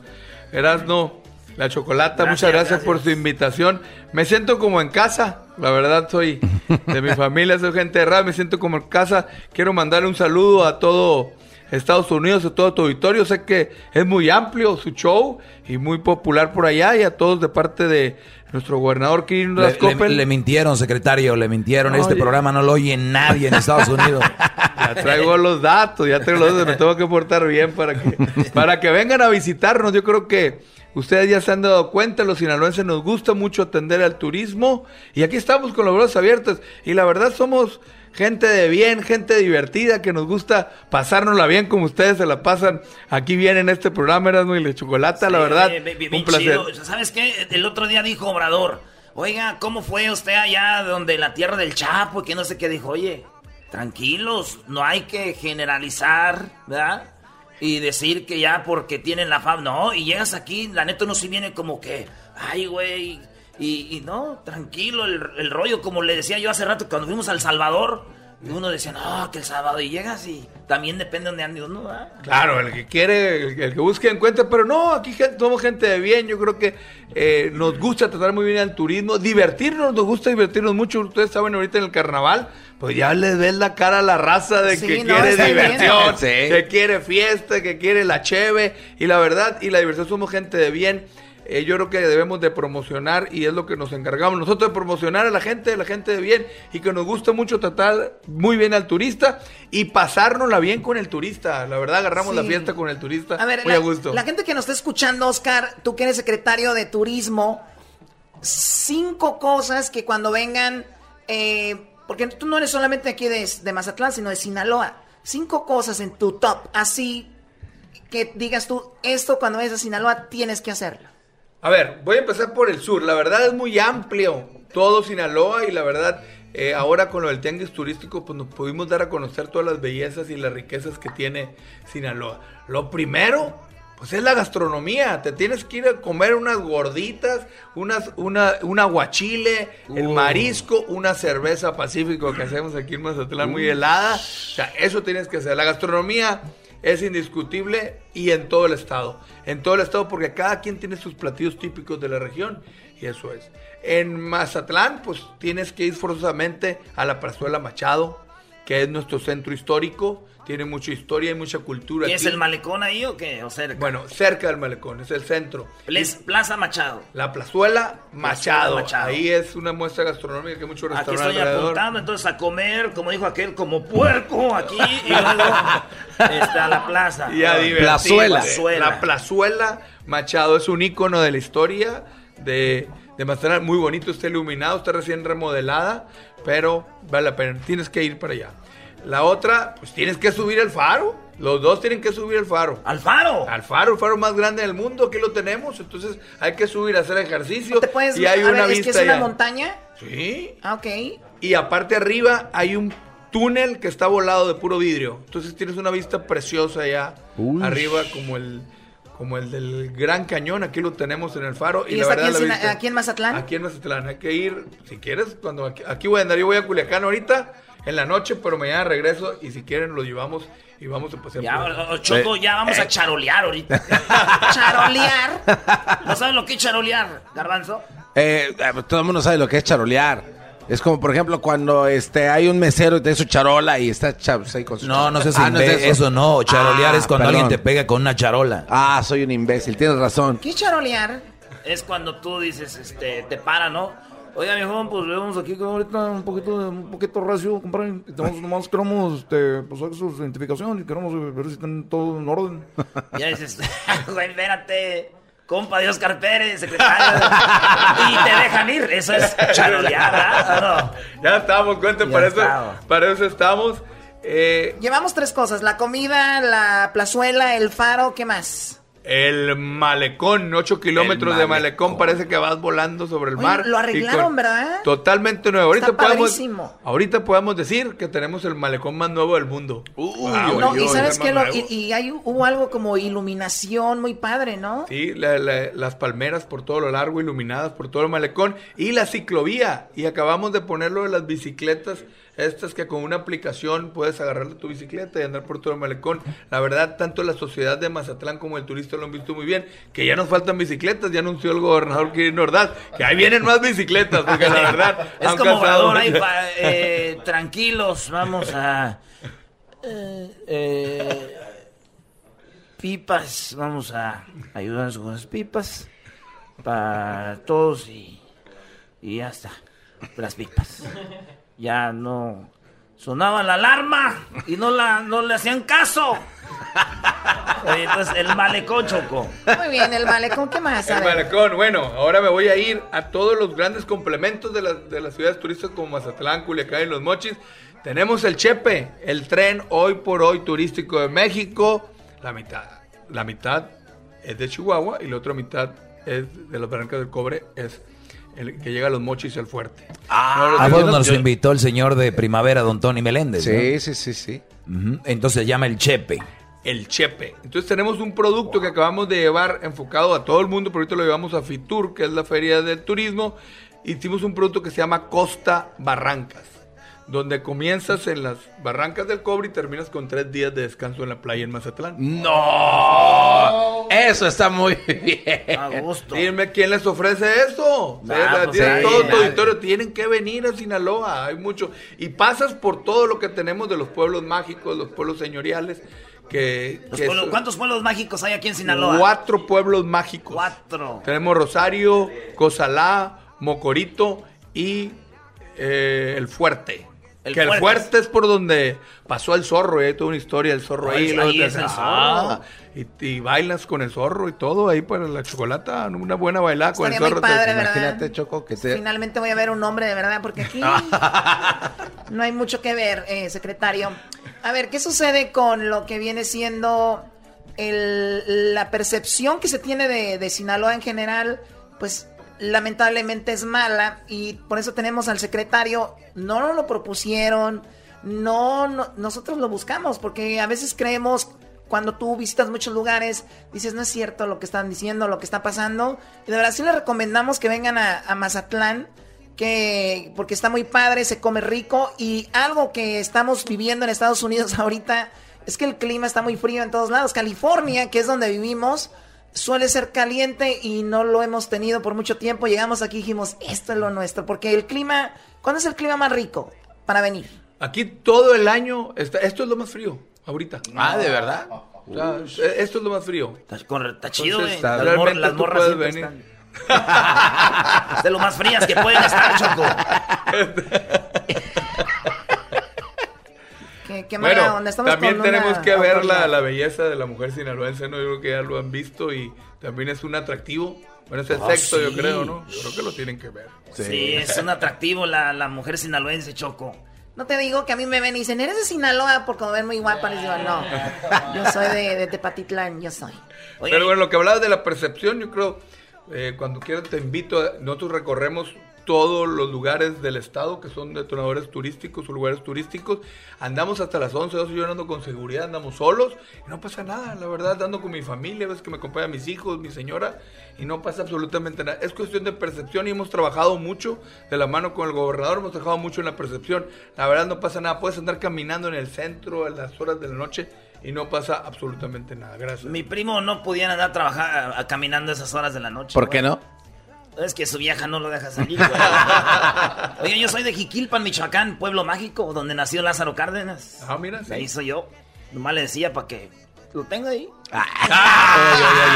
Erasno, la chocolata, muchas gracias, por su invitación. Me siento como en casa, la verdad, soy de mi familia, soy gente de radio, me siento como en casa. Quiero mandarle un saludo a todo Estados Unidos, a todo tu auditorio. Sé que es muy amplio su show y muy popular por allá y a todos de parte de nuestro gobernador Kirin Le, le- mintieron, secretario, le mintieron. Este programa no lo oye nadie en Estados Unidos. Ya traigo los datos, ya traigo los datos, me tengo que portar bien para que, para que vengan a visitarnos. Yo creo que Ustedes ya se han dado cuenta, los sinaloenses nos gusta mucho atender al turismo y aquí estamos con los brazos abiertos y la verdad somos gente de bien, gente divertida que nos gusta pasárnosla bien como ustedes se la pasan aquí bien en este programa Erasmo y la Chocolata, la verdad, Eh, un placer. chido. ¿Sabes qué? El otro día dijo Obrador, oiga, ¿cómo fue usted allá donde la tierra del Chapo? Y que no sé qué dijo, oye, tranquilos, no hay que generalizar, ¿verdad? Y decir que ya porque tienen la fama, no, y llegas aquí, la neta no se viene como que, ay, güey, y, y no, tranquilo, el, el rollo, como le decía yo hace rato, cuando fuimos al Salvador, y uno decía, no, que el Salvador, y llegas y también depende de donde andes, ¿no? ¿verdad? Claro, el que quiere, el, el que busque encuentra, pero no, aquí somos gente de bien, yo creo que eh, nos gusta tratar muy bien al turismo, divertirnos, nos gusta divertirnos mucho, ustedes saben ahorita en el carnaval, pues ya les ves la cara a la raza de Sí, que no, quiere diversión, Sí. que quiere fiesta, que quiere la cheve, y la verdad, y la diversión somos gente de bien. Eh, yo creo que debemos de promocionar y es lo que nos encargamos nosotros de promocionar a la gente, a la gente de bien y que nos gusta mucho tratar muy bien al turista y pasárnosla bien con el turista. La verdad agarramos la fiesta con el turista A ver, muy la, a gusto. la gente que nos está escuchando, Oscar, tú que eres secretario de turismo, cinco cosas que cuando vengan, eh, porque tú no eres solamente aquí de, de Mazatlán, sino de Sinaloa, cinco cosas en tu top, así que digas tú, esto cuando vayas a Sinaloa tienes que hacerlo. A ver, voy a empezar por el sur. La verdad es muy amplio todo Sinaloa y la verdad eh, ahora con lo del tianguis turístico pues nos pudimos dar a conocer todas las bellezas y las riquezas que tiene Sinaloa. Lo primero pues es la gastronomía. Te tienes que ir a comer unas gorditas, unas, una, un aguachile, el Uh. marisco, una cerveza pacífico que hacemos aquí en Mazatlán muy helada. O sea, eso tienes que hacer. La gastronomía es indiscutible y en todo el estado. En todo el estado porque cada quien tiene sus platillos típicos de la región y eso es. En Mazatlán pues tienes que ir forzosamente a la Plazuela Machado, que es nuestro centro histórico. Tiene mucha historia y mucha cultura. ¿Y es aquí. el malecón ahí o qué? O cerca. Bueno, cerca del malecón, es el centro. Ples- Plaza Machado. La Plazuela Machado. Machado. Ahí es una muestra gastronómica que hay muchos Aquí restaurantes estoy alrededor. apuntando entonces a comer, como dijo aquel, como puerco aquí y luego a la plaza. Y a divertirse. Plazuela. La plazuela Machado es un icono de la historia de, de Mazatlán. Muy bonito, está iluminado, está recién remodelada, pero vale la pena. Tienes que ir para allá. La otra, pues tienes que subir el faro. Los dos tienen que subir el faro. ¿Al faro? Al faro, el faro más grande del mundo. Aquí lo tenemos. Entonces hay que subir a hacer ejercicio. ¿Te puedes, y hay a una ver, es que vista es una allá. montaña? Sí. Ah, ok. Y aparte arriba hay un túnel que está volado de puro vidrio. Entonces tienes una vista preciosa allá Uy. arriba como el como el del Gran Cañón. Aquí lo tenemos en el faro. Y, ¿Y la verdad aquí en, la Sina- vista- aquí en Mazatlán? Aquí en Mazatlán. Hay que ir, si quieres, cuando aquí, aquí voy a andar. Yo voy a Culiacán ahorita en la noche, pero mañana regreso y si quieren lo llevamos y vamos a pasear. Ya, por- Choco, ya vamos a charolear ahorita. ¿Charolear? ¿No saben lo que es charolear, Garbanzo? Eh, eh, todo el mundo sabe lo que es charolear. Es como, por ejemplo, cuando este hay un mesero y te da su charola y está cha- pues, ahí con su No, no sé si Ah, es eso. no. Charolear Ah, es cuando perdón. alguien te pega con una charola. Ah, soy un imbécil, tienes razón. ¿Qué charolear? Es cuando tú dices, este, te para, ¿no? Oiga, viejo, pues vemos aquí que ahorita un poquito, un poquito recio, compadre. Y tenemos, nomás queremos, este, pues, su identificación y queremos ver si están todo en orden. Ya dices, güey, espérate, compa de Oscar Pérez, secretario. y te dejan ir, eso es charolear, ¿verdad? Ya estamos, cuenta, Ya para eso, estamos. para eso estamos. Eh, Llevamos tres cosas, la comida, la plazuela, el faro, ¿qué más? El malecón, 8 kilómetros de malecón, parece que vas volando sobre el Oye, mar. lo arreglaron, con- ¿verdad? Totalmente nuevo. Ahorita Está podemos, padrísimo. ahorita podemos decir que tenemos el malecón más nuevo del mundo. Wow, no, yo, y sabes es que y, y hay, hubo algo como iluminación muy padre, ¿no? Sí, la- la- las palmeras por todo lo largo, iluminadas por todo el malecón y la ciclovía. Y acabamos de ponerlo de las bicicletas, estas que con una aplicación puedes agarrarle tu bicicleta y andar por todo el malecón. La verdad, tanto la sociedad de Mazatlán como el turista lo han visto muy bien. Que ya nos faltan bicicletas, ya anunció el gobernador Kirin Ordaz, que ahí vienen más bicicletas, porque la verdad... Es como Obrador ahí, eh, tranquilos, vamos a... eh, eh, pipas, vamos a ayudarnos con las pipas para todos y, y ya está, las pipas. Ya no sonaba la alarma y no, la, no le hacían caso. Oye, entonces, el malecón, Choco. Muy bien, el malecón, ¿qué más? A El malecón, bueno, ahora me voy a ir a todos los grandes complementos de, las- de las ciudades turísticas como Mazatlán, Culiacán y Los Mochis. Tenemos el Chepe, el tren hoy por hoy turístico de México. La mitad, la mitad es de Chihuahua y la otra mitad es de las Barrancas del Cobre, es el que llega a Los Mochis y el Fuerte. Ah, No, yo- donde nos yo- invitó el señor de Primavera, don Tony Meléndez. Sí, ¿no? sí, sí, sí. Entonces se llama el Chepe. el Chepe. Entonces tenemos un producto que acabamos de llevar enfocado a todo el mundo, pero ahorita lo llevamos a Fitur, que es la feria del turismo. Hicimos un producto que se llama Costa Barrancas, donde comienzas en las barrancas del cobre y terminas con tres días de descanso en la playa en Mazatlán. ¡No! Eso está muy bien. A gusto. Dime quién les ofrece eso. Nah, pues, ahí, todo tu auditorio, tienen que venir a Sinaloa, hay mucho. Y pasas por todo lo que tenemos de los pueblos mágicos, los pueblos señoriales, que... Los que pueblos- eso- ¿Cuántos pueblos mágicos hay aquí en Sinaloa? Cuatro pueblos mágicos. Cuatro. Tenemos Rosario, Cozalá, Mocorito y eh, El Fuerte. El que el Fuerte. fuerte es por donde pasó el zorro, y hay toda una historia del zorro Ahí- ahí. ahí es el Ah, y, y bailas con el zorro y todo ahí para la chocolata, una buena bailada con el zorro. te-. Imagínate, Choco, que te... Finalmente voy a ver un hombre de verdad, porque aquí no hay mucho que ver, eh, secretario. A ver, ¿qué sucede con lo que viene siendo el- la percepción que se tiene de, de Sinaloa en general? Pues lamentablemente es mala y por eso tenemos al secretario, no nos lo propusieron, no, no nosotros lo buscamos, porque a veces creemos cuando tú visitas muchos lugares, dices, no es cierto lo que están diciendo, lo que está pasando. Y de verdad sí les recomendamos que vengan a, a Mazatlán, que porque está muy padre, se come rico. Y algo que estamos viviendo en Estados Unidos ahorita es que el clima está muy frío en todos lados. California, que es donde vivimos, suele ser caliente y no lo hemos tenido por mucho tiempo. Llegamos aquí y dijimos, esto es lo nuestro, porque el clima, ¿cuándo es el clima más rico para venir? Aquí todo el año, está, esto es lo más frío, ahorita. Ah, ¿de verdad? O sea, eh, esto es lo más frío. Está, con- está chido, Entonces, güey. Las, realmente tú morras puedes venir. están. Es de lo más frías que pueden estar, Choco. Qué, qué mala Bueno, onda. Estamos también con tenemos una que ver la, la belleza de la mujer sinaloense, ¿no? Yo creo que ya lo han visto y también es un atractivo. Bueno, es el Ah, sexo, yo creo, ¿no? Yo creo que lo tienen que ver. Sí, es un atractivo la, la mujer sinaloense, Choco. No te digo que a mí me ven y dicen, ¿eres de Sinaloa? Porque me ven muy guapa. Les digo, no. Yo soy de, de Tepatitlán, yo soy. Pero bueno, lo que hablabas de la percepción, yo creo, eh, cuando quieras te invito, a- nosotros recorremos todos los lugares del estado que son detonadores turísticos o lugares turísticos. Andamos hasta las 11, 12, yo ando con seguridad, andamos solos y no pasa nada, la verdad, ando con mi familia, ves que me acompañan mis hijos, mi señora y no pasa absolutamente nada. Es cuestión de percepción y hemos trabajado mucho de la mano con el gobernador, hemos trabajado mucho en la percepción. La verdad no pasa nada, puedes andar caminando en el centro a las horas de la noche y no pasa absolutamente nada. Gracias. Mi primo no pudiera andar trabajar, a- caminando esas horas de la noche. ¿Por qué no? Es que su vieja no lo deja salir, güey. Oye, yo soy de Jiquilpan, Michoacán, pueblo mágico, donde nació Lázaro Cárdenas. Ah, mira, Ahí soy yo. Nomás le decía para que lo tenga ahí.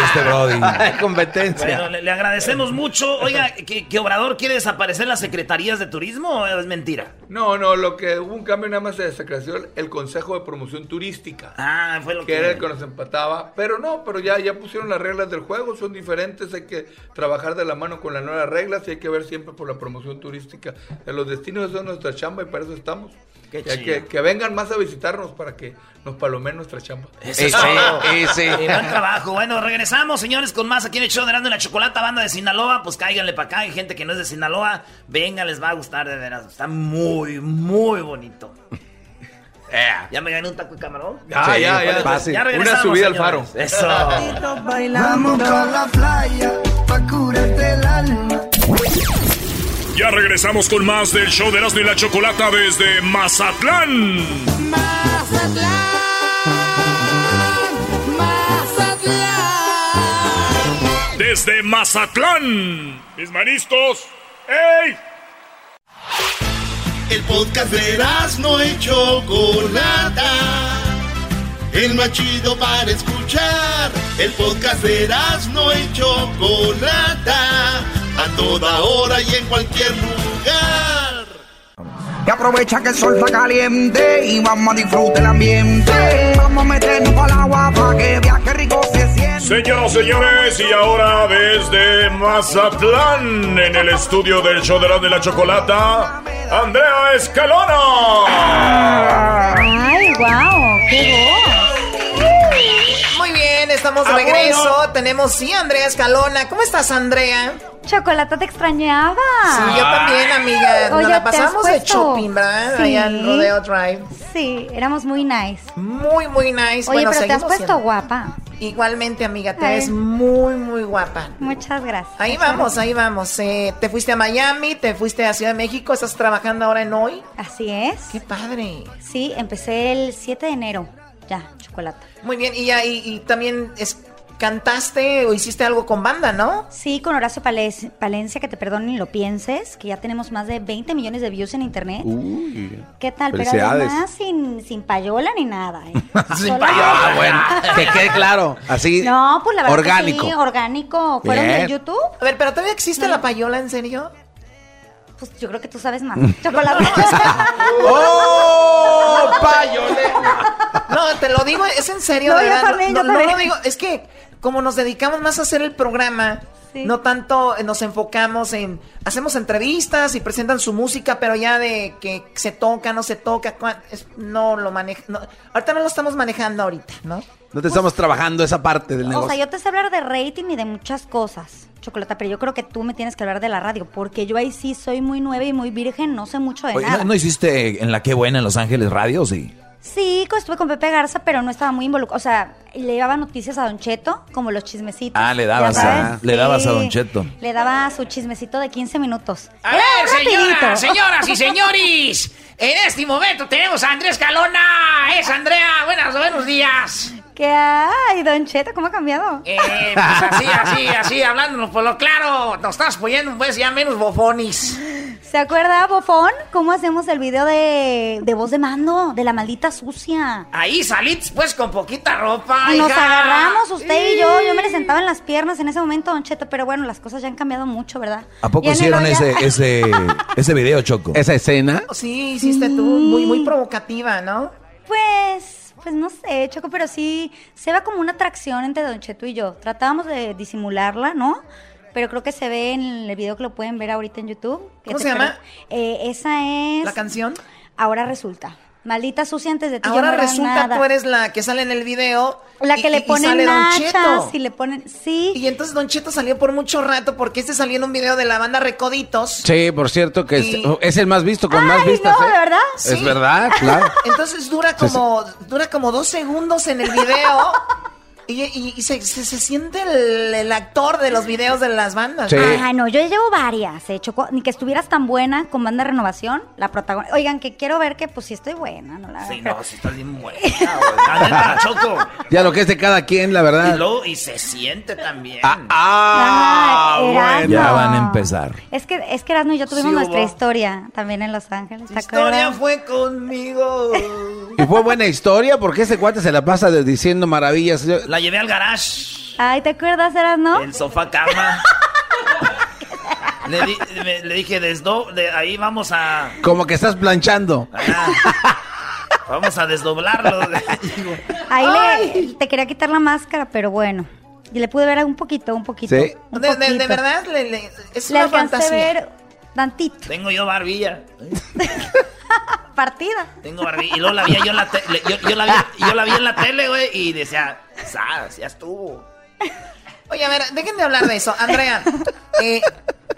este Brody. Competencia. Bueno, le, le agradecemos mucho. Oiga, ¿que, que Obrador quiere desaparecer las secretarías de turismo o es mentira? No, no, lo que hubo un cambio nada más se desacreció el Consejo de Promoción Turística. Ah, fue lo que que... era el que nos empataba, pero no, pero ya, ya pusieron las reglas del juego, son diferentes, hay que trabajar de la mano con las nuevas reglas y hay que ver siempre por la promoción turística de los destinos, es nuestra chamba y para eso estamos. Qué chido. que, que vengan más a visitarnos para que nos palomen nuestra chamba. Eso es todo. Y buen trabajo. Bueno, regresamos, señores, con más aquí en el show de Erasmo y la Chocolata, banda de Sinaloa. Pues cáiganle para acá. Hay gente que no es de Sinaloa. Venga, les va a gustar de veras. Está muy, muy bonito. ¿Ya me gané un taco de camarón? Ya, ya, ya. Fácil. Ya Una subida al faro. Eso. Bailamos pa' la playa, pa' curarte el alma. Ya regresamos con más del show de Erasmo y la Chocolata desde Mazatlán. Desde Mazatlán. Mis manistos. ¡Ey! El podcast de no y Chocolata. El más chido para escuchar. El podcast de no y Chocolata. A toda hora y en cualquier lugar. Y aprovecha que el sol está caliente y vamos a disfrutar el ambiente. Vamos a meternos para el agua para que viaje rico se siente. Señoras, señores, y ahora desde Mazatlán, en el estudio del show de la, de la chocolata, Andrea Escalona. Ay, wow, qué voz. Estamos de regreso. bueno. Tenemos, sí, Andrea Escalona. ¿Cómo estás, Andrea? Chocolate te extrañaba. Sí, yo también, amiga. Nos Oye, la ¿te has pasamos de shopping, ¿verdad? Sí. Allá en Rodeo Drive. Sí, éramos muy nice. Muy, muy nice. Oye, Bueno, pero te has puesto siendo. guapa. Igualmente, amiga, te Ay. ves muy, muy guapa. Muchas gracias. Ahí vamos, ahí vamos. Eh, te fuiste a Miami, te fuiste a Ciudad de México, estás trabajando ahora en hoy. Así es. Qué padre. Sí, empecé el 7 de enero. Ya, chocolate. Muy bien, y, ya, y, y también es, cantaste o hiciste algo con banda, ¿no? Sí, con Horacio Pales- Palencia, que te perdonen y lo pienses, que ya tenemos más de 20 millones de views en internet. Uy. ¿Qué tal? Pero además sin, sin payola ni nada. ¿eh? Sin Solo- payola, bueno. Que quede claro. Así. No, pues la verdad Orgánico. que sí, orgánico. ¿Fueron Bien. de YouTube? A ver, pero todavía existe la payola, ¿en serio? Pues yo creo que tú sabes más. Chocolate. ¡Oh! ¡Payole! No, te lo digo, es en serio, No, de yo verdad. también, no, yo no lo digo, es que como nos dedicamos más a hacer el programa, no tanto eh, nos enfocamos en hacemos entrevistas y presentan su música, pero ya de que se toca, no se toca, cua- es- no lo maneja, no, ahorita no lo estamos manejando ahorita, ¿no? No te estamos trabajando esa parte del O negocio. sea, yo te sé hablar de rating y de muchas cosas, Chocolata, pero yo creo que tú me tienes que hablar de la radio, porque yo ahí sí soy muy nueva y muy virgen, no sé mucho de Oye, nada. ¿no, no hiciste en la Qué Buena en Los Ángeles Radio? Sí. Sí, estuve con Pepe Garza, pero no estaba muy involucrado. O sea, le daba noticias a Don Cheto, como los chismecitos. Ah, le dabas, a, le dabas a. Don Cheto. Le daba su chismecito de 15 minutos. A Era ver, rapidito. señoras y señores, en este momento tenemos a Andrés Calona. Es Andrea, buenas, buenos días. ¿Qué hay, Don Cheto? ¿Cómo ha cambiado? Eh, pues así, así, así, hablándonos por lo claro, nos estás poniendo pues ya menos bofonis. ¿Se acuerda, Bofón? ¿Cómo hacemos el video de, de voz de mando? De la maldita sucia. Ahí salís pues con poquita ropa, Y nos hija. agarramos, usted y yo. Yo me le sentaba en las piernas en ese momento, Don Cheto. Pero bueno, las cosas ya han cambiado mucho, ¿verdad? ¿A poco Ya en el hicieron ese, ese, ese video, Choco? ¿Esa escena? Sí, hiciste tú, muy, muy provocativa, ¿no? Pues, pues no sé, Choco, pero sí se ve como una atracción entre Don Cheto y yo. Tratábamos de disimularla, ¿no? Pero creo que se ve en el video que lo pueden ver ahorita en YouTube. ¿Cómo se llama? Eh, esa es... ¿La canción? Ahora resulta. Maldita sucia antes de ti. yo Ahora no era resulta nada. tú eres la que sale en el video. La y- que le ponen nachas y le ponen... Sí. Y entonces Don Cheto salió por mucho rato porque este salió en un video de la banda Recoditos. Sí, por cierto, que Y- es, es el más visto, con más Ay, vistas. no, ¿eh? ¿de verdad? Es verdad, claro. Entonces dura Sí, sí. como dura como dos segundos en el video y, y- y se, se- se siente el, el actor de los videos de las bandas. Ay, no, yo llevo varias, eh, Choco. Ni que estuvieras tan buena con Banda Renovación, la protagonista. Oigan, que quiero ver que pues sí estoy buena, ¿no? La Sí, no, si estás bien buena, güey. La Choco. Ya lo que es de cada quien, la Y, verdad. luego, y se siente también. Ah, Ay, Erasmo. Ya van a empezar. Es que, es que Erasmo y yo tuvimos Sí, nuestra hubo. historia también en Los Ángeles, ¿te historia fue conmigo. Y fue buena historia porque ese cuate se la pasa diciendo maravillas. La llevé al garage, Ay, ¿te acuerdas, Erasmo? el sofá cama. le, di- me- le dije, desdo, de ahí vamos a, Como que estás planchando. vamos a desdoblarlo. Ahí le, te quería quitar la máscara, pero bueno. Y le pude ver un poquito, un poquito. Sí. un De, de- de poquito. verdad, le, le- es Le una fantasía. ver tantito, Tengo yo barbilla. partida. Tengo barbilla. Y luego la vi yo en la tele. Yo, yo la vi, yo la vi en la tele, güey. Y decía, "Sas, ya estuvo. Oye, a ver, dejen de hablar de eso. Andrea, eh,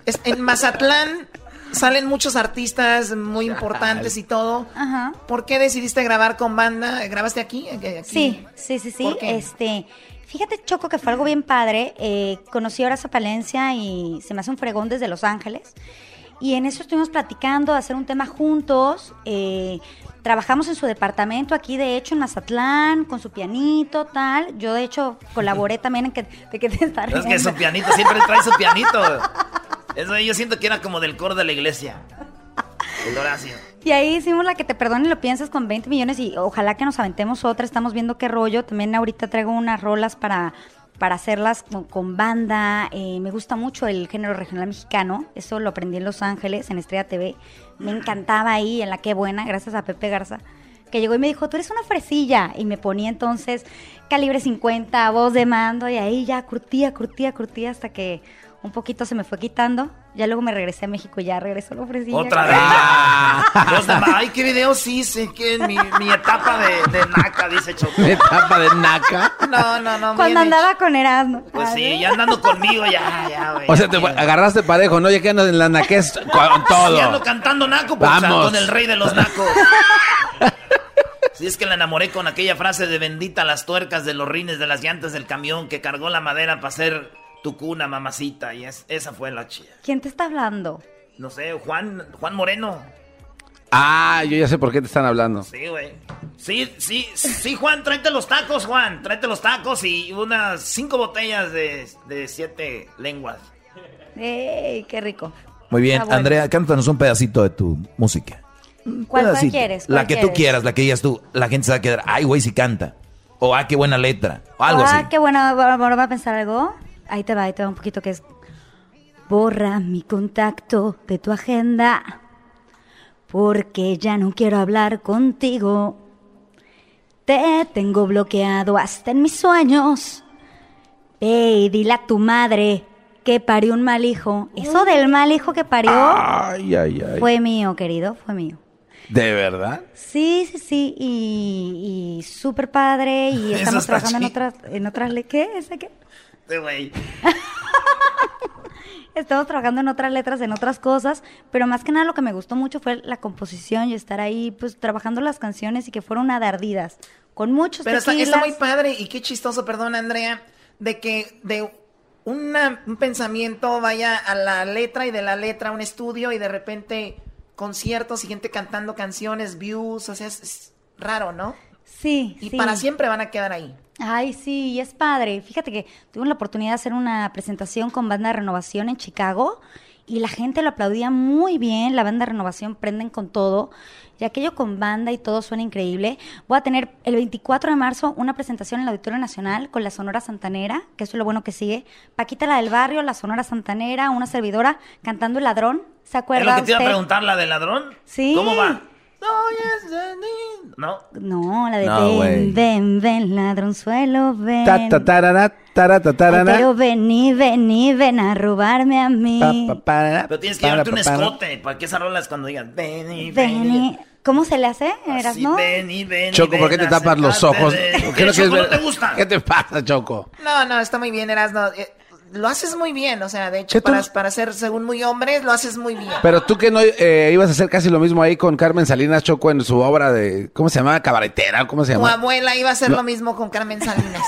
es- en Mazatlán salen muchos artistas muy importantes y todo. Ajá. ¿Por qué decidiste grabar con banda? ¿Grabaste aquí? Aquí. Sí, sí, sí, sí. ¿Por qué? Este, fíjate, Choco, que fue algo bien padre. Eh, conocí a Horacio Palencia y se me hace un fregón desde Los Ángeles. Y en eso estuvimos platicando de hacer un tema juntos. eh, trabajamos en su departamento aquí, de hecho, en Mazatlán, con su pianito, tal. Yo, de hecho, colaboré también en que, de que te está Es que su pianito, siempre trae su pianito. Eso yo siento que era como del coro de la iglesia. El Horacio. Y ahí hicimos la que te perdone y lo piensas con 20 millones y ojalá que nos aventemos otra. Estamos viendo qué rollo. También ahorita traigo unas rolas para para hacerlas con, con banda. eh, me gusta mucho el género regional mexicano. Eso lo aprendí en Los Ángeles, en Estrella TV. Me encantaba ahí, en La Qué Buena, gracias a Pepe Garza. Que llegó y me dijo, tú eres una fresilla. Y me ponía entonces calibre 50, voz de mando. Y ahí ya curtía, curtía, curtía hasta que un poquito se me fue quitando. Ya luego me regresé a México y ya regresó la fresilla. Otra vez. Ay, qué videos hice, que en mi, mi etapa de, de naca, dice Choco. Etapa de naca. No, no, no. Cuando andaba con Erasmo. Pues sí, ya andando conmigo, ya, ya, güey. O sea, te agarraste parejo, ¿no? Ya que andas en la naquez con todo. Sí, ando cantando naco, pues, Vamos. con el rey de los nacos. Si es que la enamoré con aquella frase de bendita las tuercas de los rines de las llantas del camión que cargó la madera para hacer tu cuna, mamacita. Y es, esa fue la chida. ¿Quién te está hablando? No sé, Juan, Juan Moreno. Ah, yo ya sé por qué te están hablando. Sí, güey. Sí, sí, sí, Juan, tráete los tacos, Juan. Tráete los tacos y unas cinco botellas de, de siete lenguas. ¡Ey, qué rico! Muy bien, bueno. Andrea, cántanos un pedacito de tu música. ¿Cuál, cuál Pedacito. quieres? La ¿Cuál que tú quieres? quieras, la que digas tú. La gente se va a quedar, ay, güey, si canta. O, ah, qué buena letra. O algo ah, así. qué bueno. Ahora va a pensar algo. Ahí te va, ahí te va un poquito que es. Borra mi contacto de tu agenda. Porque ya no quiero hablar contigo. Te tengo bloqueado hasta en mis sueños. Ve y dile a tu madre que parió un mal hijo. Eso del mal hijo que parió Ay, ay, ay. fue mío, querido, fue mío. ¿De verdad? Sí, sí, sí, y, y súper padre, y estamos trabajando en otras, en otras, le- ¿qué? ¿Ese qué? Sí, güey. Estamos trabajando en otras letras, en otras cosas, pero más que nada lo que me gustó mucho fue la composición y estar ahí, pues, trabajando las canciones y que fueron adardidas, con muchos Pero está, muy padre y qué chistoso, perdón, Andrea, de que de una- un pensamiento vaya a la letra y de la letra a un estudio y de repente conciertos y gente cantando canciones, views, o sea, es, es raro, ¿no? Sí, Y sí. para siempre van a quedar ahí. Ay, sí, y es padre. Fíjate que tuvimos la oportunidad de hacer una presentación con Banda de Renovación en Chicago y la gente lo aplaudía muy bien. La Banda de Renovación prenden con todo. Y aquello con banda y todo suena increíble. Voy a tener el 24 de marzo una presentación en el Auditorio Nacional con la Sonora Santanera, que eso es lo bueno que sigue. Paquita la del barrio, la Sonora Santanera, una servidora cantando El Ladrón. ¿Se ¿Es acuerda lo que te iba a preguntar, la del ladrón? Sí. ¿Cómo va? No. No, la de No, güey. ven, ven, ven, ladronzuelo, ven. Ta, ta, tarara, tara, ta, tarara. pero vení, vení, ven a robarme a mí. Pa, pa, para, Pero tienes que para, llevarte un pa, para. escote para que esa rola es cuando digas vení, vení. Vení. ¿Cómo se le hace? ¿Eras Así, no? vení, vení. Choco, ¿por qué te ven, tapas los ojos? de- ¿Por ¿Qué, no Choco, quieres no ver? te gusta? ¿Qué te pasa, Choco? No, no, está muy bien, Erasno. Eh, lo haces muy bien, o sea, de hecho, para, para ser según muy hombre, lo haces muy bien. Pero tú que no eh, ibas a hacer casi lo mismo ahí con Carmen Salinas Choco en su obra de, ¿cómo se llamaba? Cabaretera, ¿cómo se Tu llama? abuela iba a hacer No. lo mismo con Carmen Salinas.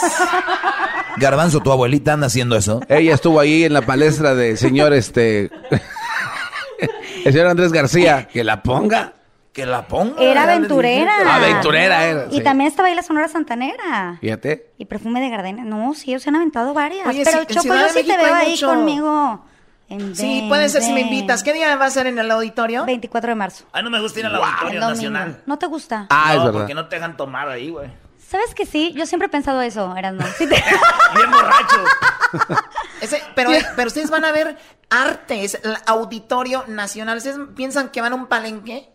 Garbanzo, tu abuelita anda haciendo eso. Ella estuvo ahí en la palestra de señor este el señor Andrés García, que la ponga. Que la ponga. Era aventurera. Aventurera era. Y sí. también estaba ahí la Sonora Santanera. Fíjate. Y perfume de Gardenia. No, sí, ellos se han aventado varias. Oye, pero en Choco, yo sí te veo ahí mucho- conmigo. en Sí, puede ser si me invitas. ¿Qué día va a ser en el auditorio? 24 de marzo. Ay, no me gusta ir al El Auditorio. Nacional. ¿No te gusta? Ah, es no, verdad. porque no te dejan tomar ahí, güey. ¿Sabes que sí? Yo siempre he pensado eso, Erasmo. Sí te- Bien borracho. Ese- pero, pero ustedes van a ver arte, es el auditorio nacional. ¿Ustedes piensan que van a un palenque?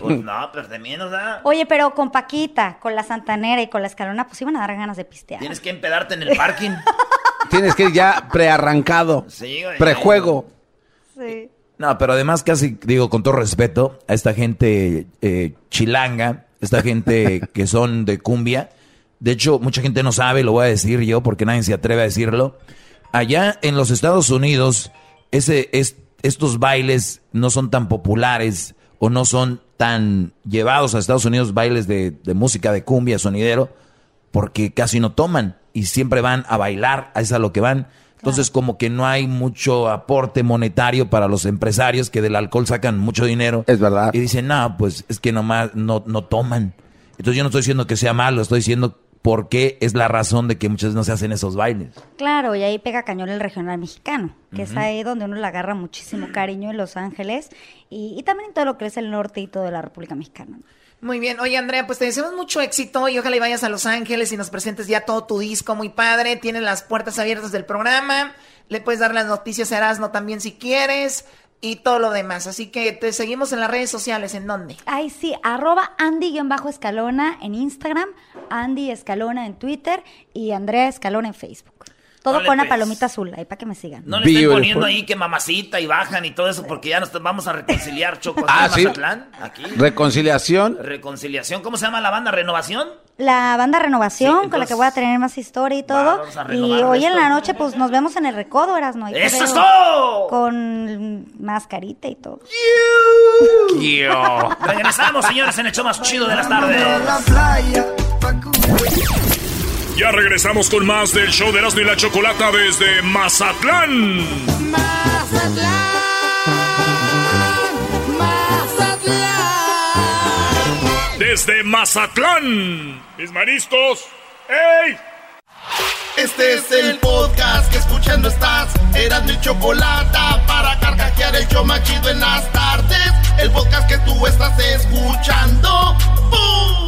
Pues no, pero de menos, ¿ah? Oye, pero con Paquita, con la Santanera y con la Escalona, pues iban a dar ganas de pistear. Tienes que empedarte en el parking. Tienes que ir ya prearrancado. Sí, güey. Prejuego. Sí. No, pero además casi, digo, con todo respeto, a esta gente eh, chilanga, esta gente que son de cumbia, de hecho, mucha gente no sabe, lo voy a decir yo, porque nadie se atreve a decirlo. Allá en los Estados Unidos, ese, es, estos bailes no son tan populares o no son tan llevados a Estados Unidos, bailes de, de música de cumbia, sonidero, porque casi no toman y siempre van a bailar, a eso es a lo que van. Entonces como que no hay mucho aporte monetario para los empresarios que del alcohol sacan mucho dinero. Es verdad. Y dicen, no, pues es que nomás no, no toman. Entonces yo no estoy diciendo que sea malo, estoy diciendo por qué es la razón de que muchas veces no se hacen esos bailes. Claro, y ahí pega cañón el regional mexicano, que es Ujú. ahí donde uno le agarra muchísimo cariño en Los Ángeles y, y también en todo lo que es el norte y toda la República Mexicana. Muy bien. Oye, Andrea, pues te deseamos mucho éxito y ojalá y vayas a Los Ángeles y nos presentes ya todo tu disco muy padre. Tienes las puertas abiertas del programa. Le puedes dar las noticias a Erasmo también si quieres y todo lo demás. Así que te seguimos en las redes sociales. ¿En dónde? Ay, sí, arroba Andy-Escalona en Instagram, Andy Escalona en Twitter y Andrea Escalona en Facebook. Todo con una pues. palomita azul, ahí para que me sigan. No le estén poniendo ahí que mamacita y bajan y todo eso porque ya nos vamos a reconciliar, Choco. aquí Ah, en sí. Mazatlán, aquí. Reconciliación. Reconciliación. ¿Cómo se llama la banda? ¿Renovación? La banda Renovación, Sí, con la entonces- que voy a tener más historia y todo. vamos a y hoy en esto. la noche, pues nos vemos en el recodo, ahí te ¡Eso es todo! Con mascarita y todo. Regresamos, señores, en el show más chido de las tardes. Ya regresamos con más del show de Erasmo y la Chocolata desde Mazatlán. Desde Mazatlán. Mis mariscos. ¡Ey! Este es el podcast que escuchando estás. Eran mi chocolate para carcajear el show más chido en las tardes. El podcast que tú estás escuchando. ¡Bum!